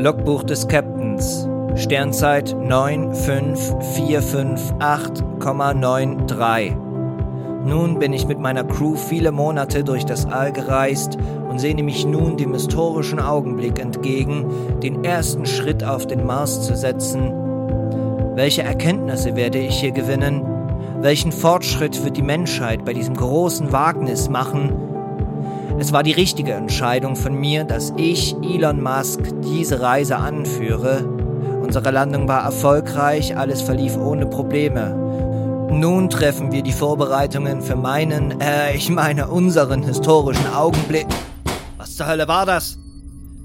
Logbuch des Captains. Sternzeit 95458,93. Nun bin ich mit meiner Crew viele Monate durch das All gereist und sehne mich nun dem historischen Augenblick entgegen, den ersten Schritt auf den Mars zu setzen. Welche Erkenntnisse werde ich hier gewinnen? Welchen Fortschritt wird die Menschheit bei diesem großen Wagnis machen? Es war die richtige Entscheidung von mir, dass ich, Elon Musk, diese Reise anführe. Unsere Landung war erfolgreich, alles verlief ohne Probleme. Nun treffen wir die Vorbereitungen für meinen, äh, ich meine unseren historischen Augenblick. Was zur Hölle war das?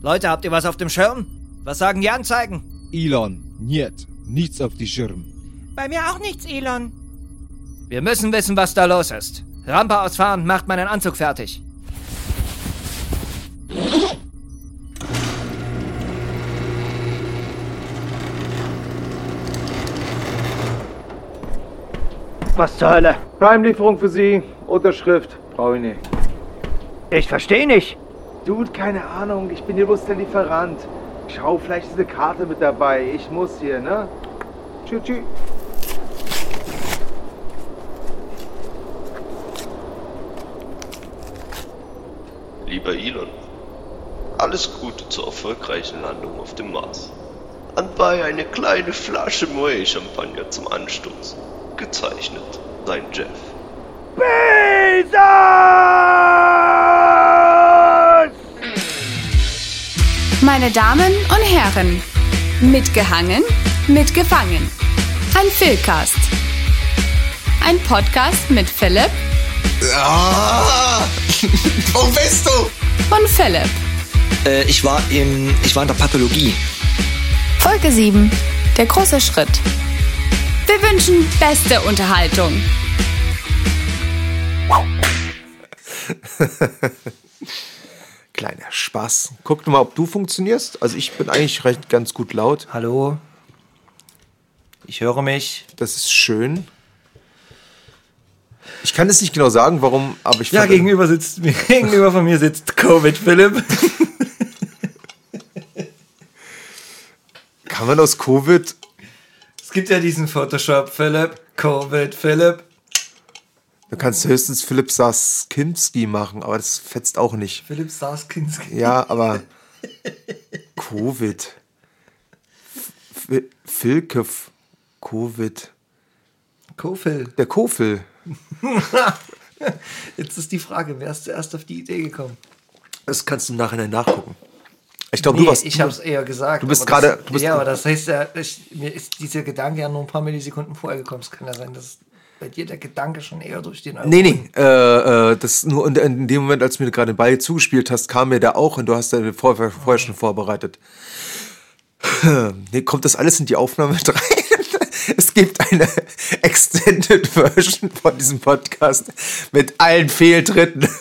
Leute, habt ihr was auf dem Schirm? Was sagen die Anzeigen? Elon, niet, nichts auf die Schirm. Bei mir auch nichts, Elon. Wir müssen wissen, was da los ist. Rampe ausfahren, macht meinen Anzug fertig. Was zur Hölle? Prime-Lieferung für Sie. Unterschrift. Brauche ich nicht. Ich verstehe nicht. Dude, keine Ahnung. Ich bin hier bloß der Lieferant. Schau, vielleicht ist eine Karte mit dabei. Ich muss hier, ne? Tschüss, tschüss. Lieber Elon, alles Gute zur erfolgreichen Landung auf dem Mars. Anbei eine kleine Flasche Moët Champagner zum Anstoß. Gezeichnet, sein Jeff. Meine Damen und Herren, mitgehangen, mitgefangen. Ein Philcast. Ein Podcast mit Philipp Ah, wo bist du? und Philipp. Äh, ich war im, ich war in der Pathologie. Folge 7. Der große Schritt. Wir wünschen beste Unterhaltung. Kleiner Spaß. Guck mal, ob du funktionierst. Also ich bin eigentlich recht ganz gut laut. Hallo? Ich höre mich. Das ist schön. Ich kann es nicht genau sagen, warum, aber ich Ja, gegenüber sitzt mir, gegenüber von mir sitzt Covid Philipp. kann man aus Covid. Es gibt ja diesen Photoshop Philipp, Covid Philipp. Du kannst höchstens Philipp Saskinski machen, aber das fetzt auch nicht. Philipp Sarskinski. Ja, aber Covid. F- Filkef. Covid. Kofil. Der Kofel. Jetzt ist die Frage, wer ist zuerst auf die Idee gekommen? Das kannst du im Nachhinein nachgucken. Ich glaube, Nee, du warst. ich habe es eher gesagt. du bist gerade- Ja, aber das heißt ja, ich, mir ist dieser Gedanke ja nur ein paar Millisekunden vorher gekommen. Es kann ja sein, dass bei dir der Gedanke schon eher durch den Nee, nee, äh, äh, das nur in, in dem Moment, als du mir gerade den Ball zugespielt hast, kam mir der auch und du hast den vorher, vorher schon vorbereitet. Nee, kommt das alles in die Aufnahme mit rein? Es gibt eine Extended Version von diesem Podcast mit allen Fehltritten.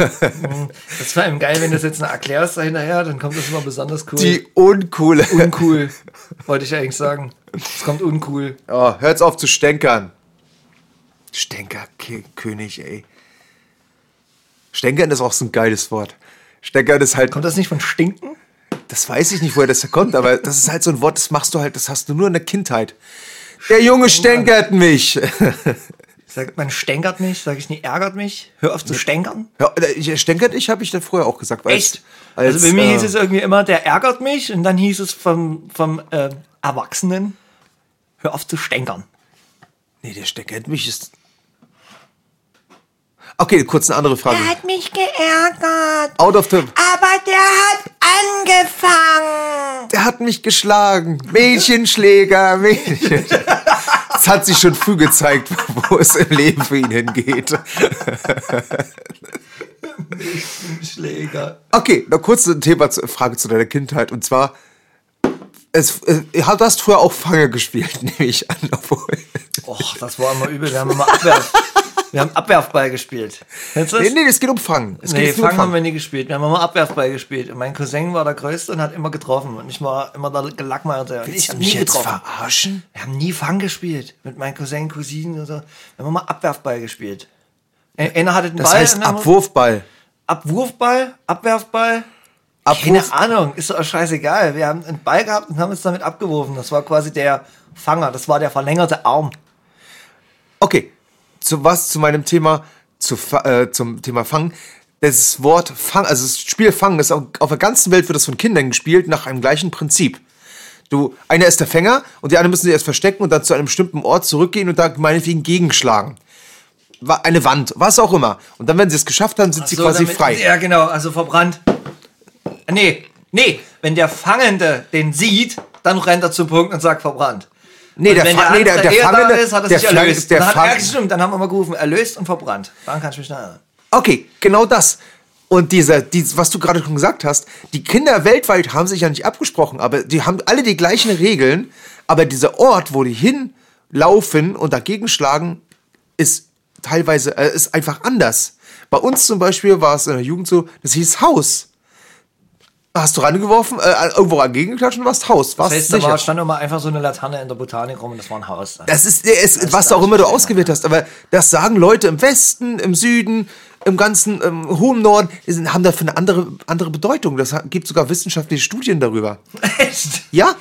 Das war eben geil, wenn du das jetzt noch erklärst hinterher, dann kommt das immer besonders cool. Die uncoole. uncool, wollte ich eigentlich sagen. Es kommt uncool. Oh, hört's auf zu stänkern. Stänkerkönig, ey. Stänkern ist auch so ein geiles Wort. Stänkern ist halt. Kommt das nicht von Stinken? Das weiß ich nicht, woher das kommt, aber das ist halt so ein Wort, das machst du halt, das hast du nur in der Kindheit. Der Junge stänkert mich. Sagt man stänkert mich? Sag ich nie ärgert mich? Hör auf zu stänkern. Ja, ich- stänkert ich, habe ich dann vorher auch gesagt. Als, Echt? Als, also bei mir äh, hieß es irgendwie immer, der ärgert mich und dann hieß es vom, vom äh, Erwachsenen, hör auf zu stänkern. Nee, der stänkert mich ist. Okay, kurz eine andere Frage. Er hat mich geärgert. Out of the. Aber der hat angefangen. Der hat mich geschlagen. Mädchenschläger, Mädchen. Das hat sich schon früh gezeigt, wo es im Leben für ihn hingeht. Schläger. Okay, noch kurz eine Thema, zu- Frage zu deiner Kindheit. Und zwar, es, äh, du hast früher auch Fange gespielt, nehme ich an. Obwohl, Och, das war immer übel. Wir haben immer Abwerf, wir haben Abwerfball gespielt. Kennst du das? nee, nee, es geht um Fangen. Es Nee, geht nur um Fang haben wir Fangen. nie gespielt. Wir haben immer Abwerfball gespielt. Und mein Cousin war der Größte und hat immer getroffen. Und ich war immer der Gelackmeierte. Und ich Willst du habe mich nie jetzt getroffen. verarschen? Wir haben nie Fang gespielt. Mit meinen Cousin, Cousinen und so. Wir haben immer Abwerfball gespielt. Einer hatte den Das Ball. heißt und dann- Abwurfball. Abwurfball, Abwerfball. Keine Ahnung, ist doch scheißegal. Wir haben einen Ball gehabt und haben uns damit abgeworfen. Das war quasi der Fanger, das war der verlängerte Arm. Okay, zu was zu meinem Thema, zu, äh, zum Thema Fangen. Das Wort Fang, also das Spiel Fangen ist auf, auf der ganzen Welt wird das von Kindern gespielt nach einem gleichen Prinzip. Du, einer ist der Fänger und die anderen müssen sich erst verstecken und dann zu einem bestimmten Ort zurückgehen und da meinetwegen gegenschlagen. Eine Wand, was auch immer. Und dann, wenn sie es geschafft haben, sind sie So, quasi damit- frei. Ja, genau, also verbrannt. Nee, nee, wenn der Fangende den sieht, dann rennt er zum Punkt und sagt verbrannt. Nee, der, Fa nee, der, der Fangende, ist, hat er sich erlöst. der dann, hat, ja, stimmt, dann haben wir mal gerufen, erlöst und verbrannt. Daran kann ich mich erinnern. Okay, genau das. Und dieser, dies, was du gerade schon gesagt hast, die Kinder weltweit haben sich ja nicht abgesprochen, aber die haben alle die gleichen Regeln, aber dieser Ort, wo die hinlaufen und dagegen schlagen, ist teilweise, äh, ist einfach anders. Bei uns zum Beispiel war es in der Jugend so, das hieß Haus. Hast du rangeworfen, äh, irgendwo dagegen geklatscht und warst Haus. Warst Das heißt, da sicher. war, stand immer einfach so eine Laterne in der Botanik rum und das war ein Haus. Das ist, es, was auch immer du ausgewählt hast, aber das sagen Leute im Westen, im Süden, im ganzen im hohen Norden, haben dafür eine andere, andere Bedeutung. Das gibt sogar wissenschaftliche Studien darüber. Echt? Ja,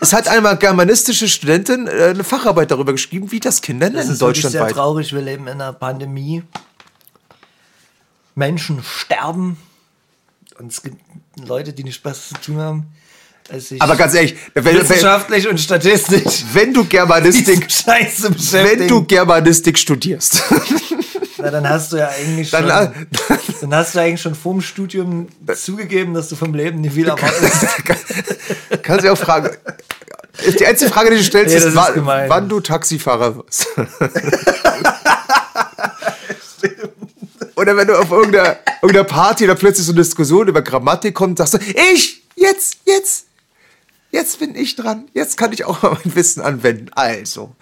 es hat einmal germanistische Studentin äh, eine Facharbeit darüber geschrieben, wie das Kinder Das nennen ist wirklich sehr deutschlandweit. traurig. Wir leben in einer Pandemie. Menschen sterben. Und es gibt Leute, die nichts Besseres zu tun haben, als sich Aber ganz ehrlich, wenn, wenn, wissenschaftlich und statistisch wenn du Germanistik, Scheiße wenn du Germanistik studierst, Na, dann hast du ja eigentlich dann, schon, äh, dann hast du eigentlich schon vor dem Studium zugegeben, dass du vom Leben nicht viel erwartest. kannst du auch fragen. Die einzige Frage, die du stellst, Nee, ist, ist wa- gemein. wann du Taxifahrer wirst. Oder wenn du auf irgendeiner, irgendeiner Party da plötzlich so eine Diskussion über Grammatik kommt, sagst du, ich, jetzt, jetzt, jetzt bin ich dran. Jetzt kann ich auch mal mein Wissen anwenden. Also,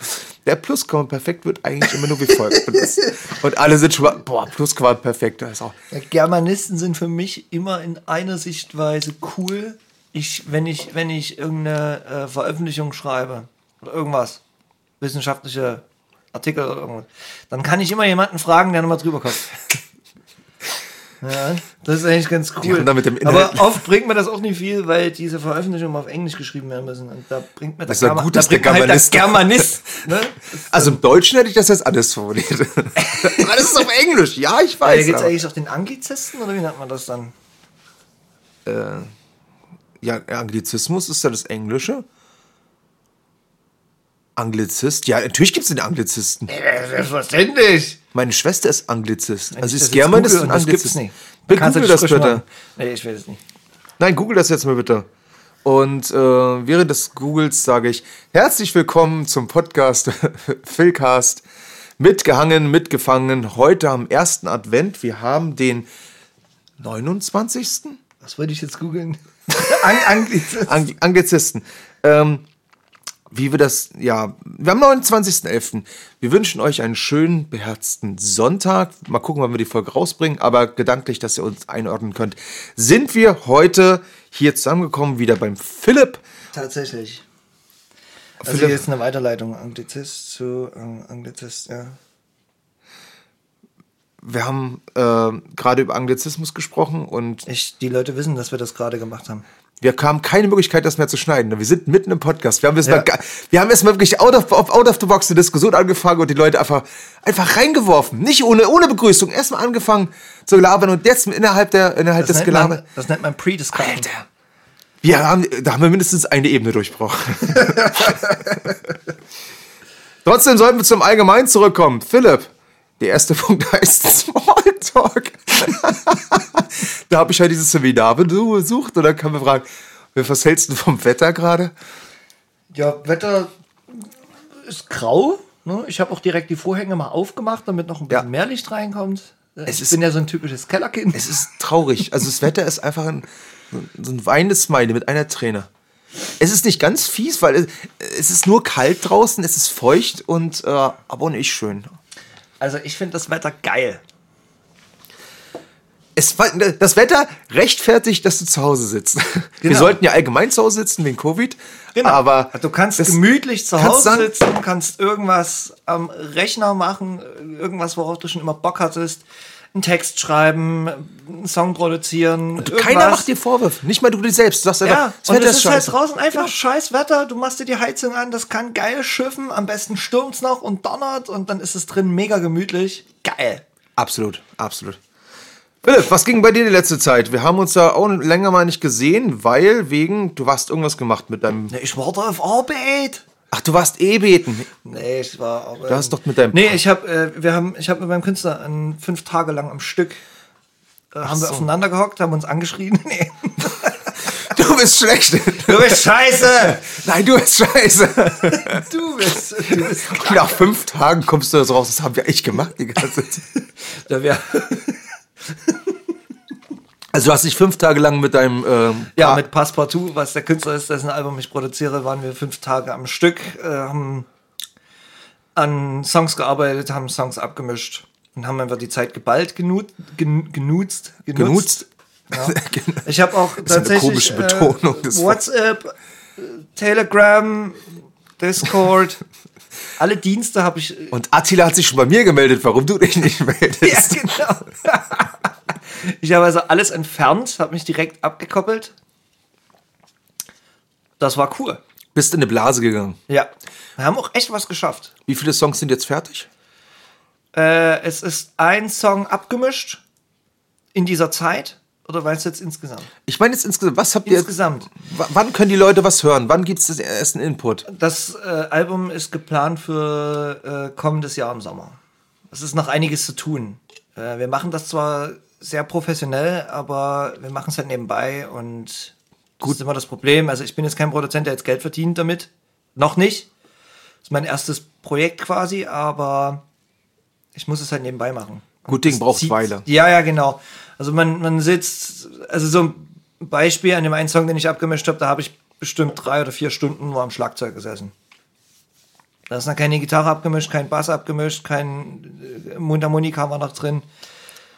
der Plusquamperfekt wird eigentlich immer nur wie folgt benutzt. Und alle sind schon mal, boah, Plusquamperfekt, das ist auch. Ja, Germanisten sind für mich immer in einer Sichtweise cool. Ich, wenn ich, wenn ich irgendeine äh, Veröffentlichung schreibe oder irgendwas, wissenschaftliche Artikel oder irgendwas, dann kann ich immer jemanden fragen, der nochmal drüber kommt. Ja, das ist eigentlich ganz cool. da Aber oft bringt mir das auch nicht viel, weil diese Veröffentlichungen auf Englisch geschrieben werden müssen. Und da bringt mir Das ist ja gut, da dass der bringt mir halt Germanist- der Germanist. Ne? Also im Deutschen hätte ich das jetzt anders formuliert. Aber das ist auf Englisch, ja, ich Da weiß. gibt es aber- eigentlich auch den Anglizisten oder wie nennt man das dann? Ja, Anglizismus ist ja das Englische. Anglizist? Ja, natürlich gibt es den Anglizisten. Selbstverständlich. Meine Schwester ist Anglizist. Also ist und das gibt's Anglizist. nicht. Bitte google das bitte. machen? Nee, ich will es nicht. Nein, google das jetzt mal bitte. Und äh, während des Googles sage ich herzlich willkommen zum Podcast Philcast. Mitgehangen, mitgefangen. Heute am ersten Advent. Wir haben den 29. Was wollte ich jetzt googeln? An Anglizist. Ang Anglizisten. Ähm, wie wir das, ja, wir haben 29.11. Wir wünschen euch einen schönen, beherzten Sonntag. Mal gucken, wann wir die Folge rausbringen, aber gedanklich, dass ihr uns einordnen könnt, sind wir heute hier zusammengekommen, wieder beim Philipp. Tatsächlich. Also Philipp- hier ist eine Weiterleitung. Anglizist zu äh, Anglizist, ja. Wir haben äh, gerade über Anglizismus gesprochen und Ich, die Leute wissen, dass wir das gerade gemacht haben. Wir haben keine Möglichkeit, das mehr zu schneiden. Wir sind mitten im Podcast. Wir haben jetzt Ja. wir haben jetzt mal wirklich out of, out of the box eine Diskussion angefangen und die Leute einfach, einfach reingeworfen. Nicht ohne, ohne Begrüßung. Erstmal angefangen zu labern und jetzt innerhalb der, innerhalb des Gelabers. das nennt man Pre-Discussion. Alter. Wir haben, da haben wir mindestens eine Ebene durchbrochen. Trotzdem sollten wir zum Allgemeinen zurückkommen. Philipp, der erste Punkt heißt Smalltalk. da habe ich ja dieses Seminar besucht und dann kann man fragen, was hältst du vom Wetter gerade? Ja, Wetter ist grau. Ne? Ich habe auch direkt die Vorhänge mal aufgemacht, damit noch ein bisschen Ja. mehr Licht reinkommt. Es ich ist- bin ja so ein typisches Kellerkind. Es ist traurig. Also das Wetter ist einfach ein, so ein weinendes Smiley mit einer Träne. Es ist nicht ganz fies, weil es, es ist nur kalt draußen, es ist feucht und äh, aber nicht schön. Also ich finde das Wetter geil. Es, war- das Wetter rechtfertigt, dass du zu Hause sitzt. Wir Genau. sollten ja allgemein zu Hause sitzen wegen Covid. Aber du kannst gemütlich zu kannst Hause sagen- sitzen, kannst irgendwas am Rechner machen, irgendwas, worauf du schon immer Bock hattest. Einen Text schreiben, einen Song produzieren. Und keiner macht dir Vorwürfe. Nicht mal du dir selbst. Du sagst einfach, Ja, das und Wetter es ist ist halt scheiße. draußen einfach scheiß Wetter. Du machst dir die Heizung an, das kann geil schiffen. Am besten stürmt's noch und donnert und dann ist es drin mega gemütlich. Geil. Absolut, absolut. Philipp, was ging bei dir die letzte Zeit? Wir haben uns da auch länger mal nicht gesehen, weil wegen, du hast irgendwas gemacht mit deinem. Ne, ich warte auf Arbeit. Ach, du warst eh beten. Nee, ich war aber. Du hast doch mit deinem. Nee, ich habe, äh, wir haben, ich habe mit meinem Künstler an fünf Tage lang am Stück äh, haben wir so. aufeinander gehockt, haben uns angeschrien. Nee. Du bist schlecht. Du bist scheiße! Nein, du bist scheiße. Du bist, du bist Nach fünf Tagen kommst du da raus. Das haben wir echt gemacht die ganze Zeit. da wär, Also du hast dich fünf Tage lang mit deinem. Ähm, Ja, mit Passepartout, was der Künstler ist, dessen Album ich produziere, waren wir fünf Tage am Stück, äh, haben an Songs gearbeitet, haben Songs abgemischt und haben einfach die Zeit geballt genut, gen, genutzt. genutzt. Ja. Ich habe auch ist eine tatsächlich komische Betonung äh, des Wortes. WhatsApp, äh, Telegram, Discord, alle Dienste habe ich. äh, Und Attila hat sich schon bei mir gemeldet, warum du dich nicht meldest. Ja, genau. Ich habe also alles entfernt, habe mich direkt abgekoppelt. Das war cool. Bist in eine Blase gegangen. Ja. Wir haben auch echt was geschafft. Wie viele Songs sind jetzt fertig? Äh, es ist ein Song abgemischt in dieser Zeit. Oder meinst du jetzt insgesamt? Ich meine jetzt insgesamt, was habt ihr. Insgesamt. Wann können die Leute was hören? Wann gibt es den ersten Input? Das äh, Album ist geplant für äh, kommendes Jahr im Sommer. Es ist noch einiges zu tun. Äh, wir machen das zwar sehr professionell, aber wir machen es halt nebenbei und das ist immer das Problem. Also ich bin jetzt kein Produzent, der jetzt Geld verdient damit. Noch nicht. Das ist mein erstes Projekt quasi, aber ich muss es halt nebenbei machen. Gut Ding braucht zieht- Weile. Ja, ja, genau. Also man, man sitzt, also so ein Beispiel an dem einen Song, den ich abgemischt habe, da habe ich bestimmt drei oder vier Stunden nur am Schlagzeug gesessen. Da ist noch keine Gitarre abgemischt, kein Bass abgemischt, kein äh, Mundharmonika war noch drin.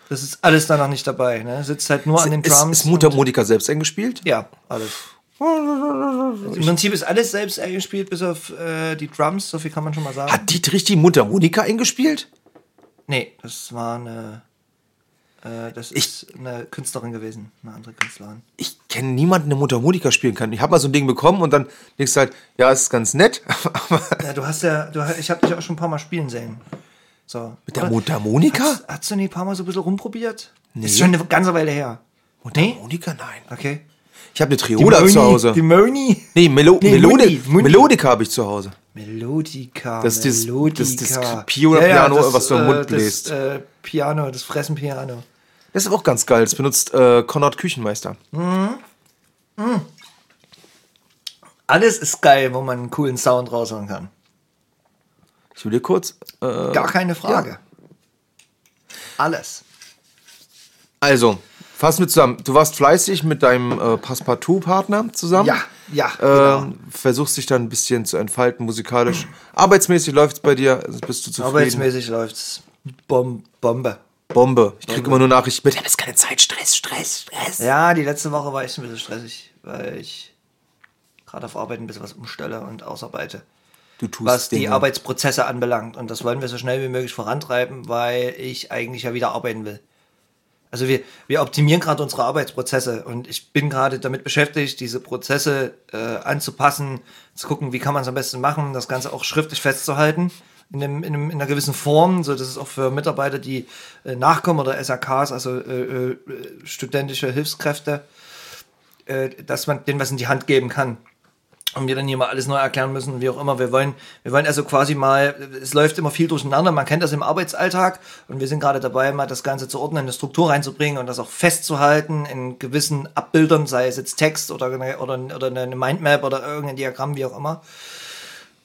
Das ist alles da noch nicht dabei. Ne? Sitzt halt nur an den Ist, Drums. ist Mundharmonika selbst eingespielt? Ja, alles. Im Prinzip ist alles selbst eingespielt, bis auf äh, die Drums, so viel kann man schon mal sagen. Hat Dietrich die Mundharmonika eingespielt? Nee, das war eine. Äh, das ist eine Künstlerin gewesen, eine andere Künstlerin. Ich kenne niemanden, der Mundharmonika spielen kann. Ich habe mal so ein Ding bekommen und dann denkst du halt, ja, ist ganz nett. Ja, du hast ja, du, ich habe dich auch schon ein paar Mal spielen sehen. So. mit der Mundharmonika? Hast, hast du nicht ein paar Mal so ein bisschen rumprobiert? Nee. Ist schon eine ganze Weile her. Mundharmonika? Nein. Okay. Ich habe eine Triola zu Hause. Die Moni. Nee, Melo Nee, Mundi. Melodika habe ich zu Hause. Melodica. Das ist das- Melodica. das das Piano, was du im Mund äh, bläst. Das äh, Piano, das Fressenpiano. Das ist auch ganz geil. Das benutzt äh, Konrad Küchenmeister. Alles ist geil, wo man einen coolen Sound raushauen kann. Ich will dir kurz. Äh, Gar keine Frage. Alles. also, fassen wir zusammen. Du warst fleißig mit deinem äh, Passepartout-Partner zusammen. Ja, ja, Äh, genau. Versuchst dich dann ein bisschen zu entfalten musikalisch. Arbeitsmäßig läuft es bei dir. Also bist du zufrieden? Arbeitsmäßig läuft's Bom Bombe. Bombe. Ich kriege immer nur Nachrichten mit. Ich habe jetzt keine Zeit. Stress, Stress, Stress. Ja, die letzte Woche war echt ein bisschen stressig, weil ich gerade auf Arbeit ein bisschen was umstelle und ausarbeite. Was die Dinge. Arbeitsprozesse anbelangt. Und das wollen wir so schnell wie möglich vorantreiben, weil ich eigentlich ja wieder arbeiten will. Also wir, wir optimieren gerade unsere Arbeitsprozesse und ich bin gerade damit beschäftigt, diese Prozesse äh, anzupassen, zu gucken, wie kann man es am besten machen, das Ganze auch schriftlich festzuhalten. In, einem, in, einem, in einer gewissen Form, so dass es auch für Mitarbeiter, die äh, nachkommen oder SAKs, also äh, äh, studentische Hilfskräfte, äh, dass man denen was in die Hand geben kann und wir dann hier mal alles neu erklären müssen, wie auch immer. Wir wollen, wir wollen also quasi mal, es läuft immer viel durcheinander, man kennt das im Arbeitsalltag und wir sind gerade dabei, mal das Ganze zu ordnen, eine Struktur reinzubringen und das auch festzuhalten in gewissen Abbildern, sei es jetzt Text oder, oder, oder eine Mindmap oder irgendein Diagramm, wie auch immer.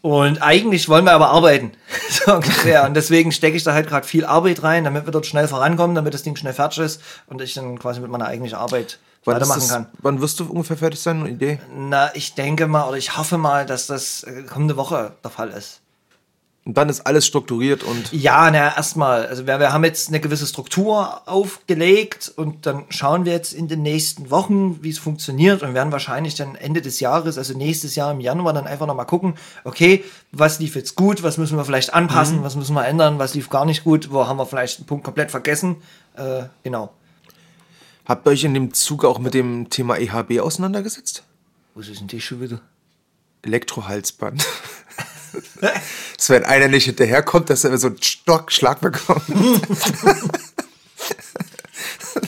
Und eigentlich wollen wir aber arbeiten, so ungefähr. Und deswegen stecke ich da halt gerade viel Arbeit rein, damit wir dort schnell vorankommen, damit das Ding schnell fertig ist und ich dann quasi mit meiner eigentlichen Arbeit Wann, weitermachen kann. wann wirst du ungefähr fertig sein? Eine Idee? Na, ich denke mal oder ich hoffe mal, dass das äh, kommende Woche der Fall ist. Und dann ist alles strukturiert und Ja, na, erstmal. Also wir, wir haben jetzt eine gewisse Struktur aufgelegt und dann schauen wir jetzt in den nächsten Wochen, wie es funktioniert und werden wahrscheinlich dann Ende des Jahres, also nächstes Jahr im Januar, dann einfach nochmal gucken, okay, was lief jetzt gut, was müssen wir vielleicht anpassen, was müssen wir ändern, was lief gar nicht gut, wo haben wir vielleicht einen Punkt komplett vergessen. Äh, genau. Habt ihr euch in dem Zuge auch mit dem Thema EHB auseinandergesetzt? Was ist denn die schon wieder? Elektrohalsband. dass wenn einer nicht hinterherkommt, dass er so einen Stockschlag bekommt.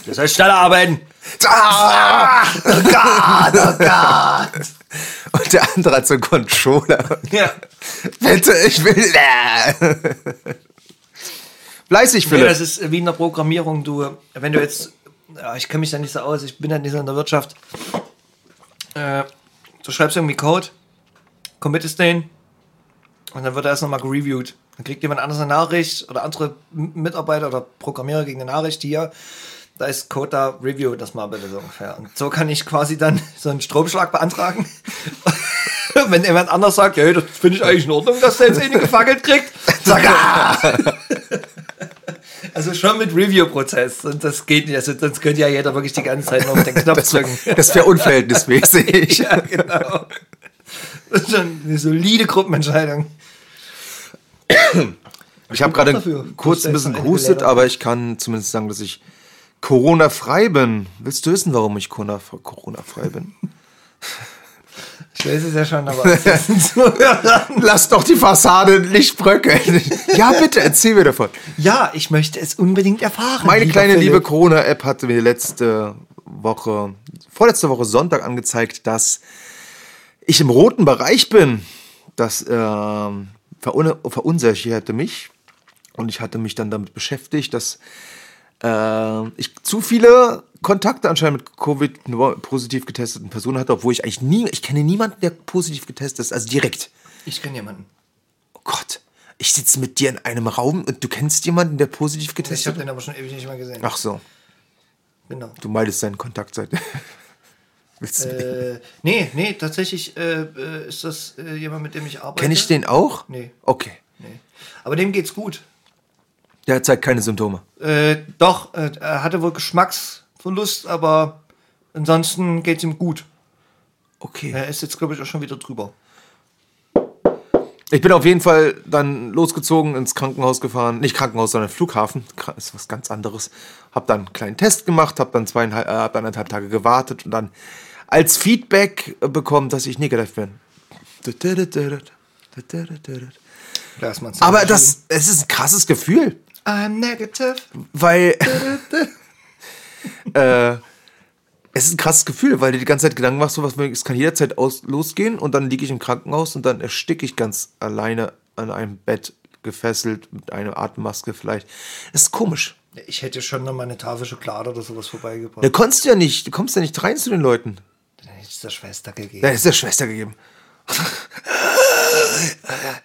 Das heißt schneller arbeiten. Ah! Oh Gott, oh Gott. Und der andere hat so einen Controller. Ja. Bitte, ich will. Fleißig, Nee, Philipp. das ist wie in der Programmierung, du, wenn du jetzt, ich kenne mich da nicht so aus, ich bin ja nicht so in der Wirtschaft. Äh, du schreibst irgendwie Code, committest den und dann wird er erst nochmal gereviewt. Dann kriegt jemand anderes eine Nachricht oder andere Mitarbeiter oder Programmierer gegen eine Nachricht hier. Da ist Code da, review das mal bitte so ungefähr. Und so kann ich quasi dann so einen Stromschlag beantragen. Wenn jemand anders sagt, ja, das finde ich eigentlich in Ordnung, dass der jetzt eine gefackelt kriegt, sag ah! Also schon mit Review-Prozess. Und das geht nicht. Also sonst könnte ja jeder wirklich die ganze Zeit nur auf den Knopf drücken. Das wäre unverhältnismäßig. ja, genau. Das ist schon eine solide Gruppenentscheidung. Ich habe gerade kurz ein bisschen gehustet, aber ich kann zumindest sagen, dass ich Corona-frei bin. Willst du wissen, warum ich Corona- Corona-frei bin? Ich weiß es ja schon, aber Lass doch die Fassade nicht bröckeln. Ja, bitte, erzähl mir davon. ja, ich möchte es unbedingt erfahren. Meine lieber kleine Philipp. liebe Corona-App hatte mir letzte Woche, vorletzte Woche Sonntag angezeigt, dass ich im roten Bereich bin. Das verun verunsicherte mich. Und ich hatte mich dann damit beschäftigt, dass äh, ich zu viele Kontakte anscheinend mit Covid nur positiv getesteten Personen hatte, obwohl ich eigentlich nie, ich kenne niemanden, der positiv getestet ist, also direkt. Ich kenne jemanden. Oh Gott, ich sitze mit dir in einem Raum und du kennst jemanden, der positiv Ich getestet habe ist? den aber schon ewig nicht mehr gesehen. Ach so. Genau. Du meidest seinen Kontakt seit. Willst du- Äh, nee, nee, tatsächlich äh, äh, ist das äh, jemand, mit dem ich arbeite. Kenn ich den auch? Nee. Okay. Nee. Aber dem geht's gut. Der zeigt keine Symptome. Äh, doch, äh, er hatte wohl Geschmacksverlust, aber ansonsten geht's ihm gut. Okay. Er ist jetzt, glaube ich, auch schon wieder drüber. Ich bin auf jeden Fall dann losgezogen, ins Krankenhaus gefahren. Nicht Krankenhaus, sondern Flughafen. Ist was ganz anderes. Hab dann einen kleinen Test gemacht, hab dann zweieinhalb, äh, anderthalb Tage gewartet und dann als Feedback bekommen, dass ich negativ bin. Lass mal's Aber das, es ist ein krasses Gefühl, I'm negative. weil äh, es ist ein krasses Gefühl, weil du die ganze Zeit Gedanken machst, so was es kann jederzeit aus, losgehen und dann liege ich im Krankenhaus und dann ersticke ich ganz alleine an einem Bett gefesselt mit einer Atemmaske vielleicht. Das ist komisch. Ich hätte schon noch mal eine Tafel Schokolade oder sowas vorbeigebracht. Da konntest du ja nicht, du kommst ja nicht rein zu den Leuten. Dann hätte ich es der Schwester gegeben. Da ist der Schwester gegeben.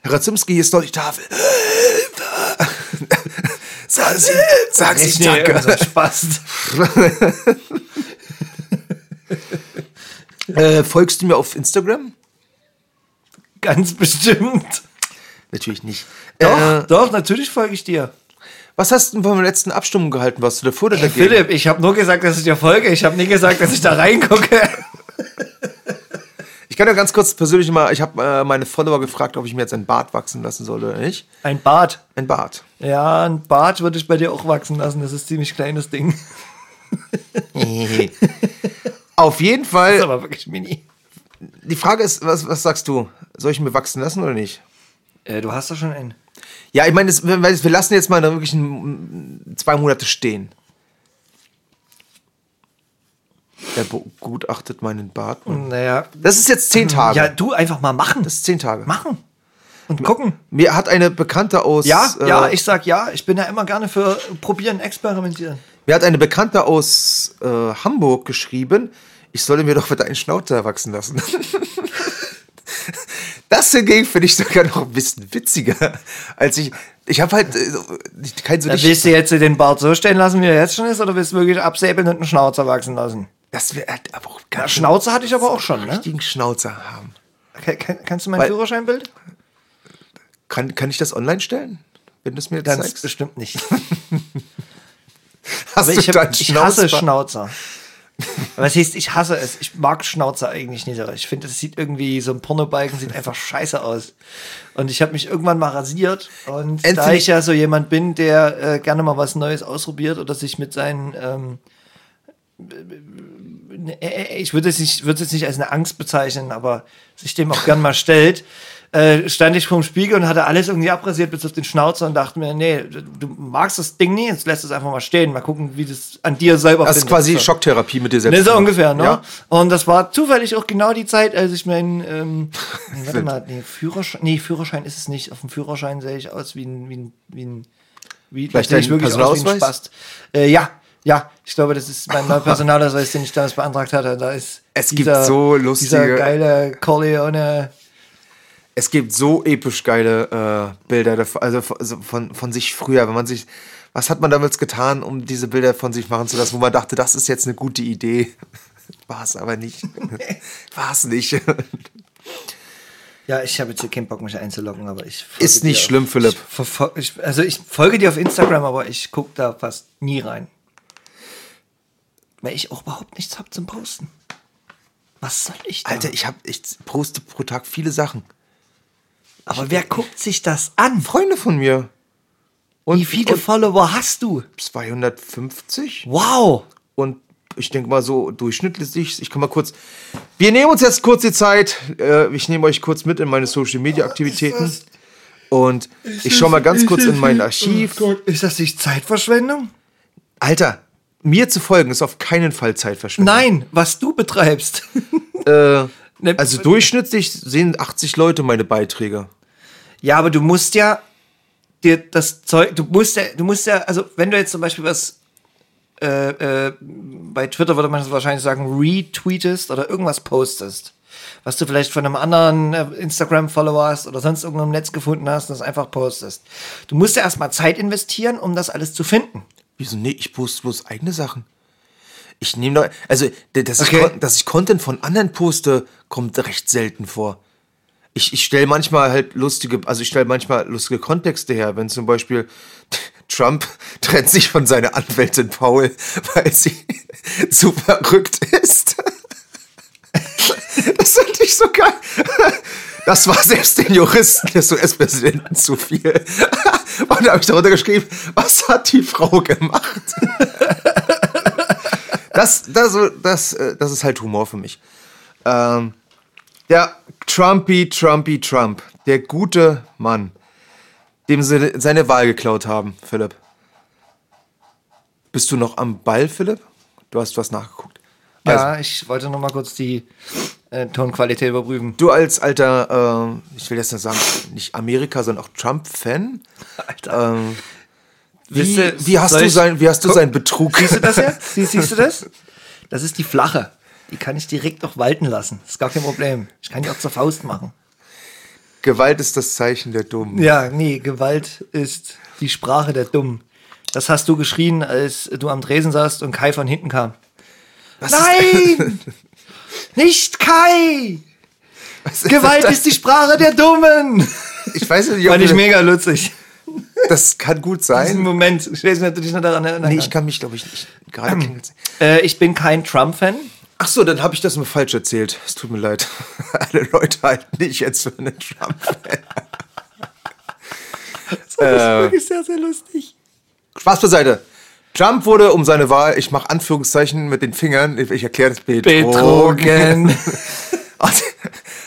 Herr Ratzimski, hier ist doch die Tafel. Sagen Sie, sagen Sie Nee, danke. unser Spaß. Äh, folgst du mir auf Instagram? Ganz bestimmt. Natürlich nicht. Doch, Äh, doch, natürlich folge ich dir. was hast du denn von der letzten Abstimmung gehalten? Warst du dafür oder dagegen? Philipp, ich habe nur gesagt, dass ich dir folge. Ich habe nie gesagt, dass ich da reingucke. Ich kann ja ganz kurz persönlich mal, ich habe äh, meine Follower gefragt, ob ich mir jetzt ein Bart wachsen lassen soll oder nicht. Ein Bart. Ein Bart. Ja, ein Bart würde ich bei dir auch wachsen lassen. Das ist ein ziemlich kleines Ding. Auf jeden Das ist Fall, aber wirklich mini. die Frage ist, was, was sagst du? Soll ich mir wachsen lassen oder nicht? Äh, du hast doch schon einen. Ja, ich meine, das- wir lassen jetzt mal wirklich zwei Monate stehen. Er begutachtet meinen Bart. Naja. Das ist jetzt zehn Tage. Ja, du einfach mal machen. das ist zehn Tage. machen. Und gucken. Mir hat eine Bekannte aus. Ja, äh, ja, ich sag ja. Ich bin ja immer gerne für probieren, experimentieren. Mir hat eine Bekannte aus äh, Hamburg geschrieben, ich solle mir doch wieder einen Schnauzer wachsen lassen. das hingegen finde ich sogar noch ein bisschen witziger, als ich. Ich habe halt äh, so- kein so willst du jetzt den Bart so stehen lassen, wie er jetzt schon ist, oder willst du wirklich absäbeln und einen Schnauzer wachsen lassen? Das wäre halt aber auch Ja, ganz Schnauzer hatte ich aber auch schon, ne? richtigen Schnauzer haben. Kann, kann, kannst du mein Weil- Führerscheinbild? Kann, kann ich das online stellen? Wenn du es mir Ganz zeigst? bestimmt nicht. Hast Aber ich, da hab, ich hasse? Schnauzer. Was heißt, ich hasse es. Ich mag Schnauzer eigentlich nicht. Ich finde, es sieht irgendwie, so ein Pornobalken sieht einfach scheiße aus. Und ich habe mich irgendwann mal rasiert. Und da Anthony- ich ja so jemand bin, der äh, gerne mal was Neues ausprobiert oder sich mit seinen, ähm, äh, ich würde es nicht, würde es nicht als eine Angst bezeichnen, aber sich dem auch gern mal stellt, äh, stand ich vorm Spiegel und hatte alles irgendwie abrasiert bis auf den Schnauzer und dachte mir, nee, du, magst das Ding nie, jetzt lässt es einfach mal stehen, mal gucken, wie das an dir selber Das ist quasi So. Schocktherapie mit dir selbst. Ne, so ungefähr, ne? Ja. Und das war zufällig auch genau die Zeit, als ich meinen, ähm, nee, warte mal, nee, Führerschein, nee, Führerschein ist es nicht. Auf dem Führerschein sehe ich aus wie ein, wie ein, wie ein, wie, Vielleicht ich wirklich aus wie ein? Spast. Äh, ja, ja, ich glaube, das ist mein neuer Personalausweis, den ich damals beantragt hatte. Da ist Es gibt so lustige- dieser geile Corleone. Es gibt so episch geile äh, Bilder, davon- also von, von, sich früher, wenn man sich, was hat man damals getan, um diese Bilder von sich machen zu lassen, wo man dachte, das ist jetzt eine gute Idee. War es aber nicht. War es nicht. Ja, ich habe jetzt hier keinen Bock, mich einzuloggen, aber ich. Ist nicht schlimm, auf- Philipp. Ich, also ich folge dir auf Instagram, aber ich gucke da fast nie rein. Weil ich auch überhaupt nichts habe zum Posten. Was soll ich da? Alter, ich hab, ich poste pro Tag viele Sachen. aber wer guckt sich das an? Freunde von mir. Und, Wie viele und Follower hast du? 250? Wow! Und ich denke mal so durchschnittlich, ich kann mal kurz. Wir nehmen uns jetzt kurz die Zeit. Äh, ich nehme euch kurz mit in meine Social Media Aktivitäten. Und ich schaue mal ganz kurz in mein Archiv. Ist das nicht Zeitverschwendung? Alter, mir zu folgen ist auf keinen Fall Zeitverschwendung. Nein, was du betreibst. Äh, Ne, also durchschnittlich sehen 80 Leute meine Beiträge. Ja, aber du musst ja dir das Zeug, du musst ja, du musst ja, also wenn du jetzt zum Beispiel was äh, äh, bei Twitter würde man wahrscheinlich sagen, retweetest oder irgendwas postest, was du vielleicht von einem anderen äh, Instagram-Follower hast oder sonst irgendwo im Netz gefunden hast und das einfach postest. Du musst ja erstmal Zeit investieren, um das alles zu finden. Wieso? Nee, ich poste bloß eigene Sachen. Ich nehme doch, also, dass, Okay. ich, dass ich Content von anderen poste, kommt recht selten vor. Ich, ich stelle manchmal halt lustige, also ich stelle manchmal lustige Kontexte her, wenn zum Beispiel Trump trennt sich von seiner Anwältin Paul, weil sie zu verrückt ist. Das fand ich so geil. Das war selbst den Juristen des US-Präsidenten zu viel. Und da habe ich darunter geschrieben, was hat die Frau gemacht? Das, das, das, äh, das ist halt Humor für mich. Ähm, der Trumpy, Trumpy, Trump, der gute Mann, dem sie seine Wahl geklaut haben, Philipp. Bist du noch am Ball, Philipp? Du hast was nachgeguckt. Also, Ja, ich wollte noch mal kurz die äh, Tonqualität überprüfen. Du als alter, äh, ich will jetzt nicht sagen, nicht Amerika, sondern auch Trump-Fan. Alter. Ähm, wie, ihr, wie hast du sein, wie hast du Guck, seinen Betrug? Siehst du das ja? Sie, siehst du das? Das ist die flache. Die kann ich direkt noch walten lassen. ist gar kein Problem. Ich kann die auch zur Faust machen. Gewalt ist das Zeichen der Dummen. Ja, nee, Gewalt ist die Sprache der Dummen. Das hast du geschrien, als du am Dresen saßt und Kai von hinten kam. Was Nein! Nicht Kai! Ist Gewalt das? ist die Sprache der Dummen! Ich weiß nicht, ob Fand ich mega lustig. das kann gut Diesen sein. Moment. Ich weiß nicht, ob du dich noch daran erinnern Nee, ich kann mich, glaube ich, nicht gerade klingeln. Äh, ich bin kein Trump-Fan. Ach so, dann habe ich das mir falsch erzählt. Es tut mir leid. Alle Leute halten dich jetzt für einen Trump-Fan. Das ist Äh. wirklich sehr, sehr lustig. Spaß beiseite. Trump wurde um seine Wahl, ich mache Anführungszeichen mit den Fingern, ich erkläre das Betrogen. Und,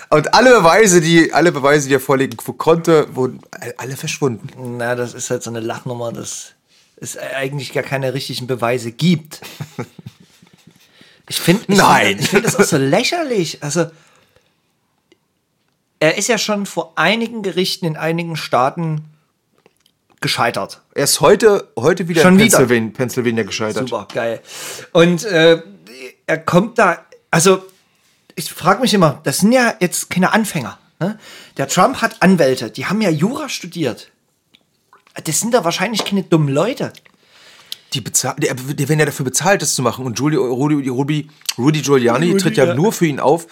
und alle Beweise, die alle Beweise, die er vorlegen konnte, wurden alle verschwunden. Na, das ist halt so eine Lachnummer, dass es eigentlich gar keine richtigen Beweise gibt. Ich finde Nein. Ich finde das auch so lächerlich. Also, er ist ja schon vor einigen Gerichten in einigen Staaten gescheitert. Er ist heute, heute wieder Schon in wieder? Pennsylvania, Pennsylvania gescheitert. Super, geil. Und äh, er kommt da, also ich frage mich immer, das sind ja jetzt keine Anfänger. Ne? Der Trump hat Anwälte, die haben ja Jura studiert. Das sind da wahrscheinlich keine dummen Leute. Die, bezahl die, die werden ja dafür bezahlt, das zu machen. Und Giulio, Rudy, Rudy, Rudy Giuliani Rudy, tritt ja, ja. nur für ihn auf,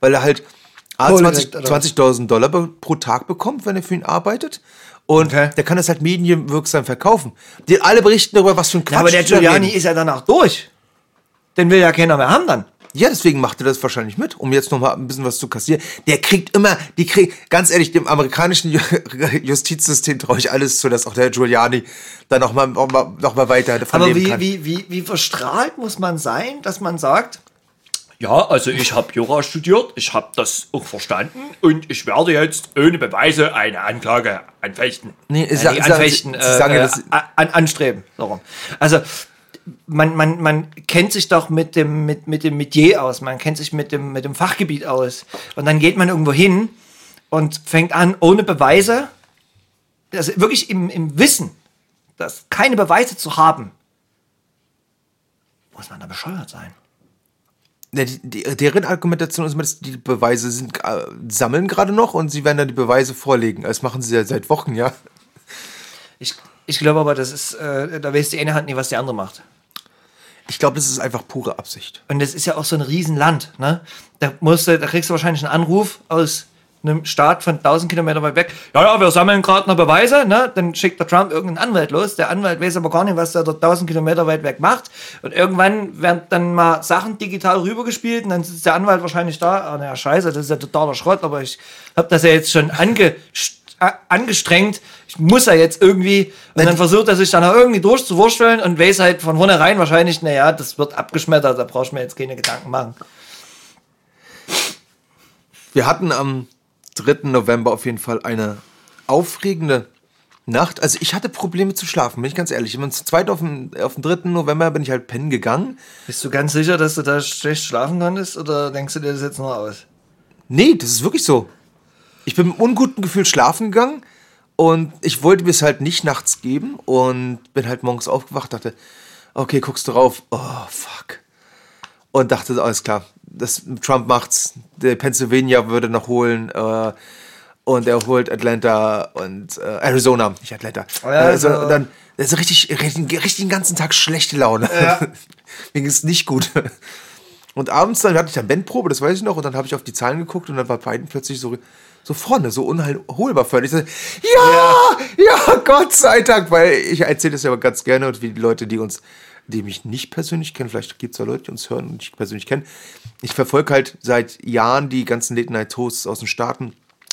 weil er halt A, Kohle 20 kriegt, oder? 20.000 Dollar pro Tag bekommt, wenn er für ihn arbeitet. Und Okay. der kann das halt medienwirksam verkaufen. Die alle berichten darüber, was für ein Quatsch Ja, aber der da Giuliani ist ja danach durch. Den will ja keiner mehr haben dann. Ja, deswegen macht er das wahrscheinlich mit, um jetzt noch mal ein bisschen was zu kassieren. Der kriegt immer, die kriegt, ganz ehrlich, dem amerikanischen Ju- Justizsystem traue ich alles zu, dass auch der Giuliani dann noch mal, noch mal, noch mal weiter davon Aber wie, kann. wie, wie, wie verstrahlt muss man sein, dass man sagt, Ja, also ich habe Jura studiert, ich habe das auch verstanden und ich werde jetzt ohne Beweise eine Anklage anfechten. nee, äh, sagen anfechten, Sie, sagen äh, äh, das, an, anstreben. So rum. Also man, man, man kennt sich doch mit dem, mit, mit dem Metier aus, man kennt sich mit dem, mit dem Fachgebiet aus. Und dann geht man irgendwo hin und fängt an, ohne Beweise, also wirklich im, im Wissen, dass keine Beweise zu haben, muss man da bescheuert sein. Die, die, deren Argumentation ist dass die Beweise sind, äh, sammeln gerade noch und sie werden dann die Beweise vorlegen. Das machen sie ja seit Wochen, ja. Ich, ich glaube aber, das ist, äh, da weiß die eine Hand nie, was die andere macht. Ich glaube, das ist einfach pure Absicht. Und das ist ja auch so ein Riesenland, ne? Da musst du, da kriegst du wahrscheinlich einen Anruf aus einem Staat von 1000 Kilometer weit weg. Ja, ja, wir sammeln gerade noch Beweise, ne? Dann schickt der Trump irgendeinen Anwalt los. Der Anwalt weiß aber gar nicht, was der dort 1000 Kilometer weit weg macht. Und irgendwann werden dann mal Sachen digital rübergespielt und dann sitzt der Anwalt wahrscheinlich da. Ah, naja, scheiße, das ist ja totaler Schrott, aber ich habe das ja jetzt schon ange, äh, angestrengt. Ich muss ja jetzt irgendwie. Und dann versucht er sich dann auch irgendwie durchzuwursteln und weiß halt von vornherein wahrscheinlich, naja, das wird abgeschmettert, da brauchst du mir jetzt keine Gedanken machen. Wir hatten am 3. November auf jeden Fall eine aufregende Nacht. Also ich hatte Probleme zu schlafen, bin ich ganz ehrlich. Ich bin zu zweit auf dem, auf dem 3. November bin ich halt pennen gegangen. Bist du ganz sicher, dass du da schlecht schlafen konntest oder denkst du dir das jetzt nur aus? Nee, das ist wirklich so. Ich bin mit einem unguten Gefühl schlafen gegangen und ich wollte mir es halt nicht nachts geben und bin halt morgens aufgewacht, dachte, okay, guckst du drauf, oh fuck. Und dachte, alles klar, das, Trump macht's, der Pennsylvania würde noch holen äh, und er holt Atlanta und äh, Arizona, nicht Atlanta. ja, also, also- dann also richtig, richtig, richtig den ganzen Tag schlechte Laune. Mir ging es nicht gut. Und abends dann hatte ich dann Bandprobe, das weiß ich noch, und dann habe ich auf die Zahlen geguckt und dann war Biden plötzlich so, so vorne, so unholbar völlig. So, ja, ja, Gott sei Dank, weil ich erzähle das ja ganz gerne und wie die Leute, die uns, die mich nicht persönlich kennen, vielleicht gibt es ja Leute, die uns hören und nicht persönlich kennen. Ich verfolge halt seit Jahren die ganzen Late Night Hosts aus den Staaten.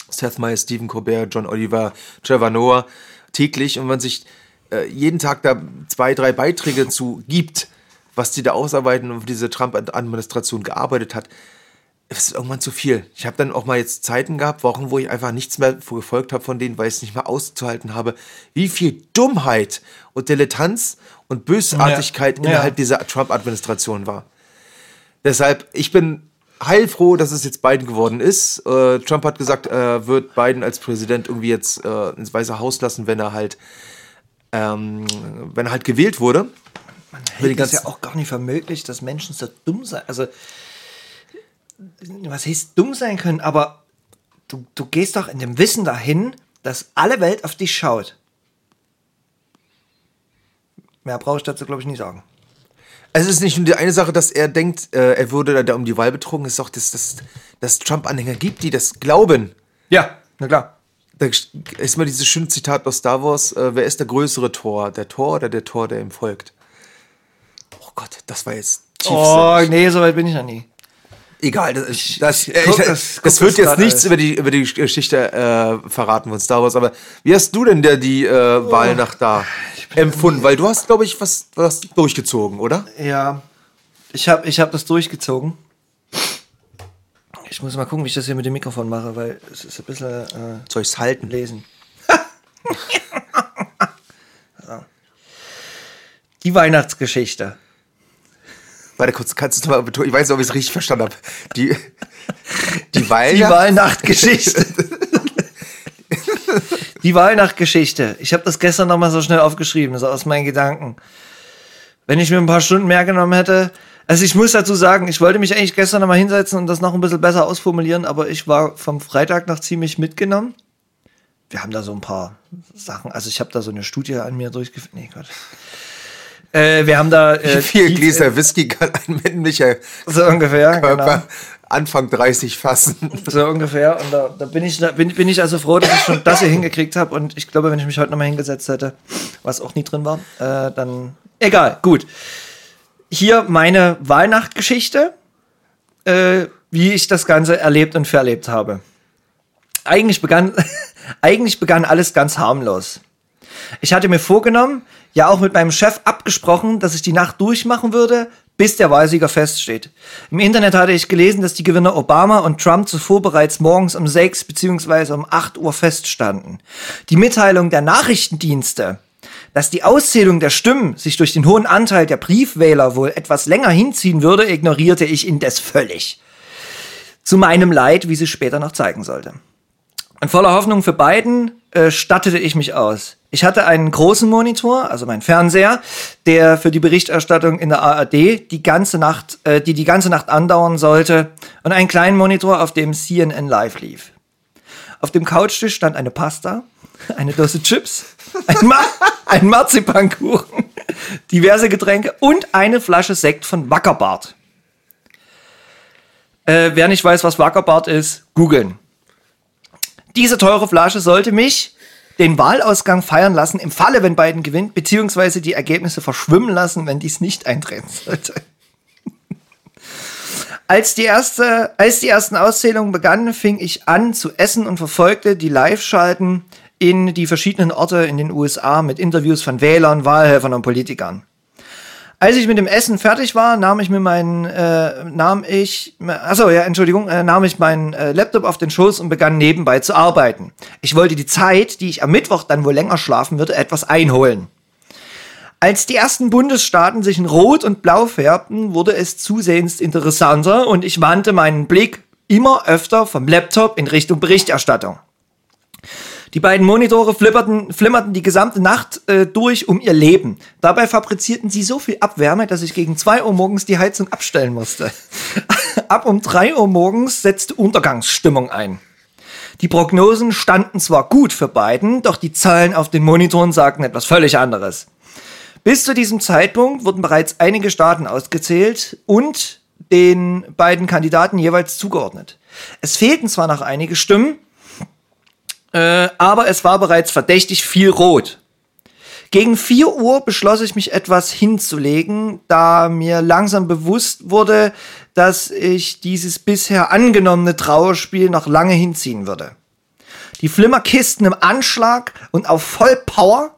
Seth Meyers, Stephen Colbert, John Oliver, Trevor Noah täglich und man sich äh, jeden Tag da zwei, drei Beiträge zu gibt, was die da ausarbeiten und für diese Trump-Administration gearbeitet hat, ist irgendwann zu viel. Ich habe dann auch mal jetzt Zeiten gehabt, Wochen, wo ich einfach nichts mehr gefolgt habe von denen, weil ich es nicht mehr auszuhalten habe, wie viel Dummheit und Dilettanz und Bösartigkeit Ja. innerhalb Ja. dieser Trump-Administration war. Deshalb, ich bin heilfroh, dass es jetzt Biden geworden ist. Äh, Trump hat gesagt, er wird Biden als Präsident irgendwie jetzt äh, ins Weiße Haus lassen, wenn er halt, ähm, wenn er halt gewählt wurde. Die hält das ja auch gar nicht für möglich, dass Menschen so dumm sein. Also, was heißt dumm sein können, aber du, du gehst doch in dem Wissen dahin, dass alle Welt auf dich schaut. Mehr brauche ich dazu, glaube ich, nicht sagen. Es ist nicht nur die eine Sache, dass er denkt, äh, er würde da um die Wahl betrogen. Es ist auch, dass dass- dass Trump-Anhänger gibt, die das glauben. Ja, na klar. Da ist mal dieses schöne Zitat aus Star Wars: äh, Wer ist der größere Tor? Der Tor oder der Tor, der ihm folgt? Oh Gott, das war jetzt tief. Oh, nee, so weit bin ich noch nie. Egal, das, das, ich guck ich, das- das, guck wird das jetzt nichts alles. über die, über die Geschichte äh, verraten von Star Wars. Aber wie hast du denn der, die äh, Wahlnacht da empfunden? Weil du hast, glaube ich, was, was durchgezogen, oder? Ja, ich habe ich hab das durchgezogen. Ich muss mal gucken, wie ich das hier mit dem Mikrofon mache, weil es ist ein bisschen äh, Soll ich's halten? lesen. So. Die Weihnachtsgeschichte. Warte kurz, kannst du mal betonen? Ich weiß nicht, ob ich es richtig verstanden habe. Die, die Die Wahlnacht. Wahlnachtgeschichte. Die Wahlnachtgeschichte. Ich habe das gestern noch mal so schnell aufgeschrieben, so aus meinen Gedanken. Wenn ich mir ein paar Stunden mehr genommen hätte. Also ich muss dazu sagen, ich wollte mich eigentlich gestern noch mal hinsetzen und das noch ein bisschen besser ausformulieren, aber ich war vom Freitag noch ziemlich mitgenommen. Wir haben da so ein paar Sachen, also ich habe da so eine Studie an mir durchgeführt. Nee, Gott. Äh, wir haben da. Äh, Wie viel Gläser Whisky kann ein männlicher So ungefähr, Körper genau. Anfang 30 fassen? So ungefähr. Und da, da bin, ich, da bin, bin ich also froh, dass ich schon das hier hingekriegt habe. Und ich glaube, wenn ich mich heute nochmal hingesetzt hätte, was auch nie drin war, äh, dann. Egal, gut. Hier meine Weihnachtgeschichte, äh, wie ich das Ganze erlebt und verlebt habe. Eigentlich begann, eigentlich begann alles ganz harmlos. Ich hatte mir vorgenommen, ja auch mit meinem Chef abgesprochen, dass ich die Nacht durchmachen würde, bis der Wahlsieger feststeht. Im Internet hatte ich gelesen, dass die Gewinner Obama und Trump zuvor bereits morgens um 6 bzw. um 8 Uhr feststanden. Die Mitteilung der Nachrichtendienste, dass die Auszählung der Stimmen sich durch den hohen Anteil der Briefwähler wohl etwas länger hinziehen würde, ignorierte ich indes völlig. Zu meinem Leid, wie sie später noch zeigen sollte. In voller Hoffnung für beiden äh, stattete ich mich aus. Ich hatte einen großen Monitor, also mein Fernseher, der für die Berichterstattung in der ARD die ganze Nacht, äh, die die ganze Nacht andauern sollte, und einen kleinen Monitor, auf dem CNN Live lief. Auf dem Couchtisch stand eine Pasta, eine Dose Chips, ein, Ma ein Marzipankuchen, diverse Getränke und eine Flasche Sekt von Wackerbart. Äh, wer nicht weiß, was Wackerbart ist, googeln. Diese teure Flasche sollte mich den Wahlausgang feiern lassen, im Falle, wenn Biden gewinnt, beziehungsweise die Ergebnisse verschwimmen lassen, wenn dies nicht eintreten sollte. Als die, erste, als die ersten Auszählungen begannen, fing ich an zu essen und verfolgte die Live-Schalten in die verschiedenen Orte in den USA mit Interviews von Wählern, Wahlhelfern und Politikern. Als ich mit dem Essen fertig war, nahm ich mir meinen, äh, nahm ich, achso, ja, Entschuldigung, äh, nahm ich meinen äh, Laptop auf den Schoß und begann nebenbei zu arbeiten. Ich wollte die Zeit, die ich am Mittwoch dann wohl länger schlafen würde, etwas einholen. Als die ersten Bundesstaaten sich in Rot und Blau färbten, wurde es zusehends interessanter und ich wandte meinen Blick immer öfter vom Laptop in Richtung Berichterstattung. Die beiden Monitore flipperten, flimmerten die gesamte Nacht äh, durch um ihr Leben. Dabei fabrizierten sie so viel Abwärme, dass ich gegen 2 Uhr morgens die Heizung abstellen musste. Ab um 3 Uhr morgens setzte Untergangsstimmung ein. Die Prognosen standen zwar gut für Biden, doch die Zahlen auf den Monitoren sagten etwas völlig anderes. Bis zu diesem Zeitpunkt wurden bereits einige Staaten ausgezählt und den beiden Kandidaten jeweils zugeordnet. Es fehlten zwar noch einige Stimmen, äh, aber es war bereits verdächtig viel rot. Gegen 4 Uhr beschloss ich mich etwas hinzulegen, da mir langsam bewusst wurde, dass ich dieses bisher angenommene Trauerspiel noch lange hinziehen würde. Die Flimmerkisten im Anschlag und auf Vollpower.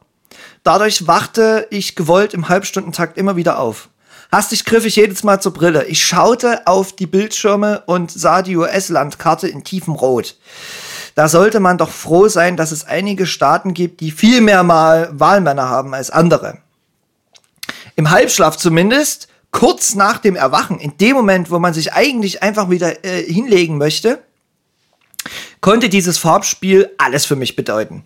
Dadurch wachte ich gewollt im Halbstundentakt immer wieder auf. Hastig griff ich jedes Mal zur Brille. Ich schaute auf die Bildschirme und sah die US-Landkarte in tiefem Rot. Da sollte man doch froh sein, dass es einige Staaten gibt, die viel mehr mal Wahlmänner haben als andere. Im Halbschlaf zumindest, kurz nach dem Erwachen, in dem Moment, wo man sich eigentlich einfach wieder äh, hinlegen möchte, konnte dieses Farbspiel alles für mich bedeuten.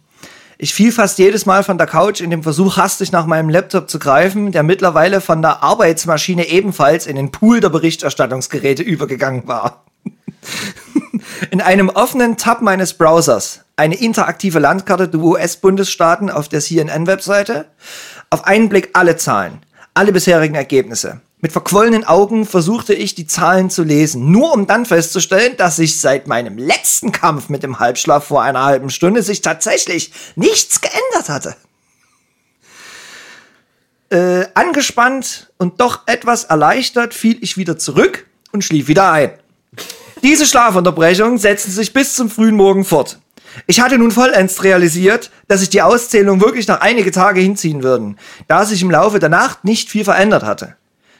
Ich fiel fast jedes Mal von der Couch in dem Versuch, hastig nach meinem Laptop zu greifen, der mittlerweile von der Arbeitsmaschine ebenfalls in den Pool der Berichterstattungsgeräte übergegangen war. In einem offenen Tab meines Browsers eine interaktive Landkarte der US-Bundesstaaten auf der CNN-Webseite, auf einen Blick alle Zahlen, alle bisherigen Ergebnisse. Mit verquollenen Augen versuchte ich, die Zahlen zu lesen, nur um dann festzustellen, dass sich seit meinem letzten Kampf mit dem Halbschlaf vor einer halben Stunde sich tatsächlich nichts geändert hatte. Äh, angespannt und doch etwas erleichtert fiel ich wieder zurück und schlief wieder ein. Diese Schlafunterbrechungen setzten sich bis zum frühen Morgen fort. Ich hatte nun vollends realisiert, dass sich die Auszählung wirklich noch einige Tage hinziehen würden, da sich im Laufe der Nacht nicht viel verändert hatte.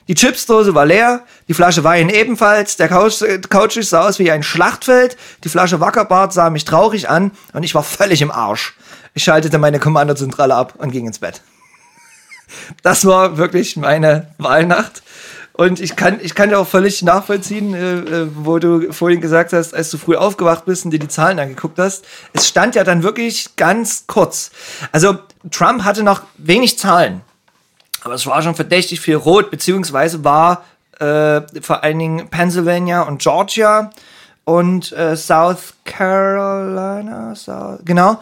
Die Chipsdose war leer, die Flasche Wein ebenfalls, der Couch, äh, Couchtisch sah aus wie ein Schlachtfeld, die Flasche Wackerbart sah mich traurig an und ich war völlig im Arsch. Ich schaltete meine Kommandozentrale ab und ging ins Bett. Das war wirklich meine Wahlnacht. Und ich kann, ich kann ja auch völlig nachvollziehen, äh, äh, wo du vorhin gesagt hast, als du früh aufgewacht bist und dir die Zahlen angeguckt hast. Es stand ja dann wirklich ganz kurz. Also Trump hatte noch wenig Zahlen. Aber es war schon verdächtig viel rot, beziehungsweise war äh, vor allen Dingen Pennsylvania und Georgia und äh, South Carolina, South, genau,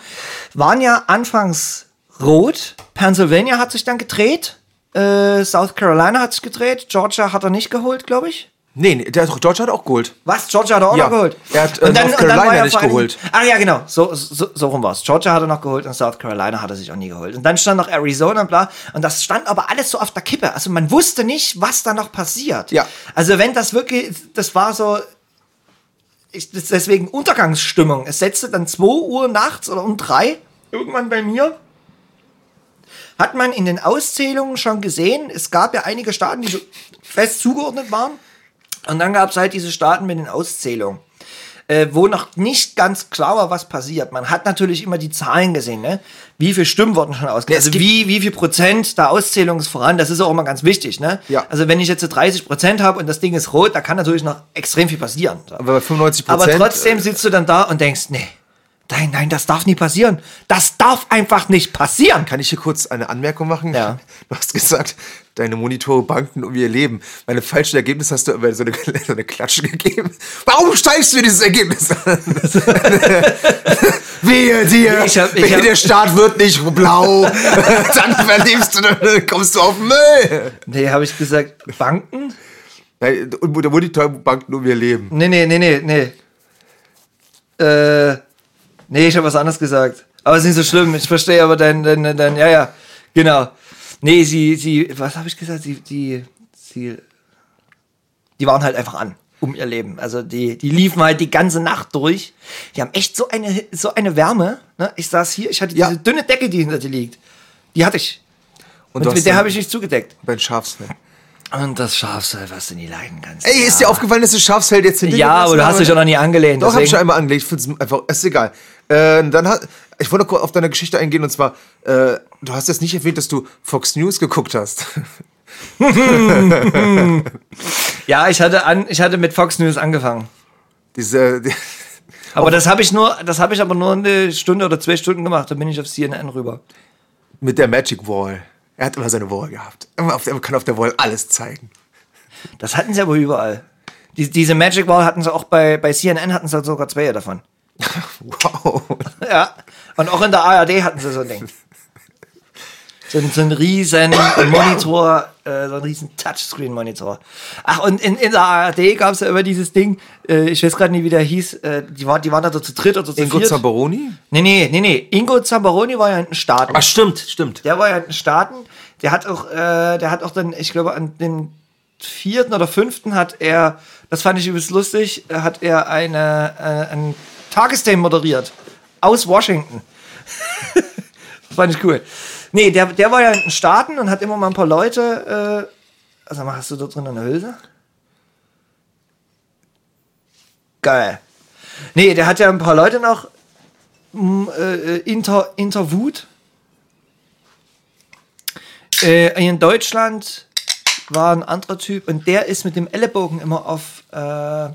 waren ja anfangs rot. Pennsylvania hat sich dann gedreht Äh, South Carolina hat sich gedreht. Georgia hat er nicht geholt, glaube ich. Nee, nee, der George hat auch geholt. Was? Georgia hat er auch Ja. noch geholt. Er hat, äh, North Carolina war er nicht geholt. Ah ja, genau. So, so, so rum war's. Georgia hat er noch geholt und South Carolina hat er sich auch nie geholt. Und dann stand noch Arizona und bla. Und das stand aber alles so auf der Kippe. Also man wusste nicht, was da noch passiert. Ja. Also wenn das wirklich, das war so, ich, deswegen Untergangsstimmung. Es setzte dann 2 Uhr nachts oder um 3 irgendwann bei mir. Hat man in den Auszählungen schon gesehen, es gab ja einige Staaten, die so fest zugeordnet waren. Und dann gab es halt diese Staaten mit den Auszählungen, äh, wo noch nicht ganz klar war, was passiert. Man hat natürlich immer die Zahlen gesehen, ne? Wie viele Stimmen wurden schon ausgezählt? Also wie, wie viel Prozent der Auszählung ist voran? Das ist auch immer ganz wichtig, ne? Ja. Also wenn ich jetzt so 30 Prozent habe und das Ding ist rot, da kann natürlich noch extrem viel passieren. So. Aber bei 95 Aber Prozent. trotzdem sitzt du dann da und denkst, nee, nein, nein, das darf nie passieren. Das darf einfach nicht passieren. Kann ich hier kurz eine Anmerkung machen? Ja. Du hast gesagt, deine Monitore banken um ihr Leben. Meine falschen Ergebnisse hast du aber so eine, so eine Klatsche gegeben. Warum steigst du dieses Ergebnis an? Wehe dir! Ich hab- ich Wehe, hab- der Start wird nicht blau. dann verlebst du, dann kommst du auf Müll. Nee, habe ich gesagt, Banken? Nein, und der Monitor banken um ihr Leben. Nee, nee, nee, nee, nee. Äh, nee, ich habe was anderes gesagt. Aber ist nicht so schlimm. Ich verstehe aber dein, dein, dein, dein ja, ja, genau. Nee, sie, sie, was habe ich gesagt? Sie, die, sie, die waren halt einfach an um ihr Leben. Also die, die liefen halt die ganze Nacht durch. Die haben echt so eine, so eine Wärme. Ne? Ich saß hier, ich hatte Ja. diese dünne Decke, die hinter dir liegt. Die hatte ich. Und, Und mit der habe ich nicht zugedeckt. Dein Schafsfell. Und das Schafsfell, was du nie leiden kannst. Ey, ist dir aufgefallen, dass das Schafsfell jetzt hinter Ja, aber du hast dich ja noch nie angelehnt. Doch, hab ich deswegen- schon einmal angelegt. Ich find's einfach, ist egal. Äh, dann hat, ich wollte kurz auf deine Geschichte eingehen und zwar, äh, du hast jetzt nicht erwähnt, dass du Fox News geguckt hast. Ja, ich hatte an, ich hatte mit Fox News angefangen. Diese, die, Aber das habe ich nur, das habe ich aber nur eine Stunde oder zwei Stunden gemacht. Dann bin ich auf CNN rüber. mit der Magic Wall. Er hat immer seine Wall gehabt. Auf, er kann auf der Wall alles zeigen. Das hatten sie aber überall. Die, diese Magic Wall hatten sie auch bei, bei CNN hatten sie sogar zwei davon. Wow. Ja. Und auch in der ARD hatten sie so ein Ding. So, ein- so ein riesen Monitor, äh, so ein riesen Touchscreen-Monitor. Ach, und in, in der ARD gab es ja immer dieses Ding, äh, ich weiß gerade nicht, wie der hieß, äh, die, war, die waren da so zu dritt oder zu Ingo viert. Zamperoni? Nee, nee, nee, nee. Ingo Zamperoni war ja in den Staaten. Ach, stimmt, stimmt. Der war ja in den Staaten. Der hat auch, äh, der hat auch dann, ich glaube, an dem vierten oder fünften hat er, das fand ich übrigens lustig, äh, hat er eine, äh, ein Tagesthemen moderiert. Aus Washington. das fand ich cool. Nee, der, der war ja in den Staaten und hat immer mal ein paar Leute, äh, also hast du da drin eine Hülse? Geil. Nee, der hat ja ein paar Leute noch m, äh, inter, interviewt. Äh, in Deutschland war ein anderer Typ und der ist mit dem Ellenbogen immer auf, äh, äh,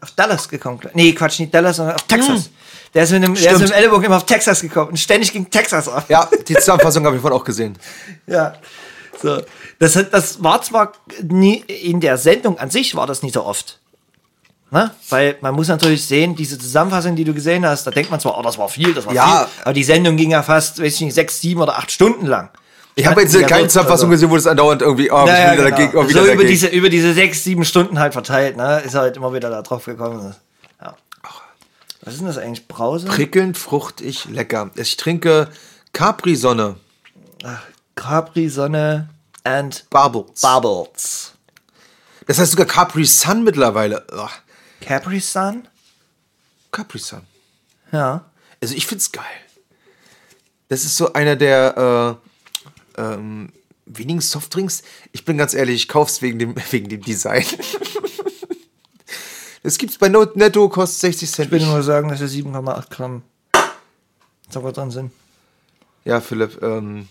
auf Dallas gekommen. Nee, Quatsch, nicht Dallas, sondern auf Texas. Der, ist mit dem, der ist mit dem Ellenbogen immer auf Texas gekommen und ständig ging Texas auf. Ja, die Zusammenfassung habe ich vorhin auch gesehen. Ja. So. Das, hat- das war zwar nie, in der Sendung an sich war das nicht so oft. Ne? Weil man muss natürlich sehen, diese Zusammenfassung, die du gesehen hast, da denkt man zwar, oh, das war viel, das war Ja. viel. Aber die Sendung ging ja fast, weiß ich nicht, sechs, sieben oder acht Stunden lang. Ich habe jetzt keine Zusammenfassung also- gesehen, wo das andauernd irgendwie, oh, Ja, ich ja, wieder genau. dagegen, oh, wieder so über dagegen. diese, über diese sechs, sieben Stunden halt verteilt, ne? Ist halt immer wieder da drauf gekommen. Was ist denn das eigentlich? Brause? Prickelnd, fruchtig, lecker. Ich trinke Capri-Sonne. Capri, Sonne and Bubbles. Bubbles. Das heißt sogar Capri-Sun mittlerweile. Ugh. Capri Sun? Capri-Sun. Ja. Also ich find's geil. Das ist so einer der äh, ähm, wenigen Softdrinks. Ich bin ganz ehrlich, ich kauf's wegen dem, wegen dem Design. Das gibt's bei Not- Netto, kostet 60 Cent. Ich will nur sagen, dass hier 7,8 Gramm Zucker drin sind. Ja, Philipp, ähm,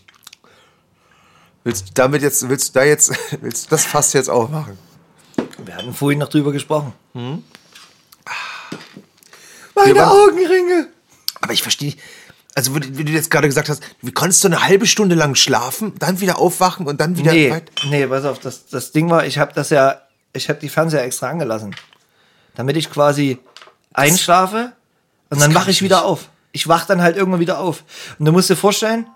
willst du damit jetzt, willst du da jetzt, willst du das fast jetzt auch machen? Wir hatten vorhin noch drüber gesprochen. Wir Meine waren- Augenringe! Aber ich verstehe, also wie, wie du jetzt gerade gesagt hast, wie konntest du eine halbe Stunde lang schlafen, dann wieder aufwachen und dann wieder Nee, weit? nee, pass auf, das, das Ding war, ich habe das ja, ich habe die Fernseher extra angelassen. Damit ich quasi einschlafe und dann wache ich wieder nicht. auf. Ich wach dann halt irgendwann wieder auf. Und du musst dir vorstellen,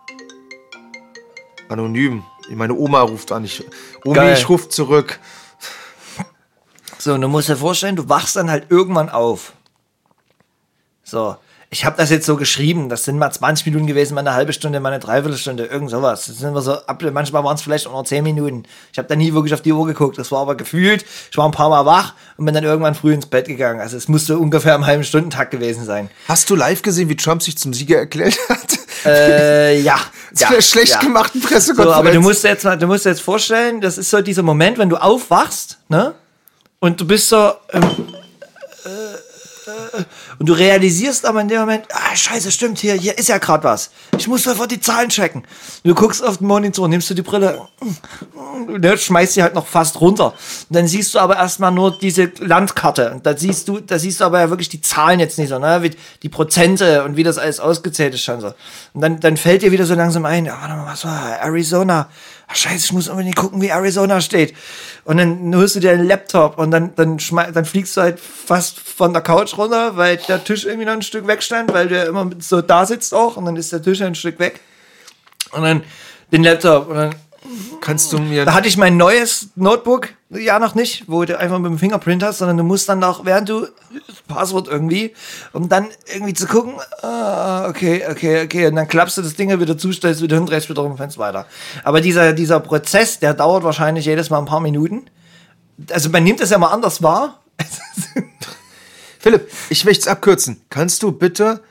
Anonym. Meine Oma ruft an. Ich, Omi, Geil. ich ruf zurück. So, und du musst dir vorstellen, du wachst dann halt irgendwann auf. So, ich habe das jetzt so geschrieben, das sind mal 20 Minuten gewesen, mal eine halbe Stunde, mal eine Dreiviertelstunde, irgend sowas. Das sind immer so, manchmal waren es vielleicht auch nur 10 Minuten. Ich habe da nie wirklich auf die Uhr geguckt, das war aber gefühlt, ich war ein paar Mal wach und bin dann irgendwann früh ins Bett gegangen. Also es musste ungefähr im halben Stundentakt gewesen sein. Hast du live gesehen, wie Trump sich zum Sieger erklärt hat? Äh, ja. Zu ja, der schlecht ja. gemachten So, Pressekonferenz. aber du musst dir jetzt mal, du musst jetzt vorstellen, das ist so dieser Moment, wenn du aufwachst, ne? Und du bist so, ähm, äh, äh, und du realisierst aber in dem Moment, ah, scheiße, stimmt, hier, hier ist ja gerade was. Ich muss sofort die Zahlen checken. Und du guckst auf den Monitor, nimmst du die Brille, und ne, schmeißt sie halt noch fast runter. Und dann siehst du aber erstmal nur diese Landkarte. Und da siehst du, da siehst du aber ja wirklich die Zahlen jetzt nicht so, ne? Wie die Prozente und wie das alles ausgezählt ist schon so. Und dann, dann fällt dir wieder so langsam ein, ja, warte mal, was war Arizona? Ach, scheiße, ich muss unbedingt gucken, wie Arizona steht. Und dann holst du dir einen Laptop und dann, dann, dann fliegst du halt fast von der Couch runter, weil der Tisch irgendwie noch ein Stück wegstand, weil du ja immer so da sitzt auch und dann ist der Tisch ein Stück weg. Und dann den Laptop und dann Kannst du mir. da hatte ich mein neues Notebook, ja noch nicht, wo du einfach mit dem Fingerprint hast, sondern du musst dann auch, während du das Passwort irgendwie, um dann irgendwie zu gucken, ah, okay, okay, okay, und dann klappst du das Ding wieder zu, stellst wieder hin, drehst wieder um, fängst weiter. Aber dieser, dieser Prozess, der dauert wahrscheinlich jedes Mal ein paar Minuten. Also man nimmt das ja mal anders wahr. Philipp, ich möchte es abkürzen. Kannst du bitte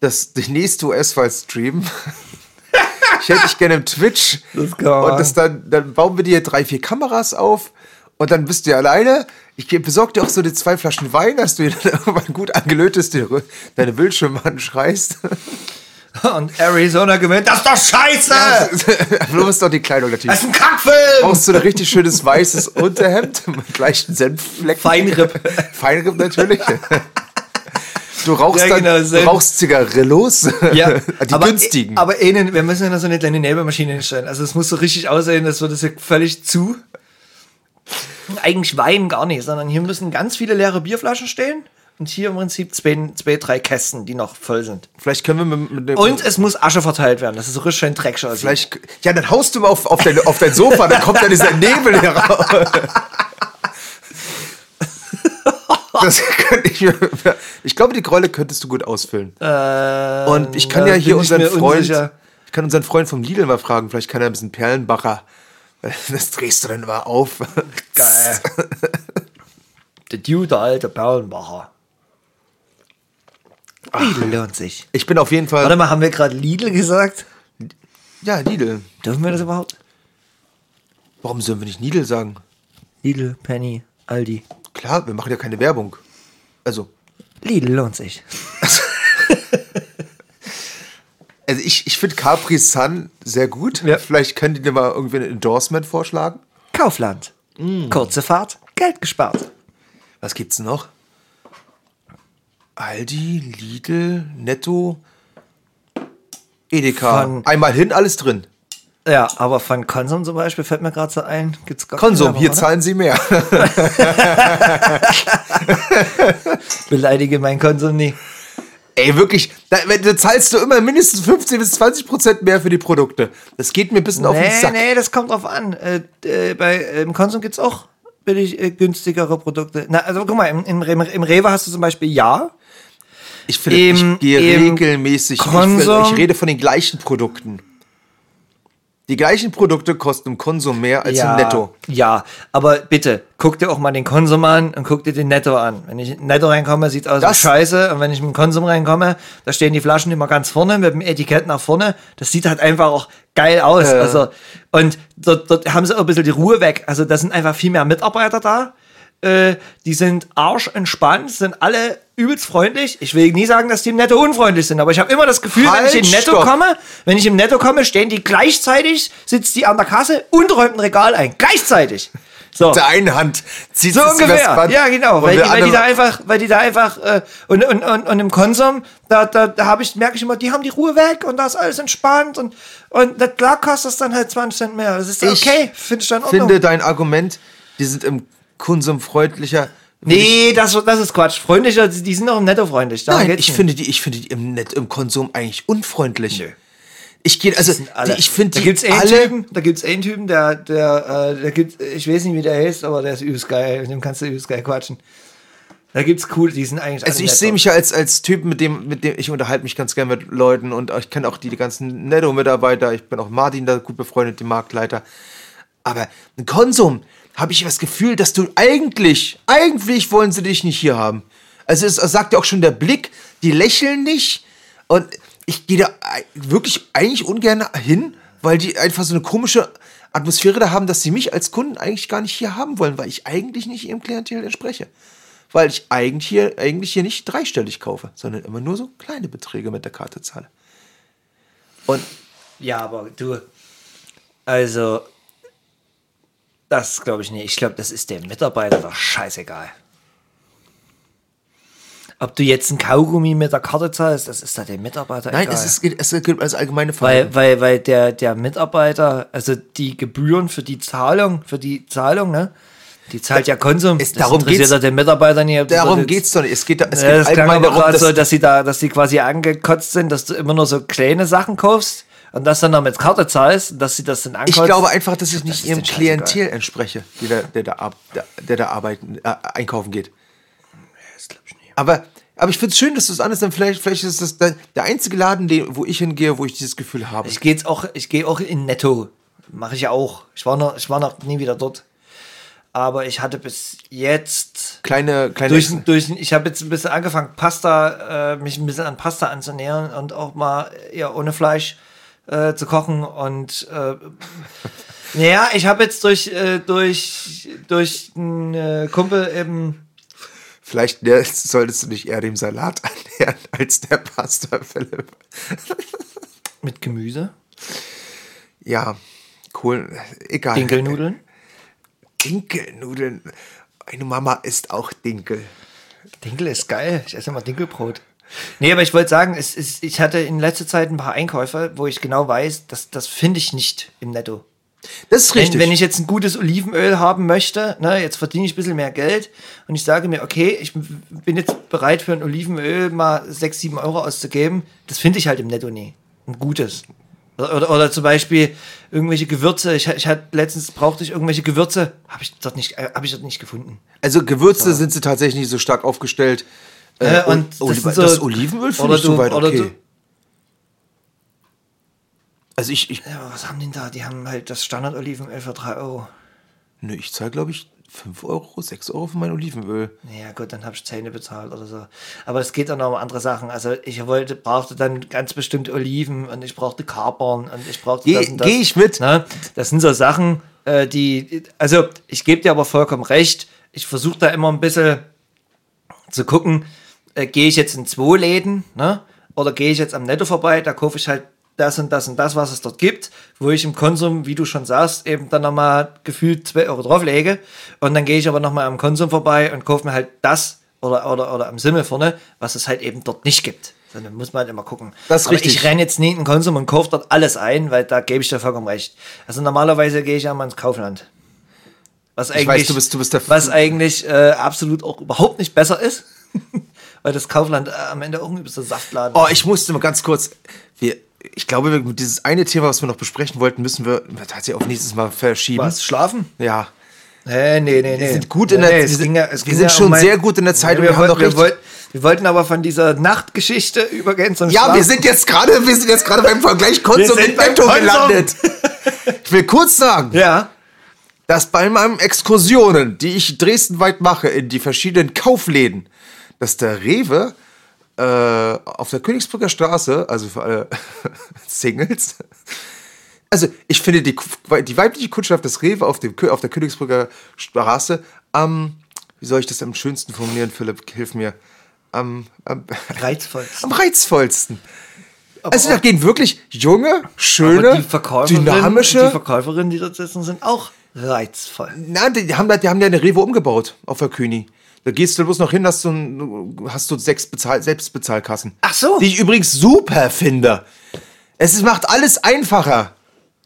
das, die nächste US-Wahl streamen? Ich hätte dich gerne im Twitch. Das kann und das dann, dann bauen wir dir drei, vier Kameras auf. Und dann bist du ja alleine. Ich geh- besorg dir auch so die zwei Flaschen Wein, dass du dir dann irgendwann gut angelötest deine Bildschirme anschreist. Und Arizona gewinnt, das ist doch scheiße! du musst doch die Kleidung Das natürlich. ist ein Kackfilm! Brauchst du ein richtig schönes weißes Unterhemd mit leichten Senfflecken. Feinripp. Feinripp natürlich. Du rauchst, Ja, dann, genau, du rauchst Zigarillos. Ja, die aber, günstigen. Aber innen, wir müssen ja noch so eine kleine Nebelmaschine hinstellen. Also es muss so richtig aussehen, das wird das hier völlig zu. Eigentlich Wein gar nicht, sondern hier müssen ganz viele leere Bierflaschen stehen. Und hier im Prinzip zwei, zwei drei Kästen, die noch voll sind. Vielleicht können wir mit, mit dem. Und es muss Asche verteilt werden, dass es so richtig schön dreckig aussieht. Vielleicht, ja, dann haust du mal auf, auf, dein, auf dein Sofa, dann kommt dann dieser Nebel heraus. Das könnte ich mir. Ich glaube, die Rolle könntest du gut ausfüllen. Und ich kann ja hier unseren Freund. unsicher. Ich kann unseren Freund vom Lidl mal fragen, vielleicht kann er ein bisschen Perlenbacher. Das drehst du dann mal auf. Geil. der Dude, der alte Perlenbacher. Lidl lohnt sich. Ich bin auf jeden Fall. Warte mal, haben wir gerade Lidl gesagt? Ja, Lidl. Dürfen wir das überhaupt? Warum sollen wir nicht Lidl sagen? Lidl, Penny, Aldi. Klar, wir machen ja keine Werbung. Also, Lidl lohnt sich. also ich, ich finde Capri Sun sehr gut. Ja. Vielleicht können die dir mal irgendwie ein Endorsement vorschlagen. Kaufland. Kurze Fahrt, Geld gespart. Was gibt's noch? Aldi, Lidl, Netto, Edeka. Von- Einmal hin, alles drin. Ja, aber von Konsum zum Beispiel fällt mir gerade so ein. Gibt's gar Konsum, keine hier Werbung, zahlen sie mehr. oder? Beleidige meinen Konsum nie. Ey, wirklich, da, da zahlst du immer mindestens 15 bis 20 Prozent mehr für die Produkte. Das geht mir ein bisschen auf den Nee, Sack. nee, das kommt drauf an. Äh, äh, bei äh, im Konsum gibt's auch billig äh, günstigere Produkte. Na, also guck mal, im, im, im Rewe hast du zum Beispiel ja. Ich finde, Im- ich gehe regelmäßig. Ich, Konsum- ich rede von den gleichen Produkten. Die gleichen Produkte kosten im Konsum mehr als ja, im Netto. Ja, aber bitte, guck dir auch mal den Konsum an und guck dir den Netto an. Wenn ich in Netto reinkomme, sieht's aus wie scheiße. Und wenn ich im Konsum reinkomme, da stehen die Flaschen immer ganz vorne mit dem Etikett nach vorne. Das sieht halt einfach auch geil aus. Also, und dort, dort haben sie auch ein bisschen die Ruhe weg. Also da sind einfach viel mehr Mitarbeiter da. Äh, die sind arschentspannt, sind alle übelst freundlich. Ich will nie sagen, dass die im Netto unfreundlich sind, aber ich habe immer das Gefühl, wenn ich Halt, im Netto stopp. komme, wenn ich im Netto komme, stehen die gleichzeitig, sitzt die an der Kasse und räumt ein Regal ein. Gleichzeitig. So. Mit der einen Hand zieht So sie das ungefähr. Ja, genau. Weil die, weil die da einfach, weil die da einfach, äh, und, und, und, und im Konsum, da, da, da habe ich, merke ich immer, die haben die Ruhe weg und da ist alles entspannt und, und na, klar kostet das dann halt 20 Cent mehr. Das ist Ich okay. Finde ich dann Ordnung. finde dein Argument, die sind im Konsum freundlicher. nee, das, das ist Quatsch. Freundlicher, die sind auch im Netto freundlich. Darum Nein, ich nicht. finde die, ich finde die im, Net, im Konsum eigentlich unfreundlich. Ich gehe, also, die, ich finde da die gibt's einen alle. Typen, da gibt's einen Typen, der, der, äh, der gibt, ich weiß nicht, wie der heißt, aber der ist übelst geil. Mit dem kannst du übelst geil quatschen. Da gibt's cool, die sind eigentlich. Also ich sehe mich ja als, als Typ, mit dem, mit dem ich unterhalte mich ganz gerne mit Leuten und ich kenne auch die, die ganzen Netto-Mitarbeiter. Ich bin auch Martin da gut befreundet, dem Marktleiter. Aber ein Konsum habe ich das Gefühl, dass du eigentlich, eigentlich wollen sie dich nicht hier haben. Also es sagt ja auch schon der Blick, die lächeln nicht und ich gehe da wirklich eigentlich ungern hin, weil die einfach so eine komische Atmosphäre da haben, dass sie mich als Kunden eigentlich gar nicht hier haben wollen, weil ich eigentlich nicht ihrem Klientel entspreche. Weil ich eigentlich hier, eigentlich hier nicht dreistellig kaufe, sondern immer nur so kleine Beträge mit der Karte zahle. Und Ja, aber du. Also. Das glaube ich nicht. Ich glaube, das ist dem Mitarbeiter doch scheißegal. Ob du jetzt ein Kaugummi mit der Karte zahlst, das ist da dem Mitarbeiter nein, egal. es, ist, es gilt als allgemeine weil, Frage. weil, weil der, der Mitarbeiter, also die Gebühren für die Zahlung, für die Zahlung, ne? Die zahlt ja Konsum. Es- darum interessiert geht's- doch den Mitarbeiter nicht. ob du Darum das geht's doch nicht. Es geht, es ja, geht allgemein darum, dass, so, dass sie da, dass die quasi angekotzt sind, dass du immer nur so kleine Sachen kaufst und das dann noch mit Karte zahlst dass sie das dann ankotzt. ich glaube einfach, dass ich Das nicht ist ihrem. Klientel entspreche, die da, der, da, der, der da arbeiten, äh, einkaufen geht. Das glaub ich nicht. Aber, aber ich finde es schön, dass du es anders, dann vielleicht, vielleicht ist das der, der einzige Laden, den, wo ich hingehe, wo ich dieses Gefühl habe. Ich gehe auch, ich gehe auch in Netto. Mache ich ja auch. Ich war noch, ich war noch nie wieder dort. Aber ich hatte bis jetzt kleine, kleine, durch, durch ich habe jetzt ein bisschen angefangen, Pasta, äh, mich ein bisschen an Pasta anzunähern und auch mal eher ohne Fleisch äh, zu kochen. Und äh, naja, ich habe jetzt durch, äh, durch, durch einen äh, Kumpel eben vielleicht ne, solltest du dich eher dem Salat annähern als der Pasta, Philipp. mit Gemüse, Ja, cool. Egal. Dinkelnudeln. Dinkelnudeln. Meine Mama isst auch Dinkel. Dinkel ist geil. Ich esse immer Dinkelbrot. Nee, aber ich wollte sagen, es ist, ich hatte in letzter Zeit ein paar Einkäufe, wo ich genau weiß, dass das finde ich nicht im Netto. Das ist richtig. Wenn, wenn ich jetzt ein gutes Olivenöl haben möchte, ne, jetzt verdiene ich ein bisschen mehr Geld und ich sage mir, okay, ich bin jetzt bereit für ein Olivenöl mal 6, 7 Euro auszugeben, das finde ich halt im Netto nie. Ein gutes. Oder, oder, oder zum Beispiel irgendwelche Gewürze. Ich, ich hatte letztens brauchte ich irgendwelche Gewürze, habe ich dort nicht, äh, habe ich dort nicht gefunden. also Gewürze sind sie tatsächlich nicht so stark aufgestellt. Äh, Äh, und Oli- das sind das so- Olivenöl finde ich soweit okay. Also ich, ich, Ja, was haben die denn da? Die haben halt das Standard-Olivenöl für 3 Euro. nö, ich zahle glaube ich 5 Euro, 6 Euro für mein Olivenöl. Ja gut, dann habe ich Zähne bezahlt oder so. Aber es geht auch noch um andere Sachen. Also ich wollte, brauchte dann ganz bestimmte Oliven und ich brauchte Kapern und ich brauchte Geh- das und das. geh ich mit. Ne? Das sind so Sachen, äh, die, also ich gebe dir aber vollkommen recht. Ich versuche da immer ein bisschen zu gucken, äh, gehe ich jetzt in zwei Läden, ne? Oder gehe ich jetzt am Netto vorbei, da kaufe ich halt das und das und das, was es dort gibt, wo ich im Konsum, wie du schon sagst, eben dann nochmal gefühlt 2 Euro drauflege. Und dann gehe ich aber nochmal am Konsum vorbei und kaufe mir halt das oder, oder, oder am Simmel vorne, was es halt eben dort nicht gibt. Dann muss man halt immer gucken. Das ist Aber richtig. Ich renne jetzt nie in den Konsum und kaufe dort alles ein, weil da gebe ich dir vollkommen recht. Also normalerweise gehe ich ja mal ins Kaufland. Was eigentlich, weiß, du bist- du bist der- was eigentlich äh, absolut auch überhaupt nicht besser ist. Weil das Kaufland äh, am Ende auch ein übelster Saftladen Oh, ich musste mal ganz kurz. Wir, ich glaube, wir, dieses eine Thema, was wir noch besprechen wollten, müssen wir tatsächlich auf nächstes Mal verschieben. Was? Schlafen? Ja. Nee, nee, nee, nee. Wir sind gut in der- wir es sind- ja- wir sind ja schon mein- sehr gut in der Zeit und wir, wir wollten, wir, wollten, wir wollten aber von dieser Nachtgeschichte übergehen zum Ja, Schlafen. wir sind jetzt gerade, wir sind jetzt gerade beim Vergleich Konsum Wir mit Netto gelandet. Ich will kurz sagen, Ja. dass bei meinen Exkursionen, die ich dresdenweit mache, in die verschiedenen Kaufläden, dass der Rewe äh, auf der Königsbrücker Straße, also für alle Singles, also ich finde die, die weibliche Kundschaft des Rewe auf, dem, auf der Königsbrücker Straße am, wie soll ich das am schönsten formulieren, Philipp, hilf mir, am, am, Reizvoll. am reizvollsten. Also da gehen wirklich junge, Aber schöne, die dynamische. die Verkäuferinnen, die dort sitzen, sind auch reizvoll. Na, die, haben die haben da eine Rewe umgebaut auf der Köni. Da gehst du bloß noch hin, hast du, hast du sechs Bezahl Selbstbezahlkassen. Ach so. Die ich übrigens super finde. Es ist- macht alles einfacher.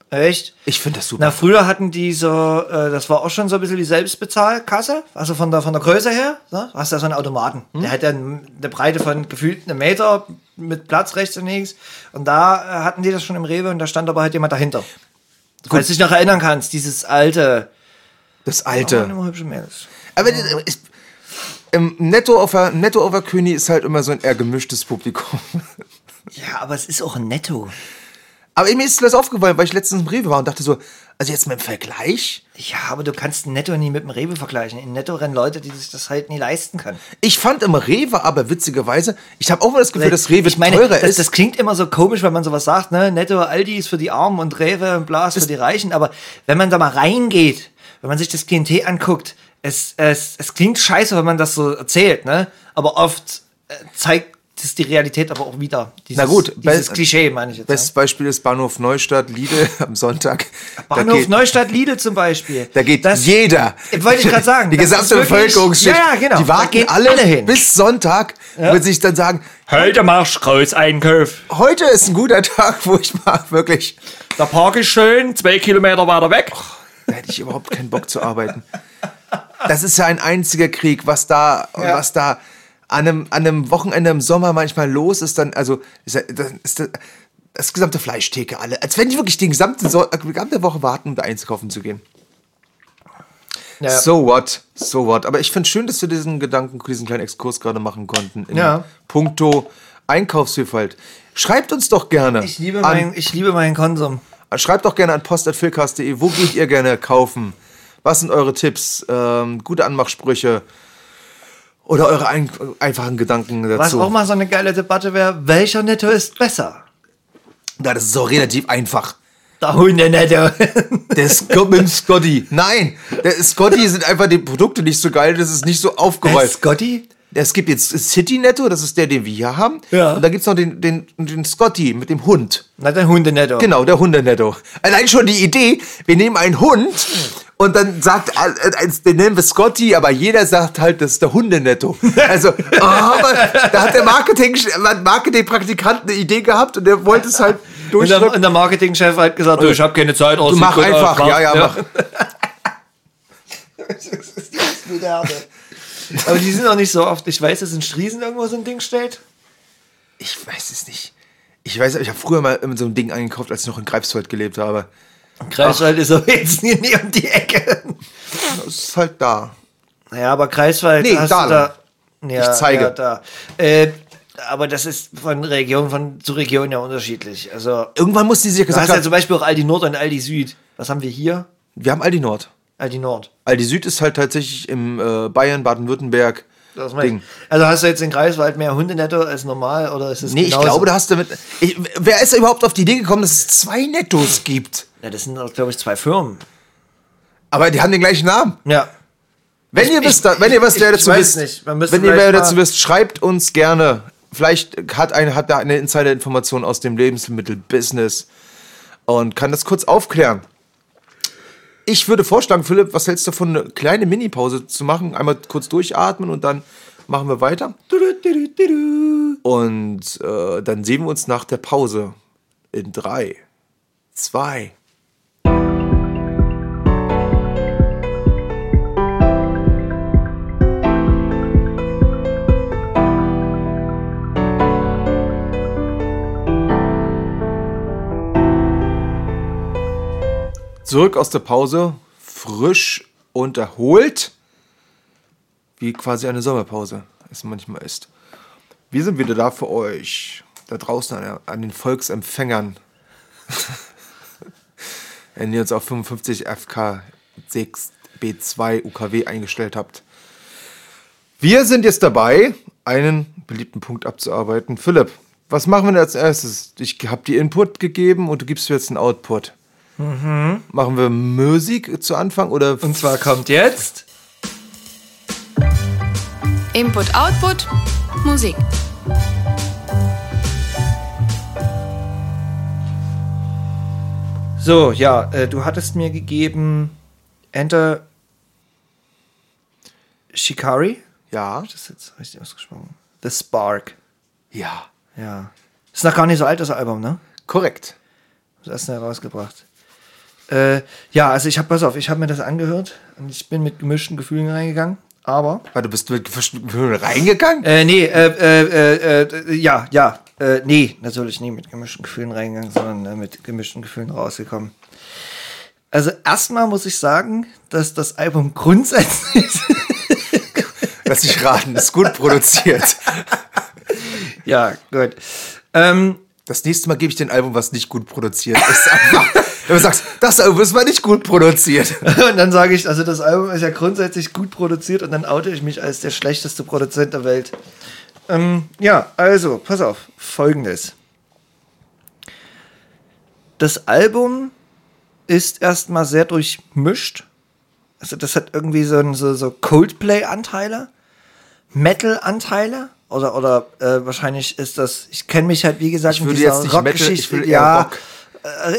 Echt? Ich finde das super. Na, früher hatten die so, äh, das war auch schon so ein bisschen die Selbstbezahlkasse, also von der, von der Größe her. Ne? Du hast ja so einen Automaten. Der hat dann eine Breite von gefühlt einem Meter mit Platz rechts und links. Und da äh, hatten die das schon im Rewe und da stand aber halt jemand dahinter. Falls du dich noch erinnern kannst, dieses alte. Das alte. immer hübsche Mädels. Aber das ähm, Netto auf der, Netto auf der König ist halt immer so ein eher gemischtes Publikum. Ja, aber es ist auch ein Netto. Aber mir ist das aufgefallen, weil ich letztens im Rewe war und dachte so, also jetzt mit dem Vergleich, Ja, aber du kannst ein Netto nie mit dem Rewe vergleichen. In Netto rennen Leute, die sich das halt nie leisten können. Ich fand im Rewe aber witzigerweise, ich habe auch mal das Gefühl, dass Rewe ich meine, teurer das, ist. das klingt immer so komisch, wenn man sowas sagt, ne? Netto, Aldi ist für die Armen und Rewe und Blas für die Reichen. Aber wenn man da mal reingeht, wenn man sich das Klientel anguckt, es, es, es klingt scheiße, wenn man das so erzählt, ne? Aber oft äh, zeigt das die Realität aber auch wieder. Dieses, Na gut, dieses be- Klischee meine ich jetzt. Bestes Beispiel ist Bahnhof Neustadt, Lidl am Sonntag. ja. Bahnhof geht, Neustadt Lidl zum Beispiel. Da geht Das- jeder. Wollte ich gerade sagen. Die gesamte Bevölkerungsschicht. Ja, ja, genau. Die Da warten gehen alle, alle hin. bis Sonntag, wird sich dann sagen, Heute machst du Kreuzeinkauf. heute ist ein guter Tag, wo ich mal wirklich, Der Park ist schön, zwei Kilometer weiter weg. da hätte ich überhaupt keinen Bock zu arbeiten. Das ist ja ein einziger Krieg, was da, was da an einem, an einem Wochenende im Sommer manchmal los ist, dann, also, ist, ja- das, ist das, das gesamte Fleischtheke alle. Als wenn die wirklich die gesamte, so die gesamte Woche warten, um da einkaufen zu gehen. Ja. So what? So what? Aber ich finde schön, dass wir diesen Gedanken, diesen kleinen Exkurs gerade machen konnten. In Ja. Puncto Einkaufsvielfalt. Schreibt uns doch gerne. Ich liebe, an, mein, ich liebe meinen Konsum. Schreibt doch gerne an post.filcast.de. Wo geht ihr gerne kaufen? Was sind eure Tipps? Ähm, gute Anmachsprüche? Oder eure ein, einfachen Gedanken dazu? Was auch mal so eine geile Debatte wäre, welcher Netto ist besser? Na, das ist auch relativ einfach. Der Hunde-Netto. Der Scott mit dem Scotty. Nein, der Scotty sind einfach die Produkte nicht so geil, das ist nicht so aufgerollt. Scotty? Es gibt jetzt City Netto, das ist der, den wir hier haben. Ja. Und dann gibt es noch den, den, den Scotty mit dem Hund. Na, der Hunde-Netto. Genau, der Hundenetto. Allein schon die Idee, wir nehmen einen Hund und dann sagt, den nennen wir Scotty, aber jeder sagt halt, das ist der Hundenetto. Also, oh, da hat der Marketing, Marketingpraktikant eine Idee gehabt und der wollte es halt Und der, und der Marketingchef hat gesagt, ich habe keine Zeit. Du mach einfach, ja, ja, mach. Aber die sind auch nicht so oft. Ich weiß, dass in Striesen irgendwo so ein Ding steht. Ich weiß es nicht. Ich weiß, ich habe früher mal so einem Ding eingekauft, als ich noch in Greifswald gelebt habe. Greifswald ist aber jetzt nie, nie um die Ecke. Das ist halt da. Naja, aber Greifswald Nee, hast da du da. Ja, Ich zeige. Ja, da. Äh, aber das ist von Region von, zu Region ja unterschiedlich. Also, Irgendwann mussten die sich du gesagt hast ja haben, zum Beispiel auch Aldi Nord und Aldi Süd. Was haben wir hier? wir haben Aldi Nord. Aldi Nord. Aldi Süd ist halt tatsächlich im äh, Bayern, Baden-Württemberg. Das Ding. ich. Also hast du jetzt in Greifswald mehr Hundenetto als normal oder ist es Nee, ich genauso? glaube, da hast du mit. Ich, wer ist überhaupt auf die Idee gekommen, dass es zwei Nettos gibt? Ja, das sind, glaube ich, zwei Firmen. Aber die haben den gleichen Namen. Ja. Wenn ihr ich- wisst, wenn ihr was ich- ich dazu wisst, wenn ihr mehr dazu wisst, schreibt uns gerne. Vielleicht hat eine, hat da eine Insider-Information aus dem Lebensmittel-Business und kann das kurz aufklären. Ich würde vorschlagen, Philipp, was hältst du davon, eine kleine Mini-Pause zu machen? Einmal kurz durchatmen und dann machen wir weiter. Und äh, dann sehen wir uns nach der Pause in drei, zwei. Zurück aus der Pause, frisch und erholt, wie quasi eine Sommerpause es manchmal ist. Wir sind wieder da für euch, da draußen an, an den Volksempfängern. Wenn ihr uns auf 55 FK 6 B2 UKW eingestellt habt. Wir sind jetzt dabei, einen beliebten Punkt abzuarbeiten. Philipp, was machen wir denn als erstes? Ich habe dir Input gegeben und du gibst mir jetzt einen Output. Machen wir Musik zu Anfang oder Und zwar kommt jetzt. Input, Output, Musik. So, ja, äh, du hattest mir gegeben Enter Shikari. ja, Das ist jetzt richtig ausgesprochen. The Spark. ja, Ja. Ist noch gar nicht so alt, das Album, ne? korrekt. Das erste herausgebracht. Äh, ja, also ich habe, pass auf, ich habe mir das angehört und ich bin mit gemischten Gefühlen reingegangen. aber. Weil du bist mit gemischten Gefühlen reingegangen? Äh, nee, äh, äh, äh, äh, ja, ja. Äh, nee, natürlich nie mit gemischten Gefühlen reingegangen, sondern äh, mit gemischten Gefühlen rausgekommen. Also erstmal muss ich sagen, dass das Album grundsätzlich. Lass dich raten, ist gut produziert. ja, gut. Ähm, Das nächste Mal gebe ich dir ein Album, was nicht gut produziert ist. Wenn du sagst, das Album ist mal nicht gut produziert. Und dann sage ich, also das Album ist ja grundsätzlich gut produziert und dann oute ich mich als der schlechteste Produzent der Welt. Ähm, ja, also, pass auf, folgendes. Das Album ist erstmal sehr durchmischt. Also das hat irgendwie so, so, so Coldplay-Anteile, Metal-Anteile. Oder, oder äh, wahrscheinlich ist das, ich kenne mich halt, wie gesagt, Ich würde jetzt nicht Metal, ich eher ja, Rock.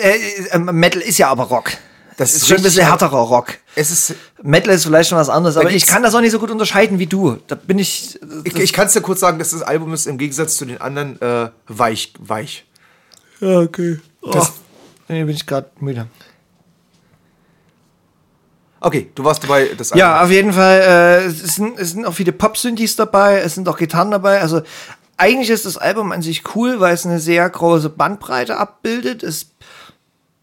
Äh, äh, Metal ist ja aber Rock. Das ist ist schon ein bisschen härterer Rock. Es ist, Metal ist vielleicht schon was anderes, aber ich kann das auch nicht so gut unterscheiden wie du. Da bin ich. ich, ich kann es dir kurz sagen, dass das Album ist im Gegensatz zu den anderen äh, weich, weich. ja, okay. Das- oh, nee, bin ich gerade müde. Okay, du warst dabei, das Album. Ja, auf jeden Fall. Äh, es, sind, es sind auch viele Pop-Synthes dabei, es sind auch Gitarren dabei. Also eigentlich ist das Album an sich cool, weil es eine sehr große Bandbreite abbildet. Es,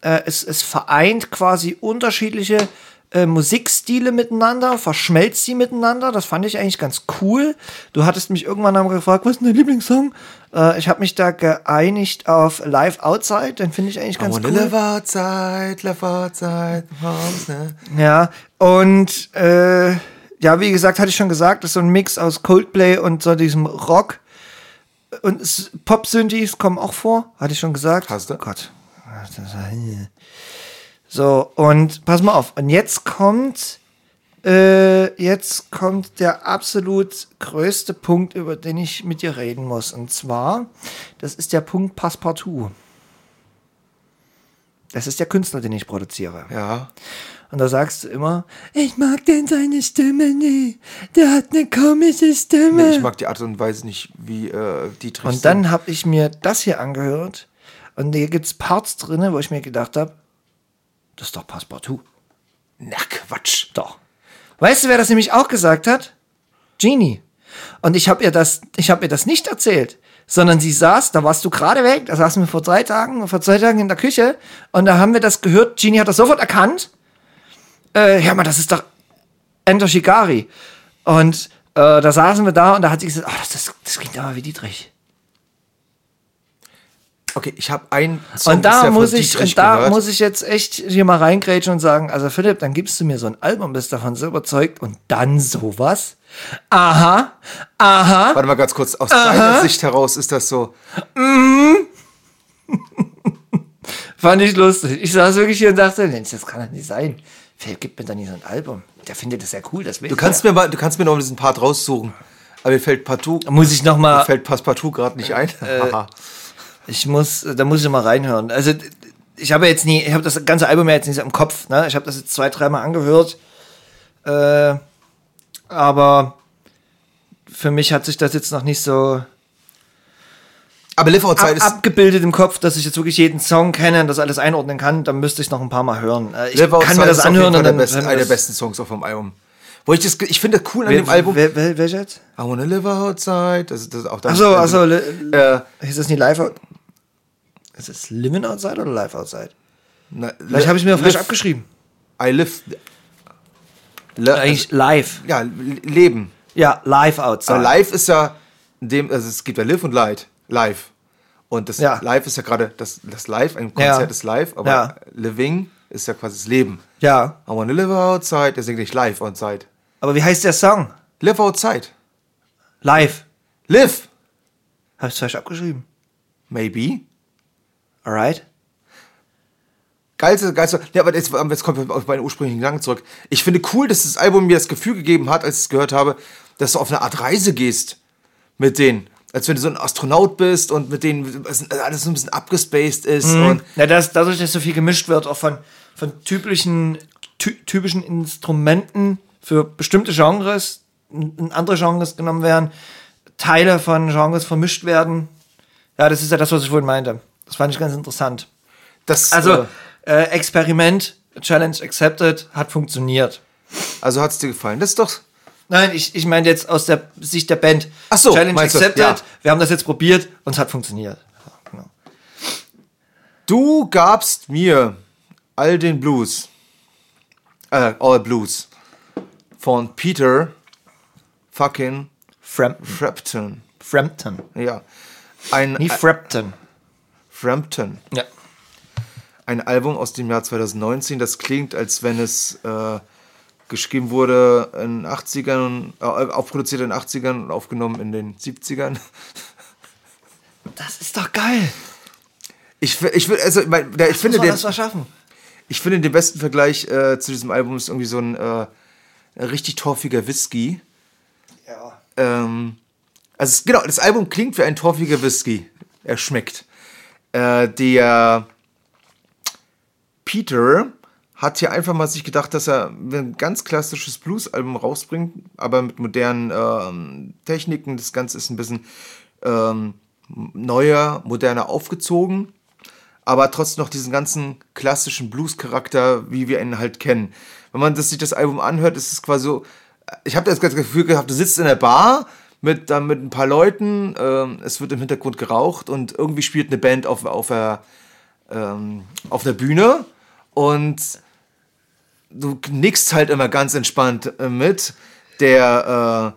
äh, es, es vereint quasi unterschiedliche äh, Musikstile miteinander, verschmelzt sie miteinander. Das fand ich eigentlich ganz cool. Du hattest mich irgendwann einmal gefragt, was ist denn dein Lieblingssong? Äh, ich habe mich da geeinigt auf Live Outside, den finde ich eigentlich ganz wanna cool. live outside, live outside, homes, ne? Ja, und äh, ja, wie gesagt, hatte ich schon gesagt, das ist so ein Mix aus Coldplay und so diesem Rock. Und Pop-Synthes kommen auch vor, hatte ich schon gesagt. Hast du? Oh Gott. So, und pass mal auf. Und jetzt kommt, äh, jetzt kommt der absolut größte Punkt, über den ich mit dir reden muss. Und zwar, das ist der Punkt Passepartout. Das ist der Künstler, den ich produziere. Ja. Und da sagst du immer, ich mag denn seine Stimme nie. Der hat eine komische Stimme. Nee, ich mag die Art und Weise nicht, wie äh, Dietrich und dann habe ich mir das hier angehört. Und hier gibt es Parts drin, wo ich mir gedacht habe, das ist doch Passepartout. Na Quatsch. Doch. Weißt du, wer das nämlich auch gesagt hat? Genie. Und ich habe ihr das, ich habe ihr das nicht erzählt, sondern sie saß, da warst du gerade weg, da saßen wir vor drei Tagen, vor zwei Tagen in der Küche und da haben wir das gehört. Genie hat das sofort erkannt. Äh, hör mal, das ist doch Enter Shikari. Und äh, da saßen wir da und da hat sie gesagt, oh, das, das, das klingt aber wie Dietrich. Okay, ich habe einen Song Und da muss ich, Dietrich und da gehört. muss ich jetzt echt hier mal reingrätschen und sagen, also Philipp, dann gibst du mir so ein Album, bist davon so überzeugt und dann sowas. Aha, aha. Warte mal ganz kurz, aus deiner Sicht heraus ist das so. Fand ich lustig. Ich saß wirklich hier und dachte, Mensch, das kann doch nicht sein. Philipp gibt mir doch nicht so ein Album. Der findet das ja cool, das will Du kannst mir mal, du kannst mir noch diesen Part raussuchen. Aber mir fällt partout, Muss ich noch mir mal, fällt Passepartout gerade nicht ein. Äh. ich muss, da muss ich mal reinhören. Also, ich habe jetzt nie, ich habe das ganze Album ja jetzt nicht so im Kopf, ne? Ich habe das jetzt zwei, dreimal angehört. Äh, aber für mich hat sich das jetzt noch nicht so Aber Live Outside ab, ist, abgebildet im Kopf, dass ich jetzt wirklich jeden Song kenne und das alles einordnen kann. Dann müsste ich noch ein paar Mal hören. Äh, ich Live kann mir das ist auf jeden anhören Fall und der dann besten, wenn einer der das- besten Songs auf dem Album. Wo ich das, ich finde cool an Wer, dem Album. wer, wer, welcher jetzt? I wanna live outside. Das, das auch Achso, achso. Äh, Ist das nicht live? out- Ist es Living Outside oder Live Outside? na, Vielleicht habe ich mir live- falsch abgeschrieben. I live. Le, Eigentlich live. ja, Leben. Ja, Live Outside. Aber live ist ja, in dem, also es gibt ja Live und Light. Live. Und das Ja. Live ist ja gerade das, das Live, ein Konzert Ja. ist live, aber Ja. Living ist ja quasi das Leben. Ja. I wanna live outside, der singt nicht live outside. Aber wie heißt der Song? Live outside. Live. Live. Habe ich falsch abgeschrieben. Maybe. Alright. Geilste, geilste. Ja, aber jetzt, jetzt kommt auf meinen ursprünglichen Gedanken zurück. Ich finde cool, dass das Album mir das Gefühl gegeben hat, als ich es gehört habe, dass du auf eine Art Reise gehst mit denen. Als wenn du so ein Astronaut bist und mit denen alles so ein bisschen abgespaced ist. Und Ja, das, dadurch, dass so viel gemischt wird, auch von, von typischen, ty typischen Instrumenten für bestimmte Genres, andere Genres genommen werden, Teile von Genres vermischt werden. Ja, das ist ja das, was ich vorhin meinte. Das fand ich ganz interessant. das, Also, äh, äh, Experiment, Challenge accepted, hat funktioniert. also hat es dir gefallen. Das ist doch, Nein, ich, ich meine jetzt aus der Sicht der Band. Ach so, Challenge accepted. ja. Wir haben das jetzt probiert und es hat funktioniert. Ja, genau. Du gabst mir all den Blues, äh, All Blues von Peter fucking Frampton. Frampton. Frampton. Ja. Ein, Nie Frampton. Frampton. Ja. Ein Album aus dem Jahr 2019, das klingt, als wenn es äh, geschrieben wurde in den 80ern, äh, aufproduziert in den 80ern und aufgenommen in den 70ern. Das ist doch geil. Ich, ich, will- also, mein, der, ich, finde, der, das verschaffen. ich finde den besten Vergleich äh, zu diesem Album ist irgendwie so ein äh, richtig torfiger Whisky. Ja. Ähm, also genau, das Album klingt wie ein torfiger Whisky. Er schmeckt. Äh, der Peter hat hier einfach mal sich gedacht, dass er ein ganz klassisches Blues-Album rausbringt, aber mit modernen ähm, Techniken. Das Ganze ist ein bisschen ähm, neuer, moderner aufgezogen, aber trotzdem noch diesen ganzen klassischen Blues-Charakter, wie wir ihn halt kennen. Wenn man das, sich das Album anhört, ist es quasi so, ich habe das Gefühl gehabt, du sitzt in der Bar mit, dann mit ein paar Leuten, ähm, es wird im Hintergrund geraucht und irgendwie spielt eine Band auf, auf, der, ähm, auf der Bühne und du nickst halt immer ganz entspannt äh, mit. Der,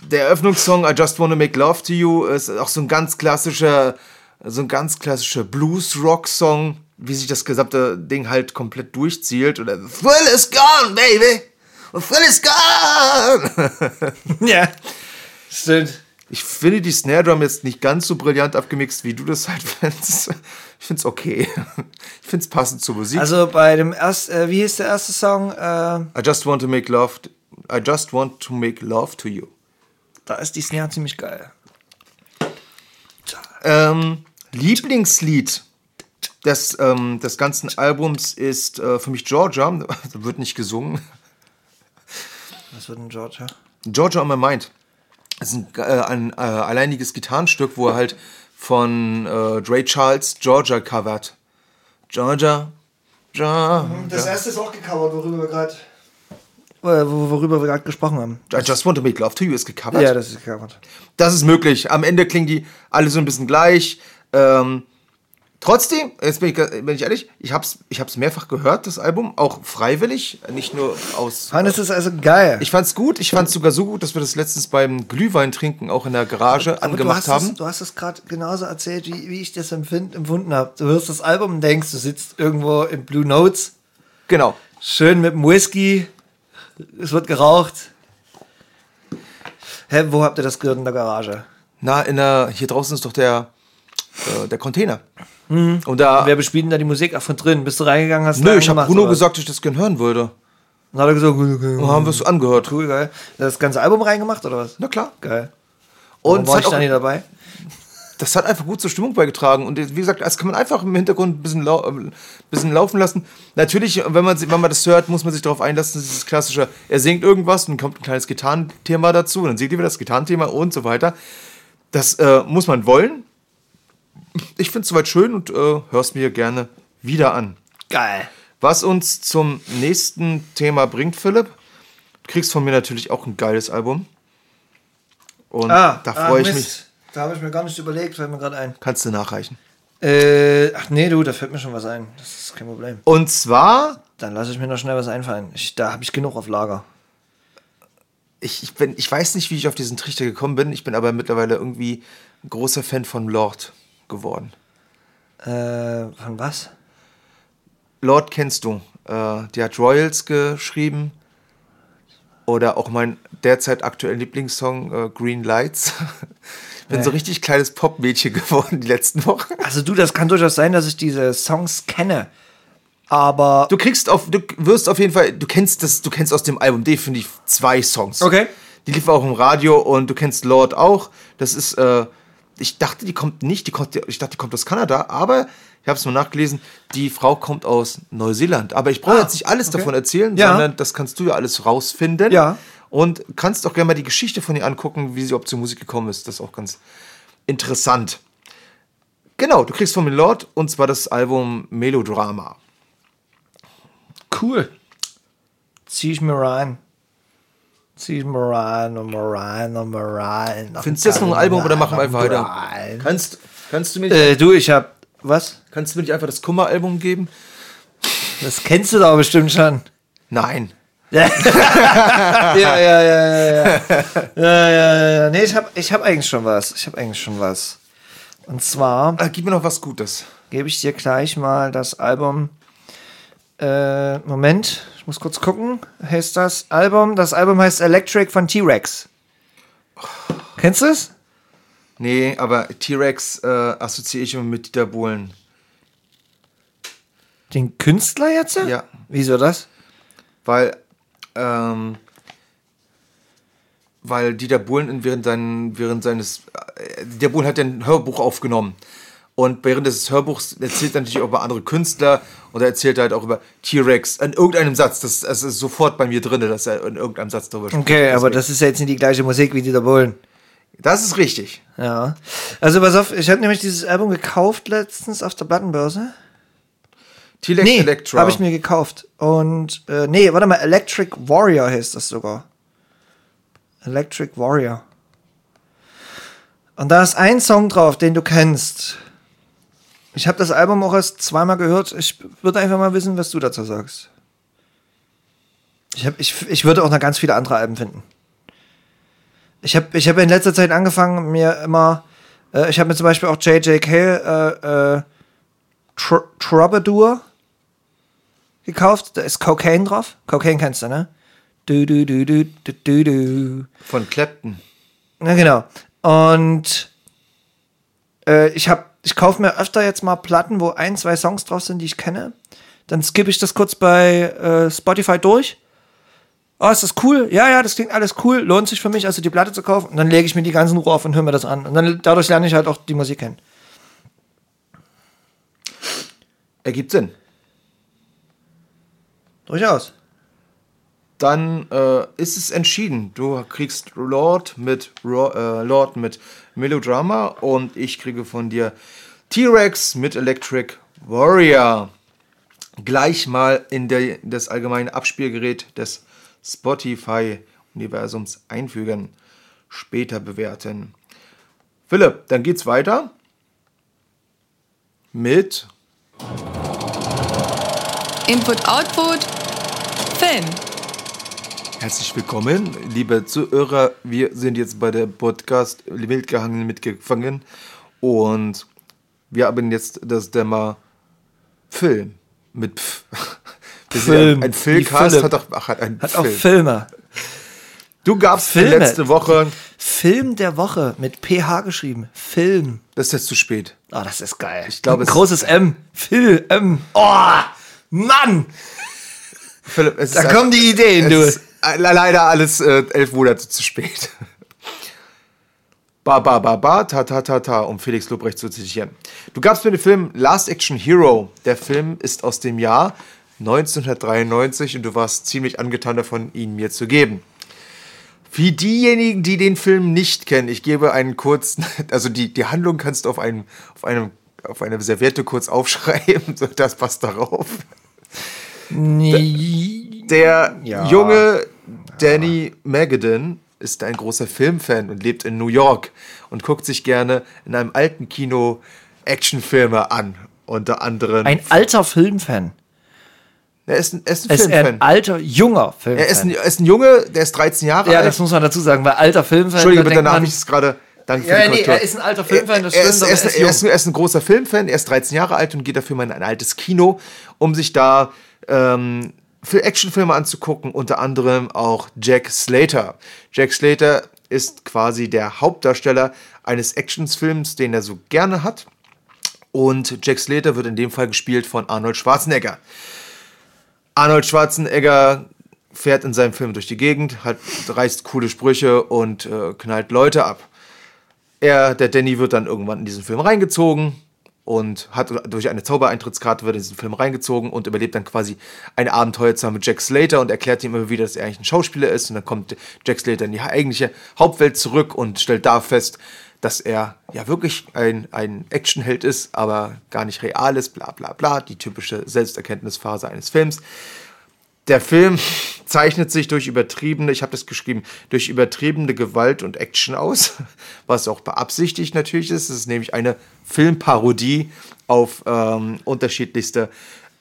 äh, der Eröffnungssong I Just Wanna Make Love to You ist auch so ein ganz klassischer, so ein ganz klassischer Blues-Rock-Song, wie sich das gesamte Ding halt komplett durchzielt. Oder The Thrill is gone, baby! The Thrill is gone! Ja. Stimmt. Ich finde die Snare Drum jetzt nicht ganz so brillant abgemixt, wie du das halt findest. Ich finde es okay. Ich finde es passend zur Musik. Also bei dem ersten, äh, wie hieß der erste Song? Äh, I just want to make love. I just want to make love to you. da ist die Snare ziemlich geil. Ähm, Lieblingslied des, ähm, des ganzen Albums ist äh, für mich Georgia. Da wird nicht gesungen. Was wird denn Georgia? Georgia on my mind. Das ist ein, äh, ein äh, alleiniges Gitarrenstück, wo er halt von äh, Dre Charles Georgia covert. Georgia, Georgia. erste ist auch gecovert, worüber wir gerade. Worüber wir gerade gesprochen haben. I just want to make love to you ist gecovert. Ja, das ist gecovert. Das ist möglich. Am Ende klingen die alle so ein bisschen gleich. Ähm, trotzdem, jetzt bin ich, bin ich ehrlich, ich hab's, ich hab's mehrfach gehört, das Album, auch freiwillig, nicht nur aus. Hannes ist also geil. Ich fand's gut, ich fand's sogar so gut, dass wir das letztens beim Glühwein trinken auch in der Garage Aber angemacht du haben. Es, du hast es gerade genauso erzählt, wie, wie ich das empfind, empfunden habe. Du hörst das Album und denkst, du sitzt irgendwo in Blue Notes, Genau. schön mit dem Whisky, es wird geraucht. Hä, wo habt ihr das gehört in der Garage? Na, in der, hier draußen ist doch der, äh, der Container. Und da. Wer bespielt denn da die Musik? Ach, von drin. Bist du reingegangen, hast Nö, ich habe Bruno oder gesagt, dass ich das gerne hören würde. Dann hat er gesagt, okay, okay, Und haben wir es angehört. cool, geil. Das ganze Album reingemacht, oder was? Na klar. Geil. Und Und es war ich da nicht dabei? das hat einfach gut zur Stimmung beigetragen. Und wie gesagt, das kann man einfach im Hintergrund ein bisschen, lau äh, bisschen laufen lassen. Natürlich, wenn man, wenn man das hört, muss man sich darauf einlassen, das ist das klassische, er singt irgendwas und dann kommt ein kleines Gitarrenthema dazu und dann singt ihr wieder das Gitarrenthema und so weiter. Das äh, muss man wollen. Ich finde es soweit schön und äh, hör's mir gerne wieder an. Geil. Was uns zum nächsten Thema bringt, Philipp. Du kriegst von mir natürlich auch ein geiles Album. Und da freue ich mich. Ah, Da habe ich mir gar nicht überlegt, fällt mir gerade ein. Kannst du nachreichen. Äh, ach nee, du, da fällt mir schon was ein. Das ist kein Problem. Und zwar, Dann lasse ich mir noch schnell was einfallen. Ich, da habe ich genug auf Lager. ich, ich, bin, ich weiß nicht, wie ich auf diesen Trichter gekommen bin. Ich bin aber mittlerweile irgendwie ein großer Fan von Lord geworden. Äh, von was? Lord kennst du. Äh, die hat Royals geschrieben. Oder auch mein derzeit aktuellen Lieblingssong äh, Green Lights. Ich bin so richtig kleines Popmädchen geworden die letzten Wochen. Also du, das kann durchaus sein, dass ich diese Songs kenne. Aber. Du kriegst auf, du wirst auf jeden Fall, du kennst das, du kennst aus dem Album definitiv zwei Songs. Okay. Die liefen auch im Radio und du kennst Lord auch. Das ist, äh, ich dachte, die kommt nicht, die kommt, ich dachte, die kommt aus Kanada, aber ich habe es mal nachgelesen, die Frau kommt aus Neuseeland. Aber ich brauche Ah, jetzt nicht alles okay. davon erzählen, Ja. sondern das kannst du ja alles rausfinden. Ja. Und kannst auch gerne mal die Geschichte von ihr angucken, wie sie überhaupt zur Musik gekommen ist. Das ist auch ganz interessant. Genau, du kriegst von mir Lord und zwar das Album Zieh ich mal rein und mal rein und mal rein. Findest du jetzt noch ein Album oder machen wir einfach weiter? Kannst, kannst, du mir Äh, du, ich hab. Was? kannst du mir nicht einfach das Kummer-Album geben? Das kennst du doch bestimmt schon. Nein. Ja, ja, ja, ja, ja. Ja, ja, ja, ja. Nee, ich hab, ich hab eigentlich schon was. Ich hab eigentlich schon was. Und zwar Ah, gib mir noch was Gutes. gebe ich dir gleich mal das Album. Äh, Moment, ich muss kurz gucken. Heißt das Album? Das Album heißt Electric von T-Rex. Kennst du es? Nee, aber T-Rex äh, assoziiere ich immer mit Dieter Bohlen. Den Künstler jetzt? Ja. Wieso das? Weil, ähm, weil Dieter Bohlen während, seinen, während seines, äh, Dieter Bohlen hat ja ein Hörbuch aufgenommen. Und während des Hörbuchs erzählt er natürlich auch über andere Künstler und er erzählt halt auch über T-Rex in irgendeinem Satz. Das, das ist sofort bei mir drin, dass er in irgendeinem Satz darüber spricht. Okay, aber das ist ja jetzt nicht die gleiche Musik wie Dieter Bohlen. Das ist richtig. Ja. Also pass auf, ich habe nämlich dieses Album gekauft letztens auf der Plattenbörse. T-Rex Nee, Electra. habe ich mir gekauft. Und, äh, nee, warte mal, Electric Warrior heißt das sogar. Electric Warrior. Und da ist ein Song drauf, den du kennst. Ich habe das Album auch erst zweimal gehört. Ich würde einfach mal wissen, was du dazu sagst. Ich, hab, ich, ich würde auch noch ganz viele andere Alben finden. Ich habe ich hab in letzter Zeit angefangen, mir immer. Äh, ich habe mir zum Beispiel auch J.J. Cale äh, äh, Tr Troubadour gekauft. Da ist Cocaine drauf. Cocaine kennst du, ne? Du, du, du, du, du, du, du. Von Clapton. Ja, genau. Und äh, ich habe, ich kaufe mir öfter jetzt mal Platten, wo ein, zwei Songs drauf sind, die ich kenne. Dann skippe ich das kurz bei äh, Spotify durch. Oh, ist das cool? Ja, ja, das klingt alles cool. Lohnt sich für mich, also die Platte zu kaufen. Und dann lege ich mir die ganzen Ruhe auf und höre mir das an. Und dann dadurch lerne ich halt auch die Musik kennen. Ergibt Sinn. Durchaus. Dann äh, ist es entschieden. Du kriegst Lord mit, Ro äh, Lord mit Melodrama und ich kriege von dir T-Rex mit Electric Warrior. Gleich mal in der, das allgemeine Abspielgerät des Spotify-Universums einfügen. Später bewerten. Philipp, dann geht's weiter mit Input, Output, Film. Herzlich willkommen, liebe Zuhörer. Wir sind jetzt bei der Podcast Wildgehangen mitgefangen und wir haben jetzt das Thema Film mit Pf. Film, Ein Filmcast hat auch, ach, hat einen Hat auch Film. Filme. Du gabst Filme. letzte Woche, Film der Woche mit PH geschrieben. Film. das ist jetzt zu spät. Oh, das ist geil. Ich glaube, ein es- großes M. Phil M. Oh, Mann. Philipp, Da kommen die Ideen, du. Ist leider alles äh, elf Monate zu spät. Ba, ba, ba, ba, ta, ta, ta, ta, um Felix Lobrecht zu zitieren. Du gabst mir den Film Last Action Hero. Der Film ist aus dem Jahr 1993 und du warst ziemlich angetan davon, ihn mir zu geben. Für diejenigen, die den Film nicht kennen, ich gebe einen kurzen, also die, die Handlung kannst du auf einem, auf einem, auf einer Serviette kurz aufschreiben, das passt darauf. Der Ja. junge Danny Magadan ist ein großer Filmfan und lebt in New York und guckt sich gerne in einem alten Kino Actionfilme an. Unter anderem. Ein alter Filmfan. er ist ein, er ist ein ist Filmfan. ein alter, junger Filmfan. er, ist ein, er ist ein Junge, der ist 13 Jahre ja, alt. das muss man dazu sagen, weil alter Filmfan. Entschuldige bitte, denkt da habe ich es gerade. Danke für Ja, die nee, er ist ein alter Filmfan, das er, stimmt, ist, er, ist, er ist er, er ist ein großer Filmfan, er ist 13 Jahre alt und geht dafür mal in ein altes Kino, um sich da ähm, für Actionfilme anzugucken, unter anderem auch Jack Slater. Jack Slater ist quasi der Hauptdarsteller eines Actionsfilms, den er so gerne hat. Und Jack Slater wird in dem Fall gespielt von Arnold Schwarzenegger. Arnold Schwarzenegger fährt in seinem Film durch die Gegend, hat, reißt coole Sprüche und äh, knallt Leute ab. Er, der Danny, wird dann irgendwann in diesen Film reingezogen und hat durch eine Zaubereintrittskarte wird in diesen Film reingezogen und überlebt dann quasi ein Abenteuer zusammen mit Jack Slater und erklärt ihm immer wieder, dass er eigentlich ein Schauspieler ist. Und dann kommt Jack Slater in die eigentliche Hauptwelt zurück und stellt da fest, dass er ja wirklich ein, ein Actionheld ist, aber gar nicht real ist, bla bla bla, die typische Selbsterkenntnisphase eines Films. Der Film zeichnet sich durch übertriebene, ich habe das geschrieben, durch übertriebene Gewalt und Action aus, was auch beabsichtigt natürlich ist. Es ist nämlich eine Filmparodie auf ähm, unterschiedlichste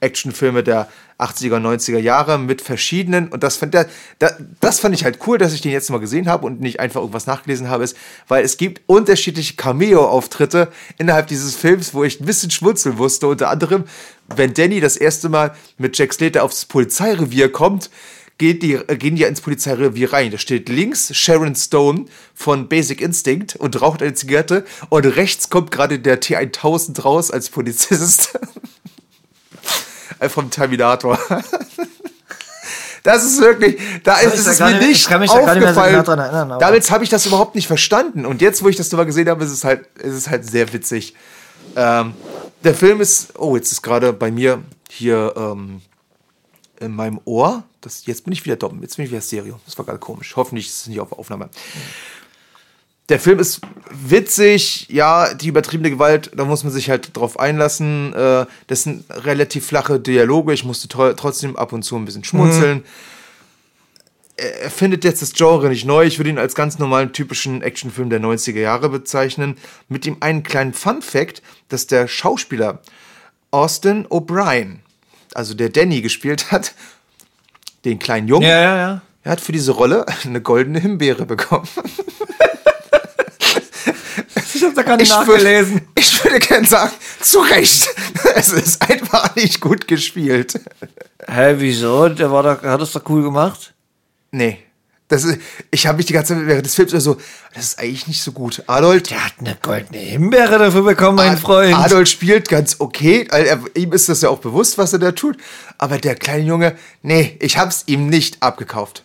Actionfilme der 80er, 90er Jahre mit verschiedenen, und das fand, der, da, das fand ich halt cool, dass ich den jetzt mal gesehen habe und nicht einfach irgendwas nachgelesen habe, ist, weil es gibt unterschiedliche Cameo-Auftritte innerhalb dieses Films, wo ich ein bisschen schmunzeln musste. Unter anderem, wenn Danny das erste Mal mit Jack Slater aufs Polizeirevier kommt, geht die, äh, gehen die ja ins Polizeirevier rein. Da steht links Sharon Stone von Basic Instinct und raucht eine Zigarette und rechts kommt gerade der T1000 raus als Polizist. Äh, vom Terminator. Das ist wirklich, da ist es mir nicht- nicht da aufgefallen. genau erinnern, Damals habe ich das überhaupt nicht verstanden. Und jetzt, wo ich das nochmal gesehen habe, ist es halt, ist es halt sehr witzig. Ähm, der Film ist, oh, jetzt ist gerade bei mir hier ähm, in meinem Ohr. Das, jetzt bin ich wieder dumm, jetzt bin ich wieder Stereo. Das war gerade komisch. Hoffentlich ist es nicht auf Aufnahme. Der Film ist witzig, ja, die übertriebene Gewalt, da muss man sich halt drauf einlassen. Äh, das sind relativ flache Dialoge, ich musste tro trotzdem ab und zu ein bisschen schmunzeln. Er er findet jetzt das Genre nicht neu, ich würde ihn als ganz normalen, typischen Actionfilm der 90er Jahre bezeichnen. Mit dem einen kleinen Fun-Fact, dass der Schauspieler Austin O'Brien, also der Danny gespielt hat, den kleinen Jungen, Ja, ja, ja. er hat für diese Rolle eine goldene Himbeere bekommen. Ich habe da gar nicht Ich nachgelesen. Würde, ich würde gerne sagen, zu Recht. Es ist einfach nicht gut gespielt. Hä, wieso? Der war da, hat das doch cool gemacht. Nee. Das ist, ich habe mich die ganze Zeit während des Films so, das ist eigentlich nicht so gut. Adolf, Der hat eine goldene Himbeere dafür bekommen, mein Freund. Adolf spielt ganz okay. Er, ihm ist das ja auch bewusst, was er da tut. Aber der kleine Junge, nee, ich hab's ihm nicht abgekauft.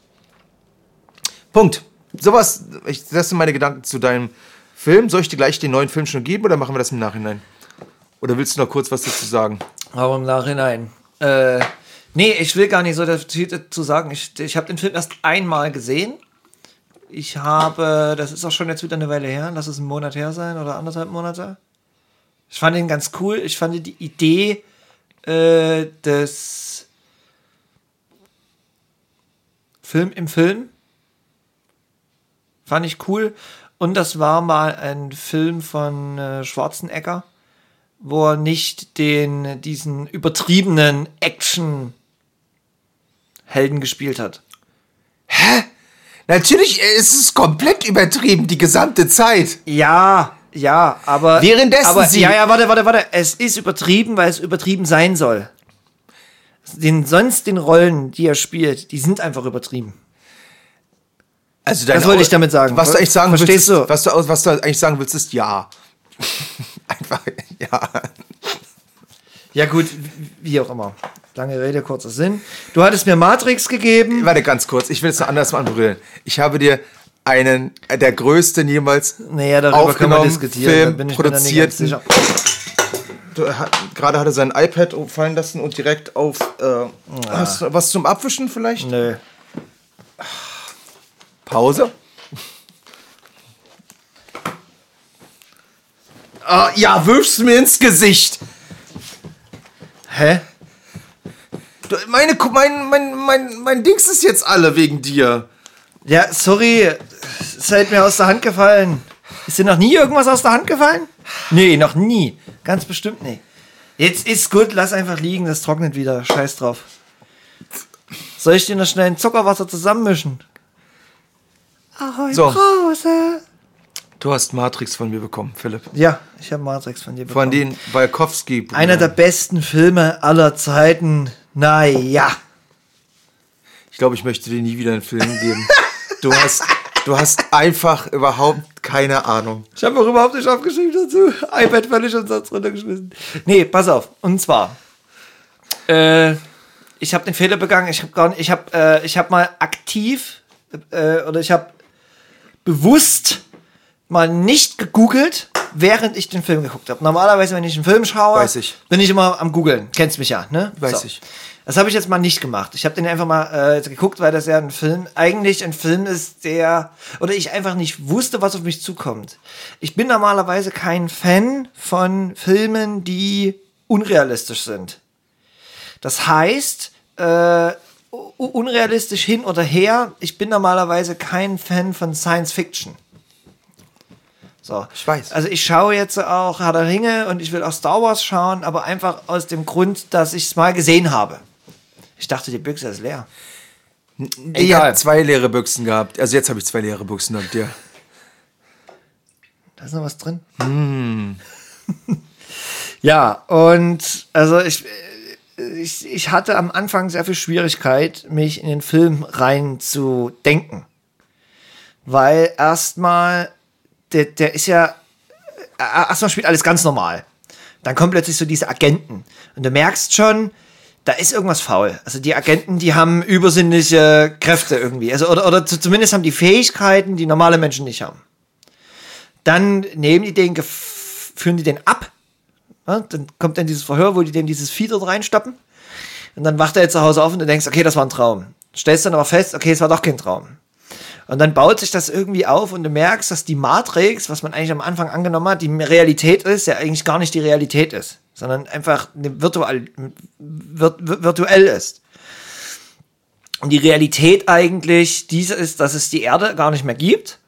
Punkt. Sowas, ich, das sind meine Gedanken zu deinem Film. Soll ich dir gleich den neuen Film schon geben oder machen wir das im Nachhinein? Oder willst du noch kurz was dazu sagen? Aber im Nachhinein. Äh, nee, ich will gar nicht so dazu sagen. Ich, ich habe den Film erst einmal gesehen. Ich habe, das ist auch schon jetzt wieder eine Weile her, lass es ein Monat her sein oder anderthalb Monate. Ich fand ihn ganz cool. Ich fand die Idee äh, des Film im Film fand ich cool. Und das war mal ein Film von äh, Schwarzenegger wo er nicht den, diesen übertriebenen Action-Helden gespielt hat. Natürlich ist es komplett übertrieben, die gesamte Zeit. Ja, ja, aber. Währenddessen aber, sie- Ja, ja, warte, warte, warte. Es ist übertrieben, weil es übertrieben sein soll. Den, sonst den Rollen, die er spielt, die sind einfach übertrieben. Also Das wollte ich damit sagen. Was du eigentlich sagen Verstehst willst, du? Was du, was du eigentlich sagen willst, ist ja. Einfach, ja. Ja, gut, wie auch immer. Lange Rede, kurzer Sinn. Du hattest mir Matrix gegeben. Warte ganz kurz, ich will es noch anders mal anberühren. Ich habe dir einen äh, der größten jemals Naja, darüber diskutieren. Film, sicher. Du, hat, gerade hat er sein iPad fallen lassen und direkt auf. Äh, hast du was zum Abwischen vielleicht? Nö. Pause. Ah, ja, wirfst du mir ins Gesicht. Hä? Du, meine, mein, mein, mein, mein Dings ist jetzt alle wegen dir. Ja, sorry, es ist halt mir aus der Hand gefallen. Ist dir noch nie irgendwas aus der Hand gefallen? Nee, noch nie. Ganz bestimmt nicht. Jetzt ist gut, lass einfach liegen, das trocknet wieder. Scheiß drauf. Soll ich dir noch schnell ein Zuckerwasser zusammenmischen? Ahoi, So. Brause. Du hast Matrix von mir bekommen, Philipp. Ja, ich habe Matrix von dir bekommen. Von den Balkowski. Einer der besten Filme aller Zeiten. Naja. Ich glaube, ich möchte dir nie wieder einen Film geben. Du hast, du hast einfach überhaupt keine Ahnung. Ich habe auch überhaupt nicht aufgeschrieben dazu. iPad völlig und sonst runtergeschmissen. Nee, pass auf. Und zwar, äh, ich habe den Fehler begangen. Ich habe gar nicht, ich habe, äh, ich habe mal aktiv äh, oder ich habe bewusst mal nicht gegoogelt, während ich den Film geguckt habe. Normalerweise, wenn ich einen Film schaue, Weiß ich. bin ich immer am googeln. Kennst mich ja, ne? Weiß ich. Das habe ich jetzt mal nicht gemacht. Ich habe den einfach mal äh, geguckt, weil das ja ein Film, eigentlich ein Film ist, der, oder ich einfach nicht wusste, was auf mich zukommt. Ich bin normalerweise kein Fan von Filmen, die unrealistisch sind. Das heißt, äh, unrealistisch hin oder her. Ich bin normalerweise kein Fan von Science Fiction. So. Ich weiß. Also ich schaue jetzt auch Herr der Ringe und ich will auch Star Wars schauen, aber einfach aus dem Grund, dass ich es mal gesehen habe. Ich dachte, die Büchse ist leer. Ich Egal. habe zwei leere Büchsen gehabt. Also jetzt habe ich zwei leere Büchsen gehabt, ja. Da ist noch was drin. ja, und also ich, ich, ich hatte am Anfang sehr viel Schwierigkeit, mich in den Film rein zu denken. Weil erstmal, der, der ist ja, äh, erstmal spielt alles ganz normal. Dann kommen plötzlich so diese Agenten. Und du merkst schon, da ist irgendwas faul. Also die Agenten, die haben übersinnliche Kräfte irgendwie. Also, oder, oder zu- zumindest haben die Fähigkeiten, die normale Menschen nicht haben. Dann nehmen die den, führen die den ab. Ja, dann kommt dann dieses Verhör, wo die dem dieses Vieh dort reinstappen. Und dann wacht er jetzt zu Hause auf und du denkst, okay, das war ein Traum. Stellst dann aber fest, okay, es war doch kein Traum. Und dann baut sich das irgendwie auf und du merkst, dass die Matrix, was man eigentlich am Anfang angenommen hat, die Realität ist, ja eigentlich gar nicht die Realität ist, sondern einfach eine virtual, virt, virtuell ist. Und die Realität eigentlich diese ist, dass es die Erde gar nicht mehr gibt,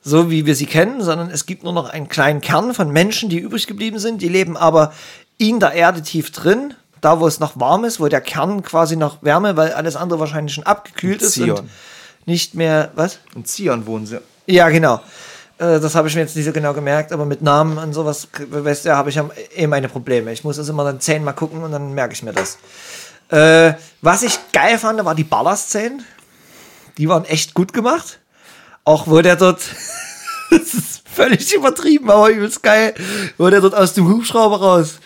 so wie wir sie kennen, sondern es gibt nur noch einen kleinen Kern von Menschen, die übrig geblieben sind. Die leben aber in der Erde tief drin, da wo es noch warm ist, wo der Kern quasi noch Wärme, weil alles andere wahrscheinlich schon abgekühlt ist Zion. und nicht mehr, was? In Zion wohnen sie. Ja, genau. Äh, Das habe ich mir jetzt nicht so genau gemerkt, aber mit Namen und sowas, weißt du, habe ich eh meine Probleme. Ich muss das immer dann zehnmal gucken und dann merke ich mir das. Äh, was ich geil fand, war die Ballerszenen. Die waren echt gut gemacht. Auch wo der dort, das ist völlig übertrieben, aber übelst geil, wo der dort aus dem Hubschrauber raus.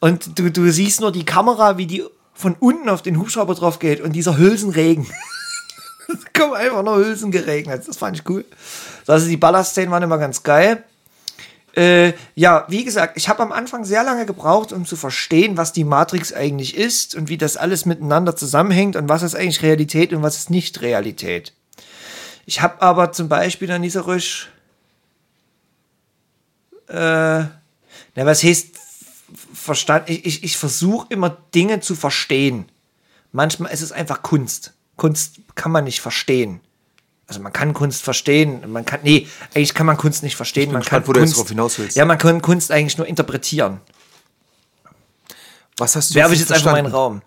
Und du, du siehst nur die Kamera, wie die von unten auf den Hubschrauber drauf geht und dieser Hülsenregen. Es kommen einfach nur Hülsen geregnet. Das fand ich cool. Also die Ballerszenen waren immer ganz geil. Äh, ja, wie gesagt, ich habe am Anfang sehr lange gebraucht, um zu verstehen, was die Matrix eigentlich ist und wie das alles miteinander zusammenhängt und was ist eigentlich Realität und was ist nicht Realität. Ich habe aber zum Beispiel dann dieser Rüsch, äh, na, was heißt verstanden? Ich, ich, ich versuche immer Dinge zu verstehen. Manchmal ist es einfach Kunst. Kunst kann man nicht verstehen. Also man kann Kunst verstehen, man kann, nee, eigentlich kann man Kunst nicht verstehen. man gespannt, kann wo du jetzt Kunst, drauf hinaus willst. Ja, man kann Kunst eigentlich nur interpretieren. Was hast du Werfe ich jetzt jetzt einfach verstanden? Raum.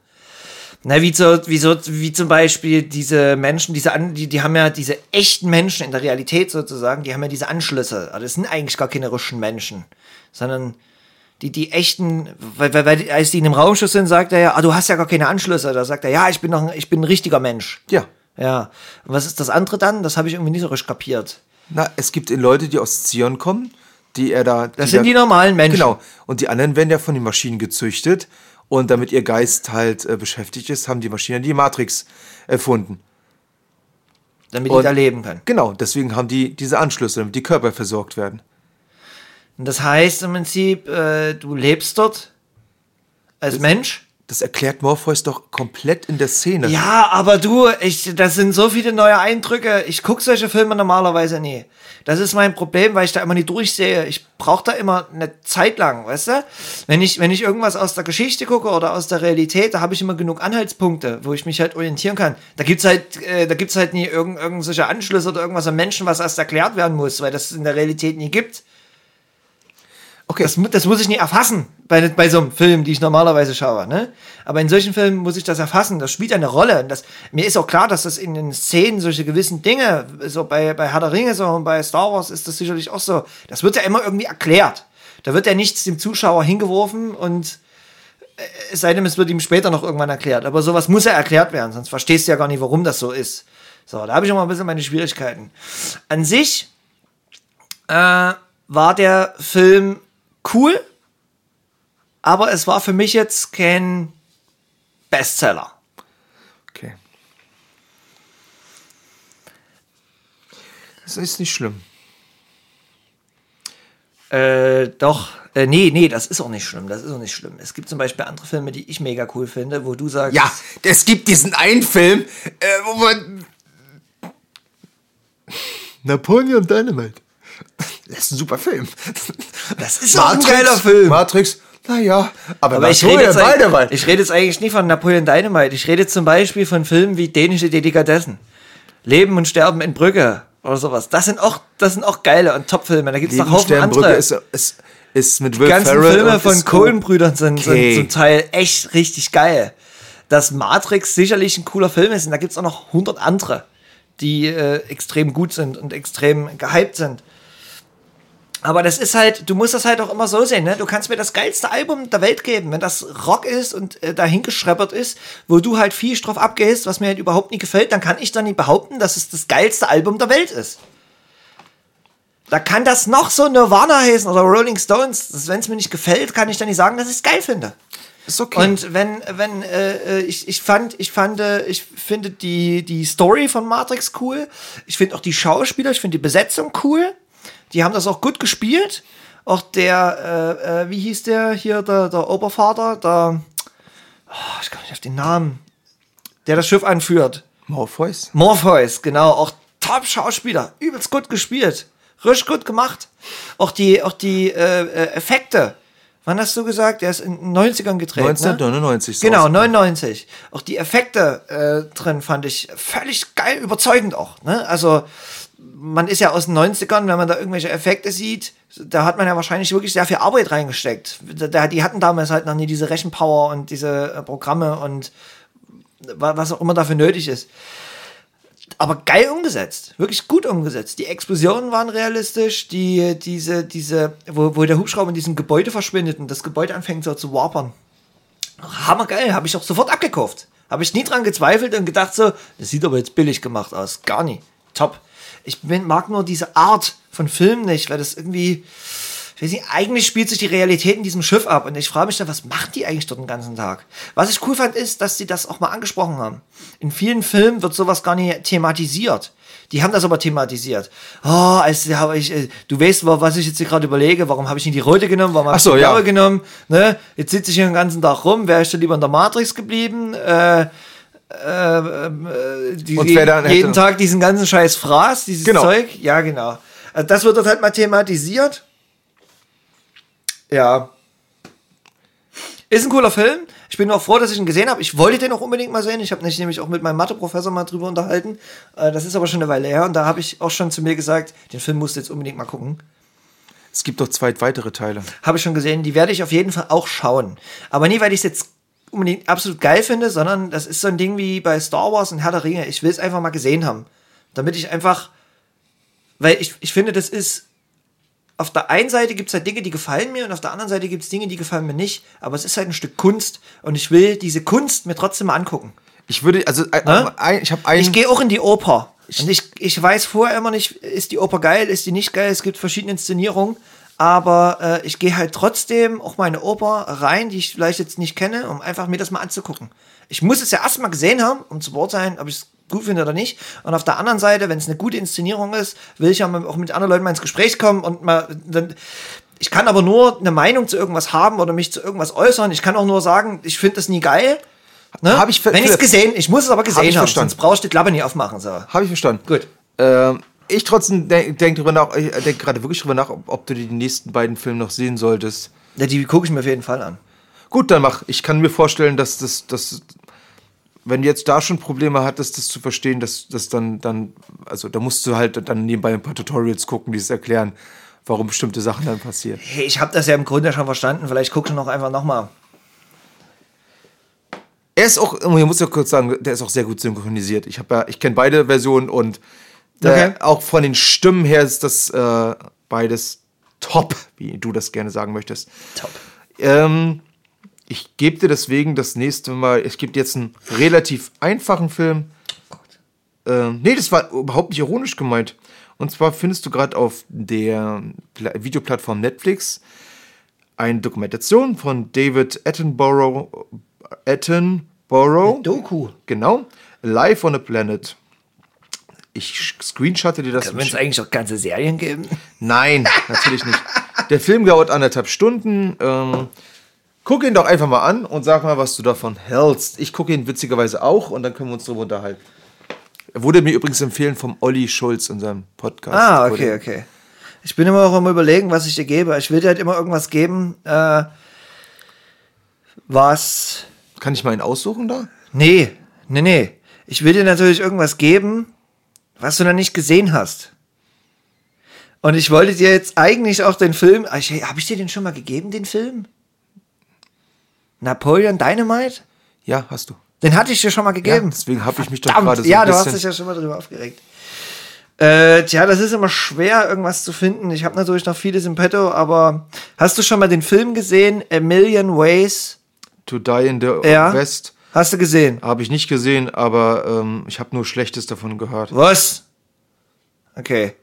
Na, wie, so, wie, so, wie zum Beispiel diese Menschen, diese an, die, die haben ja diese echten Menschen in der Realität sozusagen, die haben ja diese Anschlüsse. Aber das sind eigentlich gar keine richtigen Menschen, sondern die, die echten, weil, weil, weil als die in dem Raumschiff sind, sagt er ja, ah, du hast ja gar keine Anschlüsse. Da sagt er, ja, ich bin noch ein, ich bin ein richtiger Mensch. Ja. Ja. Und was ist das andere dann? Das habe ich irgendwie nicht so richtig kapiert. Na, es gibt Leute, die aus Zion kommen, die er da. Das sind die normalen Menschen. Genau. Und die anderen werden ja von den Maschinen gezüchtet. Und damit ihr Geist halt äh, beschäftigt ist, haben die Maschinen die Matrix erfunden. Damit Und- die da leben können. Genau, deswegen haben die diese Anschlüsse, damit die Körper versorgt werden. Und das heißt im Prinzip, äh, du lebst dort als Mensch. Das erklärt Morpheus doch komplett in der Szene. Ja, aber du, ich, das sind so viele neue Eindrücke. Ich gucke solche Filme normalerweise nie. Das ist mein Problem, weil ich da immer nie durchsehe. Ich brauche da immer eine Zeit lang, weißt du? Wenn ich, wenn ich irgendwas aus der Geschichte gucke oder aus der Realität, da habe ich immer genug Anhaltspunkte, wo ich mich halt orientieren kann. Da gibt's halt, äh, da gibt's halt nie irgend, irgend solche Anschlüsse oder irgendwas am Menschen, was erst erklärt werden muss, weil das in der Realität nie gibt. Okay. Das, das muss ich nie erfassen bei, bei so einem Film, die ich normalerweise schaue. Ne? Aber in solchen Filmen muss ich das erfassen. Das spielt eine Rolle. Und das, mir ist auch klar, dass das in den Szenen solche gewissen Dinge, so bei, bei Herr der Ringe so und bei Star Wars ist das sicherlich auch so. Das wird ja immer irgendwie erklärt. Da wird ja nichts dem Zuschauer hingeworfen und äh, es sei denn, es wird ihm später noch irgendwann erklärt. Aber sowas muss ja erklärt werden, sonst verstehst du ja gar nicht, warum das so ist. So, da habe ich noch mal ein bisschen meine Schwierigkeiten. An sich äh, war der Film cool, aber es war für mich jetzt kein Bestseller. Okay. Das ist nicht schlimm. Äh, doch, äh, nee, nee, das ist auch nicht schlimm, das ist auch nicht schlimm. Es gibt zum Beispiel andere Filme, die ich mega cool finde, wo du sagst, Ja, es gibt diesen einen Film, äh, wo man. Napoleon Dynamite. Das ist ein super Film. das ist doch ein geiler Film. Matrix. Naja, aber, Aber ich rede, jetzt, ich rede jetzt eigentlich nicht von Napoleon Dynamite. Ich rede zum Beispiel von Filmen wie Dänische Delikatessen. Leben und Sterben in Brügge oder sowas. Das sind auch, das sind auch geile und Top-Filme. Da gibt es noch Haufen andere. ist, ist, ist mit Die Will ganzen Ferrell Filme von. Coen-Brüdern sind, Okay. sind zum Teil echt richtig geil. Dass Matrix sicherlich ein cooler Film ist und da gibt es auch noch 100 andere, die äh, extrem gut sind und extrem gehypt sind. Aber das ist halt, du musst das halt auch immer so sehen, ne? Du kannst mir das geilste Album der Welt geben, wenn das Rock ist und äh, dahin geschreppert ist, wo du halt viel drauf abgehst, was mir halt überhaupt nicht gefällt, dann kann ich doch nicht behaupten, dass es das geilste Album der Welt ist. Da kann das noch so Nirvana heißen oder Rolling Stones. Wenn es mir nicht gefällt, kann ich dann nicht sagen, dass ich es geil finde. Ist okay. Und wenn, wenn, äh, äh, ich, ich fand, ich fand, äh, ich finde die, die Story von Matrix cool. Ich finde auch die Schauspieler, ich finde die Besetzung cool. Die haben das auch gut gespielt. Auch der, äh, äh, wie hieß der hier, der, der Obervater, der, oh, ich komme nicht auf den Namen, der das Schiff anführt. Morpheus? Morpheus, genau, auch Top-Schauspieler, übelst gut gespielt, richtig gut gemacht. Auch die, auch die äh, äh, Effekte. Wann hast du gesagt? Der ist in den 90ern gedreht. Ne? 1999. ist Genau, rausgekommen. 99. Auch die Effekte äh, drin fand ich völlig geil, überzeugend auch. Ne? Also man ist ja aus den 90ern, wenn man da irgendwelche Effekte sieht, da hat man ja wahrscheinlich wirklich sehr viel Arbeit reingesteckt. Da, die hatten damals halt noch nie diese Rechenpower und diese äh, Programme und wa- was auch immer dafür nötig ist. Aber geil umgesetzt, wirklich gut umgesetzt. Die Explosionen waren realistisch, die, diese, diese, wo, wo der Hubschrauber in diesem Gebäude verschwindet und das Gebäude anfängt so zu wapern. Hammergeil, habe ich auch sofort abgekauft. Habe ich nie dran gezweifelt und gedacht so, das sieht aber jetzt billig gemacht aus. Gar nicht. Top. Ich mag nur diese Art von Film nicht, weil das irgendwie, ich weiß nicht, eigentlich spielt sich die Realität in diesem Schiff ab und ich frage mich dann, was macht die eigentlich dort den ganzen Tag? Was ich cool fand, ist, dass sie das auch mal angesprochen haben. In vielen Filmen wird sowas gar nicht thematisiert. Die haben das aber thematisiert. Oh, als habe ich, äh, du weißt, wa- was ich jetzt hier gerade überlege, warum habe ich nicht die rote genommen, warum habe ich so, die ja. blaue genommen? Ne? Jetzt sitze ich hier den ganzen Tag rum, wäre ich da lieber in der Matrix geblieben? Äh, äh, äh, die, jeden Tag diesen ganzen Scheiß Fraß, dieses Genau. Zeug. Ja, genau. Also das wird dort halt mal thematisiert. Ja. Ist ein cooler Film. Ich bin auch froh, dass ich ihn gesehen habe. Ich wollte den auch unbedingt mal sehen. Ich habe mich nämlich auch mit meinem Mathe-Professor mal drüber unterhalten. Äh, Das ist aber schon eine Weile her. Und da habe ich auch schon zu mir gesagt, den Film musst du jetzt unbedingt mal gucken. Es gibt doch zwei weitere Teile. Habe ich schon gesehen. Die werde ich auf jeden Fall auch schauen. Aber nie, weil ich es jetzt unbedingt absolut geil finde, sondern das ist so ein Ding wie bei Star Wars und Herr der Ringe. Ich will es einfach mal gesehen haben. Damit ich einfach, weil ich, ich finde, das ist, auf der einen Seite gibt es halt Dinge, die gefallen mir und auf der anderen Seite gibt es Dinge, die gefallen mir nicht. Aber es ist halt ein Stück Kunst und ich will diese Kunst mir trotzdem mal angucken. Ich würde, also, äh, Ne? ein, ich habe einen. Ich gehe auch in die Oper. Und ich, ich weiß vorher immer nicht, ist die Oper geil, ist die nicht geil. Es gibt verschiedene Inszenierungen. Aber äh, ich gehe halt trotzdem auch mal in eine Oper rein, die ich vielleicht jetzt nicht kenne, um einfach mir das mal anzugucken. Ich muss es ja erstmal gesehen haben, um zu beurteilen, ob ich es gut finde oder nicht. Und auf der anderen Seite, wenn es eine gute Inszenierung ist, will ich ja auch mit anderen Leuten mal ins Gespräch kommen und mal dann. Ich kann aber nur eine Meinung zu irgendwas haben oder mich zu irgendwas äußern. Ich kann auch nur sagen, ich finde das nie geil. Ne? Hab ich Wenn ich es gesehen, ich muss es aber gesehen ich haben, verstanden. sonst brauchst du die Klappe nie aufmachen. So. Habe ich verstanden. Gut. Ähm, ich trotzdem denke denk drüber nach, ich denke gerade wirklich drüber nach, ob, ob du die nächsten beiden Filme noch sehen solltest. Ja, die gucke ich mir auf jeden Fall an. Gut, dann mach. Ich kann mir vorstellen, dass das, das wenn du jetzt da schon Probleme hattest, das zu verstehen, dass das dann, dann, also da musst du halt dann nebenbei ein paar Tutorials gucken, die es erklären, warum bestimmte Sachen dann passieren. Hey, ich habe das ja im Grunde schon verstanden. Vielleicht guckst du noch einfach nochmal. Er ist auch, ich muss ja kurz sagen, der ist auch sehr gut synchronisiert. Ich ja, ich kenne beide Versionen und der, Okay. auch von den Stimmen her ist das äh, beides top, wie du das gerne sagen möchtest. Top. Ähm, ich gebe dir deswegen das nächste Mal, ich gebe dir jetzt einen relativ einfachen Film. Ähm, nee, das war überhaupt nicht ironisch gemeint. Und zwar findest du gerade auf der Pla Videoplattform Netflix eine Dokumentation von David Attenborough. Attenborough. Doku. Genau. Live on a Planet. Ich screenshotte dir das. Können wir uns eigentlich auch ganze Serien geben? Nein, natürlich nicht. Der Film dauert anderthalb Stunden. Ähm, guck ihn doch einfach mal an und sag mal, was du davon hältst. Ich gucke ihn witzigerweise auch und dann können wir uns darüber unterhalten. Er wurde mir übrigens empfehlen vom Olli Schulz in seinem Podcast. Ah, okay, okay. Ich bin immer auch am überlegen, was ich dir gebe. Ich will dir halt immer irgendwas geben, äh, was. Kann ich mal einen aussuchen da? Nee, nee, nee. Ich will dir natürlich irgendwas geben, was du noch nicht gesehen hast. Und ich wollte dir jetzt eigentlich auch den Film. Habe ich dir den schon mal gegeben, den Film? Napoleon Dynamite? Ja, hast du. Den hatte ich dir schon mal gegeben. Ja, deswegen habe ich mich doch gerade so Ja, du hast dich ja schon mal drüber aufgeregt. Äh, tja, das ist immer schwer, irgendwas zu finden. Ich habe natürlich noch vieles im Petto, aber hast du schon mal den Film gesehen? A Million Ways? To Die in the Ja. West Hast du gesehen? habe ich nicht gesehen, aber ähm, ich habe nur Schlechtes davon gehört. Was? Okay.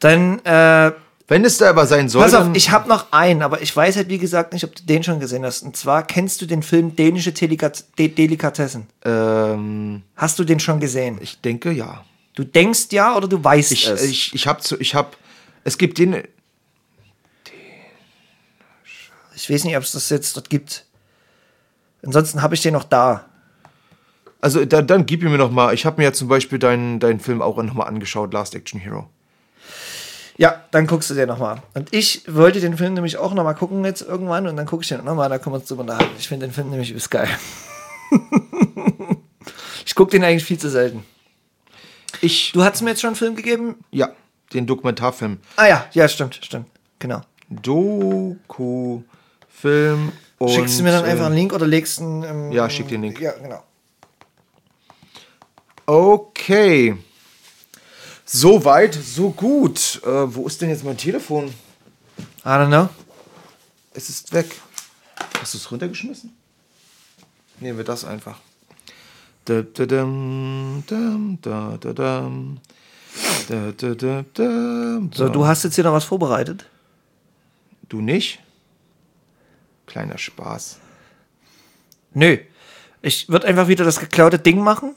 Dann, äh, Wenn es da aber sein soll, pass auf, dann ich habe noch einen, aber ich weiß halt, wie gesagt, nicht, ob du den schon gesehen hast. Und zwar kennst du den Film Dänische Delikat De Delikatessen? ähm, Hast du den schon gesehen? ich denke ja. Du denkst ja oder du weißt Ich, es? ich, ich habe ich hab, es gibt den, Ich weiß nicht, ob es das jetzt dort gibt. Ansonsten habe ich den noch da. also da, dann gib ihn mir noch mal. Ich habe mir ja zum Beispiel deinen, deinen Film auch noch mal angeschaut, Last Action Hero. Ja, dann guckst du den nochmal. Und ich wollte den Film nämlich auch nochmal gucken jetzt irgendwann und dann gucke ich den nochmal, da können wir uns drüber unterhalten. Ich finde den Film nämlich übelst geil. ich gucke den eigentlich viel zu selten. Ich, Du hast mir jetzt schon einen Film gegeben? ja, den Dokumentarfilm. Ah ja, ja, stimmt, stimmt. Genau. Doku, Film und. Schickst du mir dann äh, einfach einen Link oder legst einen. Ähm, Ja, schick den Link. Ja, genau. Okay. So weit, so gut. Äh, wo ist denn jetzt mein Telefon? I don't know. Es ist weg. Hast du es runtergeschmissen? Nehmen wir das einfach. Da, da, dam, dam, da, da, dam. Da, da, da, dam, So, du hast jetzt hier noch was vorbereitet? Du nicht? Kleiner Spaß. Nö. Ich würde einfach wieder das geklaute Ding machen.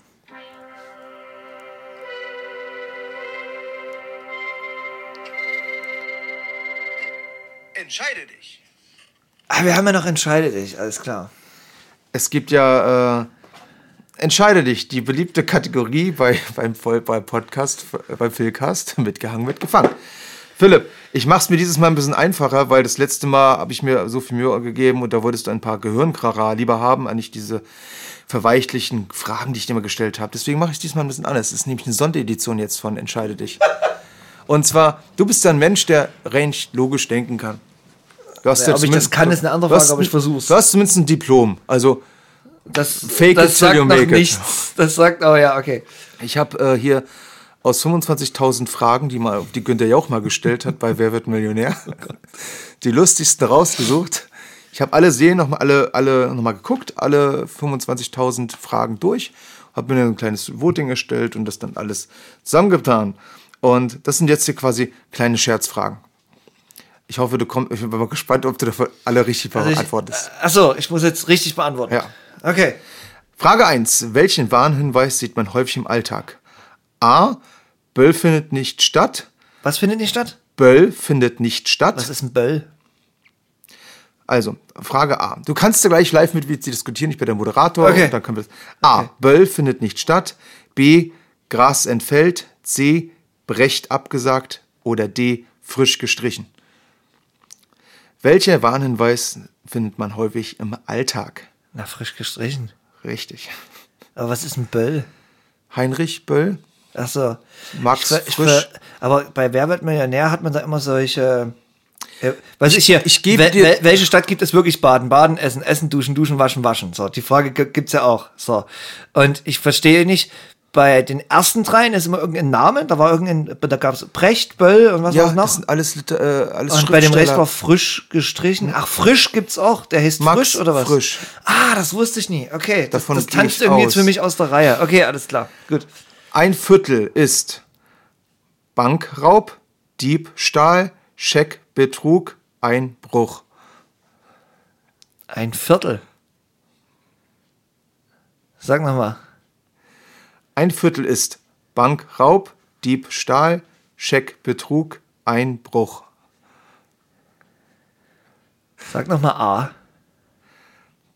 Entscheide dich. Ah, wir haben ja noch entscheidet dich, alles klar. Es gibt ja, äh, entscheide dich, die beliebte Kategorie bei, beim, Voll- beim Podcast, äh, beim Philcast, mitgehangen, mitgefangen. Philipp, ich mach's mir dieses Mal ein bisschen einfacher, weil das letzte Mal habe ich mir so viel Mühe gegeben und da wolltest du ein paar Gehirnkrara lieber haben, eigentlich diese verweichlichen Fragen, die ich dir mal gestellt habe. Deswegen mache ich diesmal ein bisschen anders. Es ist nämlich eine Sonderedition jetzt von Entscheide dich. Und zwar, du bist ja ein Mensch, der recht logisch denken kann. Du hast Ja, ob ich das kann, ist eine andere Frage, aber ich versuch's. Du hast zumindest ein Diplom. Also, Das, Fake das it till sagt you make it. nichts. Das sagt, oh ja, okay. Ich habe äh, hier aus 25.000 Fragen, die, mal, die Günther Jauch mal gestellt hat bei Wer wird Millionär, die lustigsten rausgesucht. Ich habe alle Serien noch mal alle, alle noch mal geguckt, alle 25.000 Fragen durch, habe mir ein kleines Voting erstellt und das dann alles zusammengetan. Und das sind jetzt hier quasi kleine Scherzfragen. Ich hoffe, du kommst. Ich bin mal gespannt, ob du davon alle richtig Also beantwortest. Achso, ich muss jetzt richtig beantworten. Ja. Okay. Frage 1. Welchen Warnhinweis sieht man häufig im Alltag? A. Böll findet nicht statt. Was findet nicht statt? Böll findet nicht statt. Was ist ein Böll? Also, Frage A. Du kannst ja gleich live mit WC diskutieren, ich bin der Moderator. Okay. Dann können wir das. A. Böll findet nicht statt. B. Gras entfällt. C. Brecht abgesagt. Oder D. Frisch gestrichen. Welcher Warnhinweis findet man häufig im Alltag? Na, frisch gestrichen. Richtig. Aber was ist ein Böll? Heinrich Böll? Achso. Max Ich ich Frisch? aber bei Wer wird Millionär hat man da immer solche. Äh, was ich hier? ich gebe wel- wel- welche Stadt gibt es wirklich Baden? Baden, Essen, Essen, Duschen, Duschen, Waschen, Waschen. So, die Frage g- gibt's ja auch. So. Und ich verstehe nicht, bei den ersten dreien ist immer irgendein Name, da war irgendein, da gab's Brecht, Böll und was Ja, war's noch? das sind alles, äh, alles Und bei dem Rest war frisch gestrichen. Ach, frisch gibt's auch. Der heißt Max frisch oder was? Frisch. Ah, das wusste ich nie. Okay, das, Davon das gehe tanzt ich irgendwie aus. jetzt für mich aus der Reihe. Okay, alles klar. Gut. Ein Viertel ist Bankraub, Diebstahl, Scheck, Betrug, Einbruch. Ein Viertel. Sag nochmal. Ein Viertel ist Bankraub, Diebstahl, Scheck, Betrug, Einbruch. Sag nochmal A.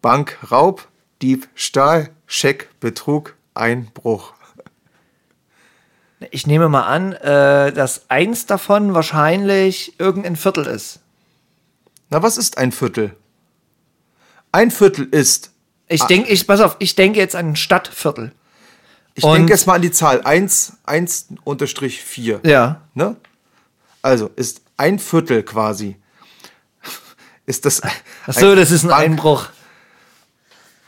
Bankraub, Diebstahl, Scheck, Betrug, Einbruch. Ich nehme mal an, äh, dass eins davon wahrscheinlich irgendein Viertel ist. Na, was ist ein Viertel? Ein Viertel ist. Ich denke, ich, pass auf, ich denke jetzt an ein Stadtviertel. Ich denke jetzt mal an die Zahl 1, 1 unterstrich 4. Ja. Ne? Also ist ein Viertel quasi. Ist das. Ach so, das ist ein Einbruch.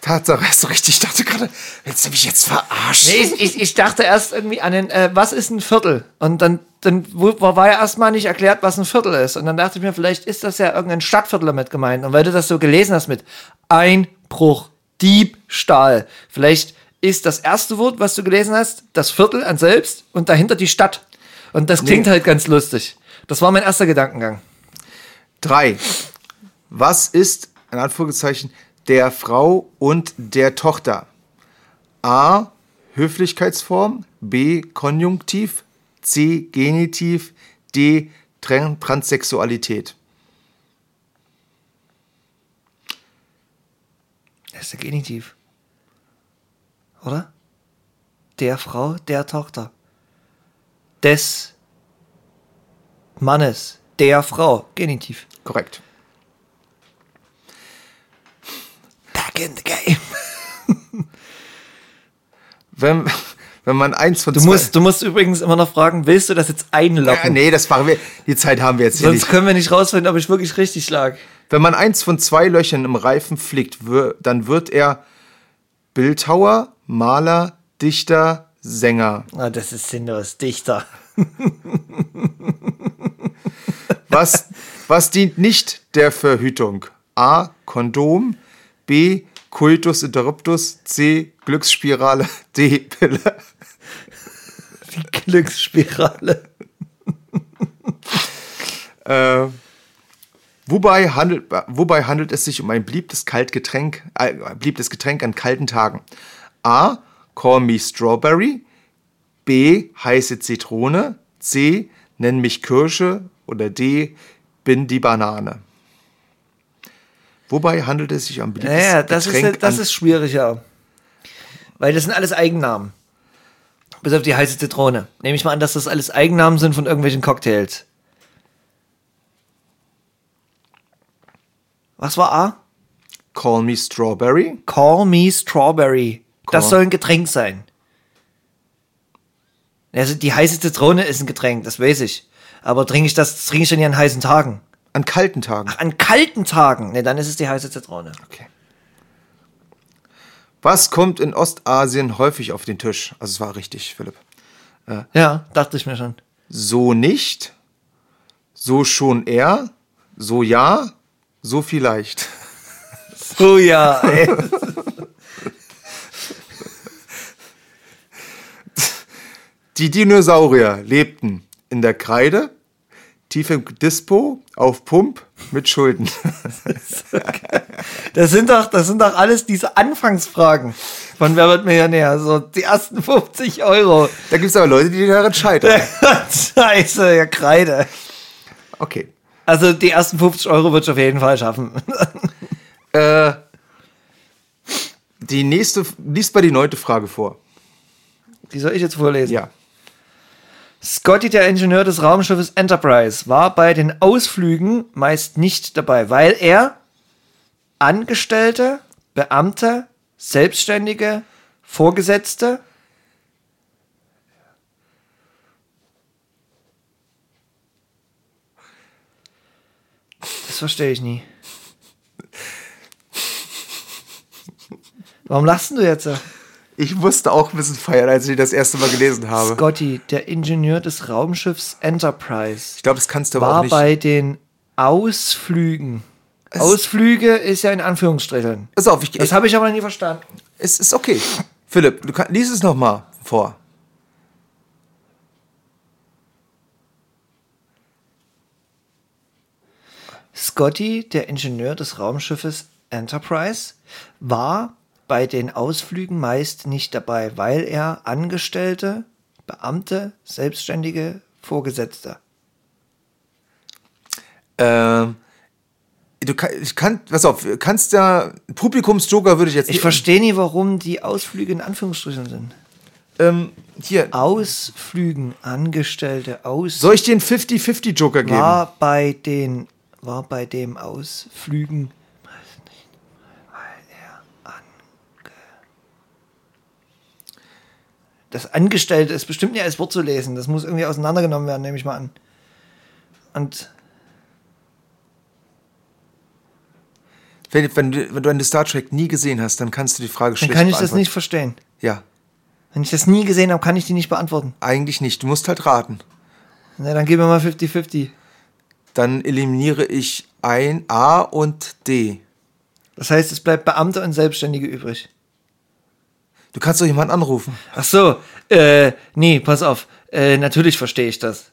Tatsache, hast du richtig. Ich dachte gerade, willst du mich jetzt verarschen? Nee, ich, ich, dachte erst irgendwie an den, äh, was ist ein Viertel? Und dann, dann war ja erstmal nicht erklärt, was ein Viertel ist. Und dann dachte ich mir, vielleicht ist das ja irgendein Stadtviertel damit gemeint. Und weil du das so gelesen hast mit Einbruch, Diebstahl, vielleicht ist das erste Wort, was du gelesen hast, das Viertel an selbst und dahinter die Stadt. Und das klingt Nee. halt ganz lustig. Das war mein erster Gedankengang. Drei. Was ist, in Anführungszeichen, der Frau und der Tochter? A. Höflichkeitsform. B. Konjunktiv. C. Genitiv. D. Tran Transsexualität. Das ist der Genitiv. Oder? Der Frau, der Tochter. Des Mannes, der Frau. Genitiv. Korrekt. Back in the game. Wenn, wenn man eins von Du zwei. musst, du musst übrigens immer noch fragen, willst du das jetzt ja, einlocken? nee, das machen wir. Die Zeit haben wir jetzt hier Sonst nicht. können wir nicht rausfinden, ob ich wirklich richtig lag. Wenn man eins von zwei Löchern im Reifen wir- dann wird er Bildhauer, Maler, Dichter, Sänger. Ah, das ist sinnlos. Dichter. Was, was dient nicht der Verhütung? A. Kondom. B. Coitus interruptus. C. Glücksspirale. D. Pille. Die Glücksspirale. Äh, wobei, handelt, wobei handelt es sich um ein beliebtes, Kaltgetränk, äh, beliebtes Getränk an kalten Tagen? A. Call me Strawberry. B. Heiße Zitrone. C. Nenn mich Kirsche. Oder D. Bin die Banane. Wobei handelt es sich um beliebtes Naja, das, Getränk ist, das ist schwieriger. Weil das sind alles Eigennamen. Bis auf die heiße Zitrone. Nehme ich mal an, dass das alles Eigennamen sind von irgendwelchen Cocktails. Was war A? Call me Strawberry. Call me Strawberry. Das Call- soll ein Getränk sein. Also die heiße Zitrone ist ein Getränk, das weiß ich. Aber trinke ich das, das trinke ich an heißen Tagen. An kalten Tagen. An kalten Tagen, ne, dann ist es die heiße Zitrone. Okay. Was kommt in Ostasien häufig auf den Tisch? Also es war richtig, Philipp. Ja, dachte ich mir schon. So nicht, so schon eher, so ja, so vielleicht. Oh ja, ey. Die Dinosaurier lebten in der Kreide, tief im Dispo, auf Pump, mit Schulden. Das sind doch, das sind doch alles diese Anfangsfragen von Wer wird Millionär? So die ersten 50 Euro. Da gibt es aber Leute, die daran scheitern. Scheiße, ja, Kreide. Okay. Also die ersten 50 Euro würde ich auf jeden Fall schaffen. Äh, die nächste, liest mal die neunte Frage vor. Die soll ich jetzt vorlesen. Ja. Scotty, der Ingenieur des Raumschiffes Enterprise, war bei den Ausflügen meist nicht dabei, weil er Angestellte, Beamte, Selbstständige, Vorgesetzte, Das verstehe ich nie. Warum lachst du jetzt? Ich musste auch ein bisschen feiern, als ich das erste Mal gelesen habe. Scotty, der Ingenieur des Raumschiffs Enterprise. Ich glaube, das kannst du aber auch war nicht. bei den Ausflügen. Ausflüge ist ja in Anführungsstrichen. Pass auf, ich, Das habe ich aber nie verstanden. es ist okay. Philipp, du kann, lies es noch mal vor. Scotty, der Ingenieur des Raumschiffes Enterprise, war bei den Ausflügen meist nicht dabei, weil er Angestellte, Beamte, Selbstständige, Vorgesetzte. Ähm, du kann, ich kann, pass auf, kannst ja, Publikumsjoker würde ich jetzt Ich verstehe nie, warum die Ausflüge in Anführungsstrichen sind. ähm, hier, Ausflügen, Angestellte, aus soll ich einen 50-50 Joker geben? war bei den war bei dem Ausflügen das Angestellte ist bestimmt nicht als Wort zu lesen. Das muss irgendwie auseinandergenommen werden, nehme ich mal an. Und Wenn, wenn, du- wenn du eine Star Trek nie gesehen hast, dann kannst du die Frage dann schlecht kann ich das nicht verstehen. Ja, Wenn ich das nie gesehen habe, kann ich die nicht beantworten. eigentlich nicht. Du musst halt raten. Na, dann gib mir mal 50-50. Dann eliminiere ich ein A und D. Das heißt, es bleibt Beamte und Selbstständige übrig. Du kannst doch jemanden anrufen. Ach so, äh, nee, pass auf. Äh, natürlich verstehe ich das.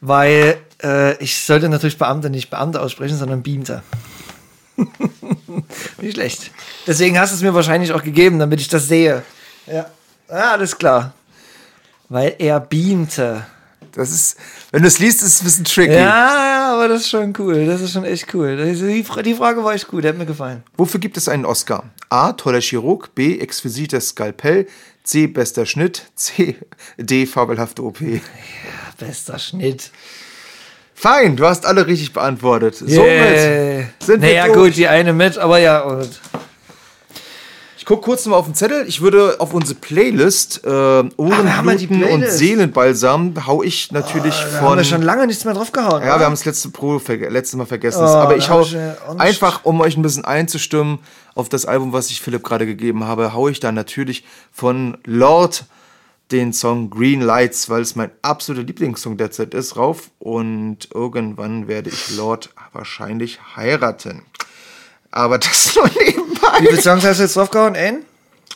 Weil äh, ich sollte natürlich Beamte nicht Beamte aussprechen, sondern Beamte. nicht schlecht. Deswegen hast du es mir wahrscheinlich auch gegeben, damit ich das sehe. Ja. Ah, alles klar. Weil er beamte. Das ist, wenn du es liest, ist es ein bisschen tricky. Ja, ja, aber das ist schon cool. Das ist schon echt cool. Die, Fra- die Frage war echt gut, die hat mir gefallen. Wofür gibt es einen Oscar? A. Toller Chirurg. B. Exquisites Skalpell. C. Bester Schnitt. C. D. Fabelhafte OP. Bester Schnitt. Fein, du hast alle richtig beantwortet. Yeah. Somit sind wir naja, gut, die eine mit, aber ja. Und Ich gucke kurz mal auf den Zettel. Ich würde auf unsere Playlist äh, Ohrenbluten und. Seelenbalsam hau ich natürlich da von. haben wir schon lange nichts mehr drauf gehauen. Ja, wir haben das letzte Pro letztes Mal vergessen. Oh, aber ich hau ich einfach, um euch ein bisschen einzustimmen auf das Album, was ich Philipp gerade gegeben habe, hau ich da natürlich von Lord den Song Green Lights, weil es mein absoluter Lieblingssong derzeit ist, rauf. Und irgendwann werde ich Lord wahrscheinlich heiraten. Aber das nur Wie nebenbei. viele Songs hast du jetzt draufgehauen? Ein?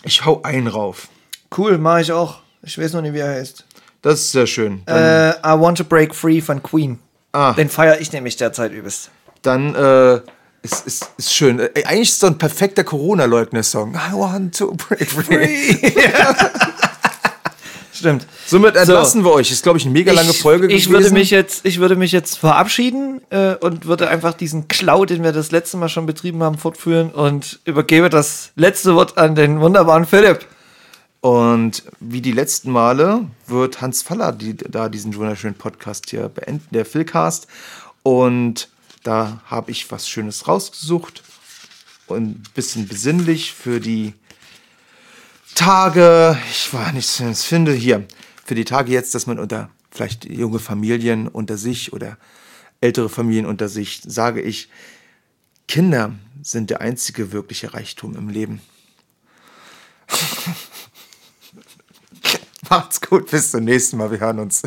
Ich hau einen rauf. Cool, mache ich auch. Ich weiß noch nicht, wie er heißt. Das ist sehr schön. Äh, I Want to Break Free von Queen. ah, Den feiere ich nämlich derzeit übelst. dann äh, ist, ist, ist schön. Äh, Eigentlich ist es so ein perfekter Corona-Leugner-Song. I want to break free. Stimmt. Somit entlassen wir euch. Ist, glaube ich, eine mega lange ich, Folge ich gewesen. würde mich jetzt, ich würde mich jetzt verabschieden äh, und würde einfach diesen Cloud, den wir das letzte Mal schon betrieben haben, fortführen und übergebe das letzte Wort an den wunderbaren Philipp. Und wie die letzten Male wird Hans Faller die, da diesen wunderschönen Podcast hier beenden, der Philcast. Und da habe ich was Schönes rausgesucht. Und ein bisschen besinnlich für die Tage. Ich war nicht das finde hier. Für die Tage jetzt, dass man unter vielleicht junge Familien unter sich oder ältere Familien unter sich, sage ich, Kinder sind der einzige wirkliche Reichtum im Leben. Macht's gut, bis zum nächsten Mal. Wir hören uns.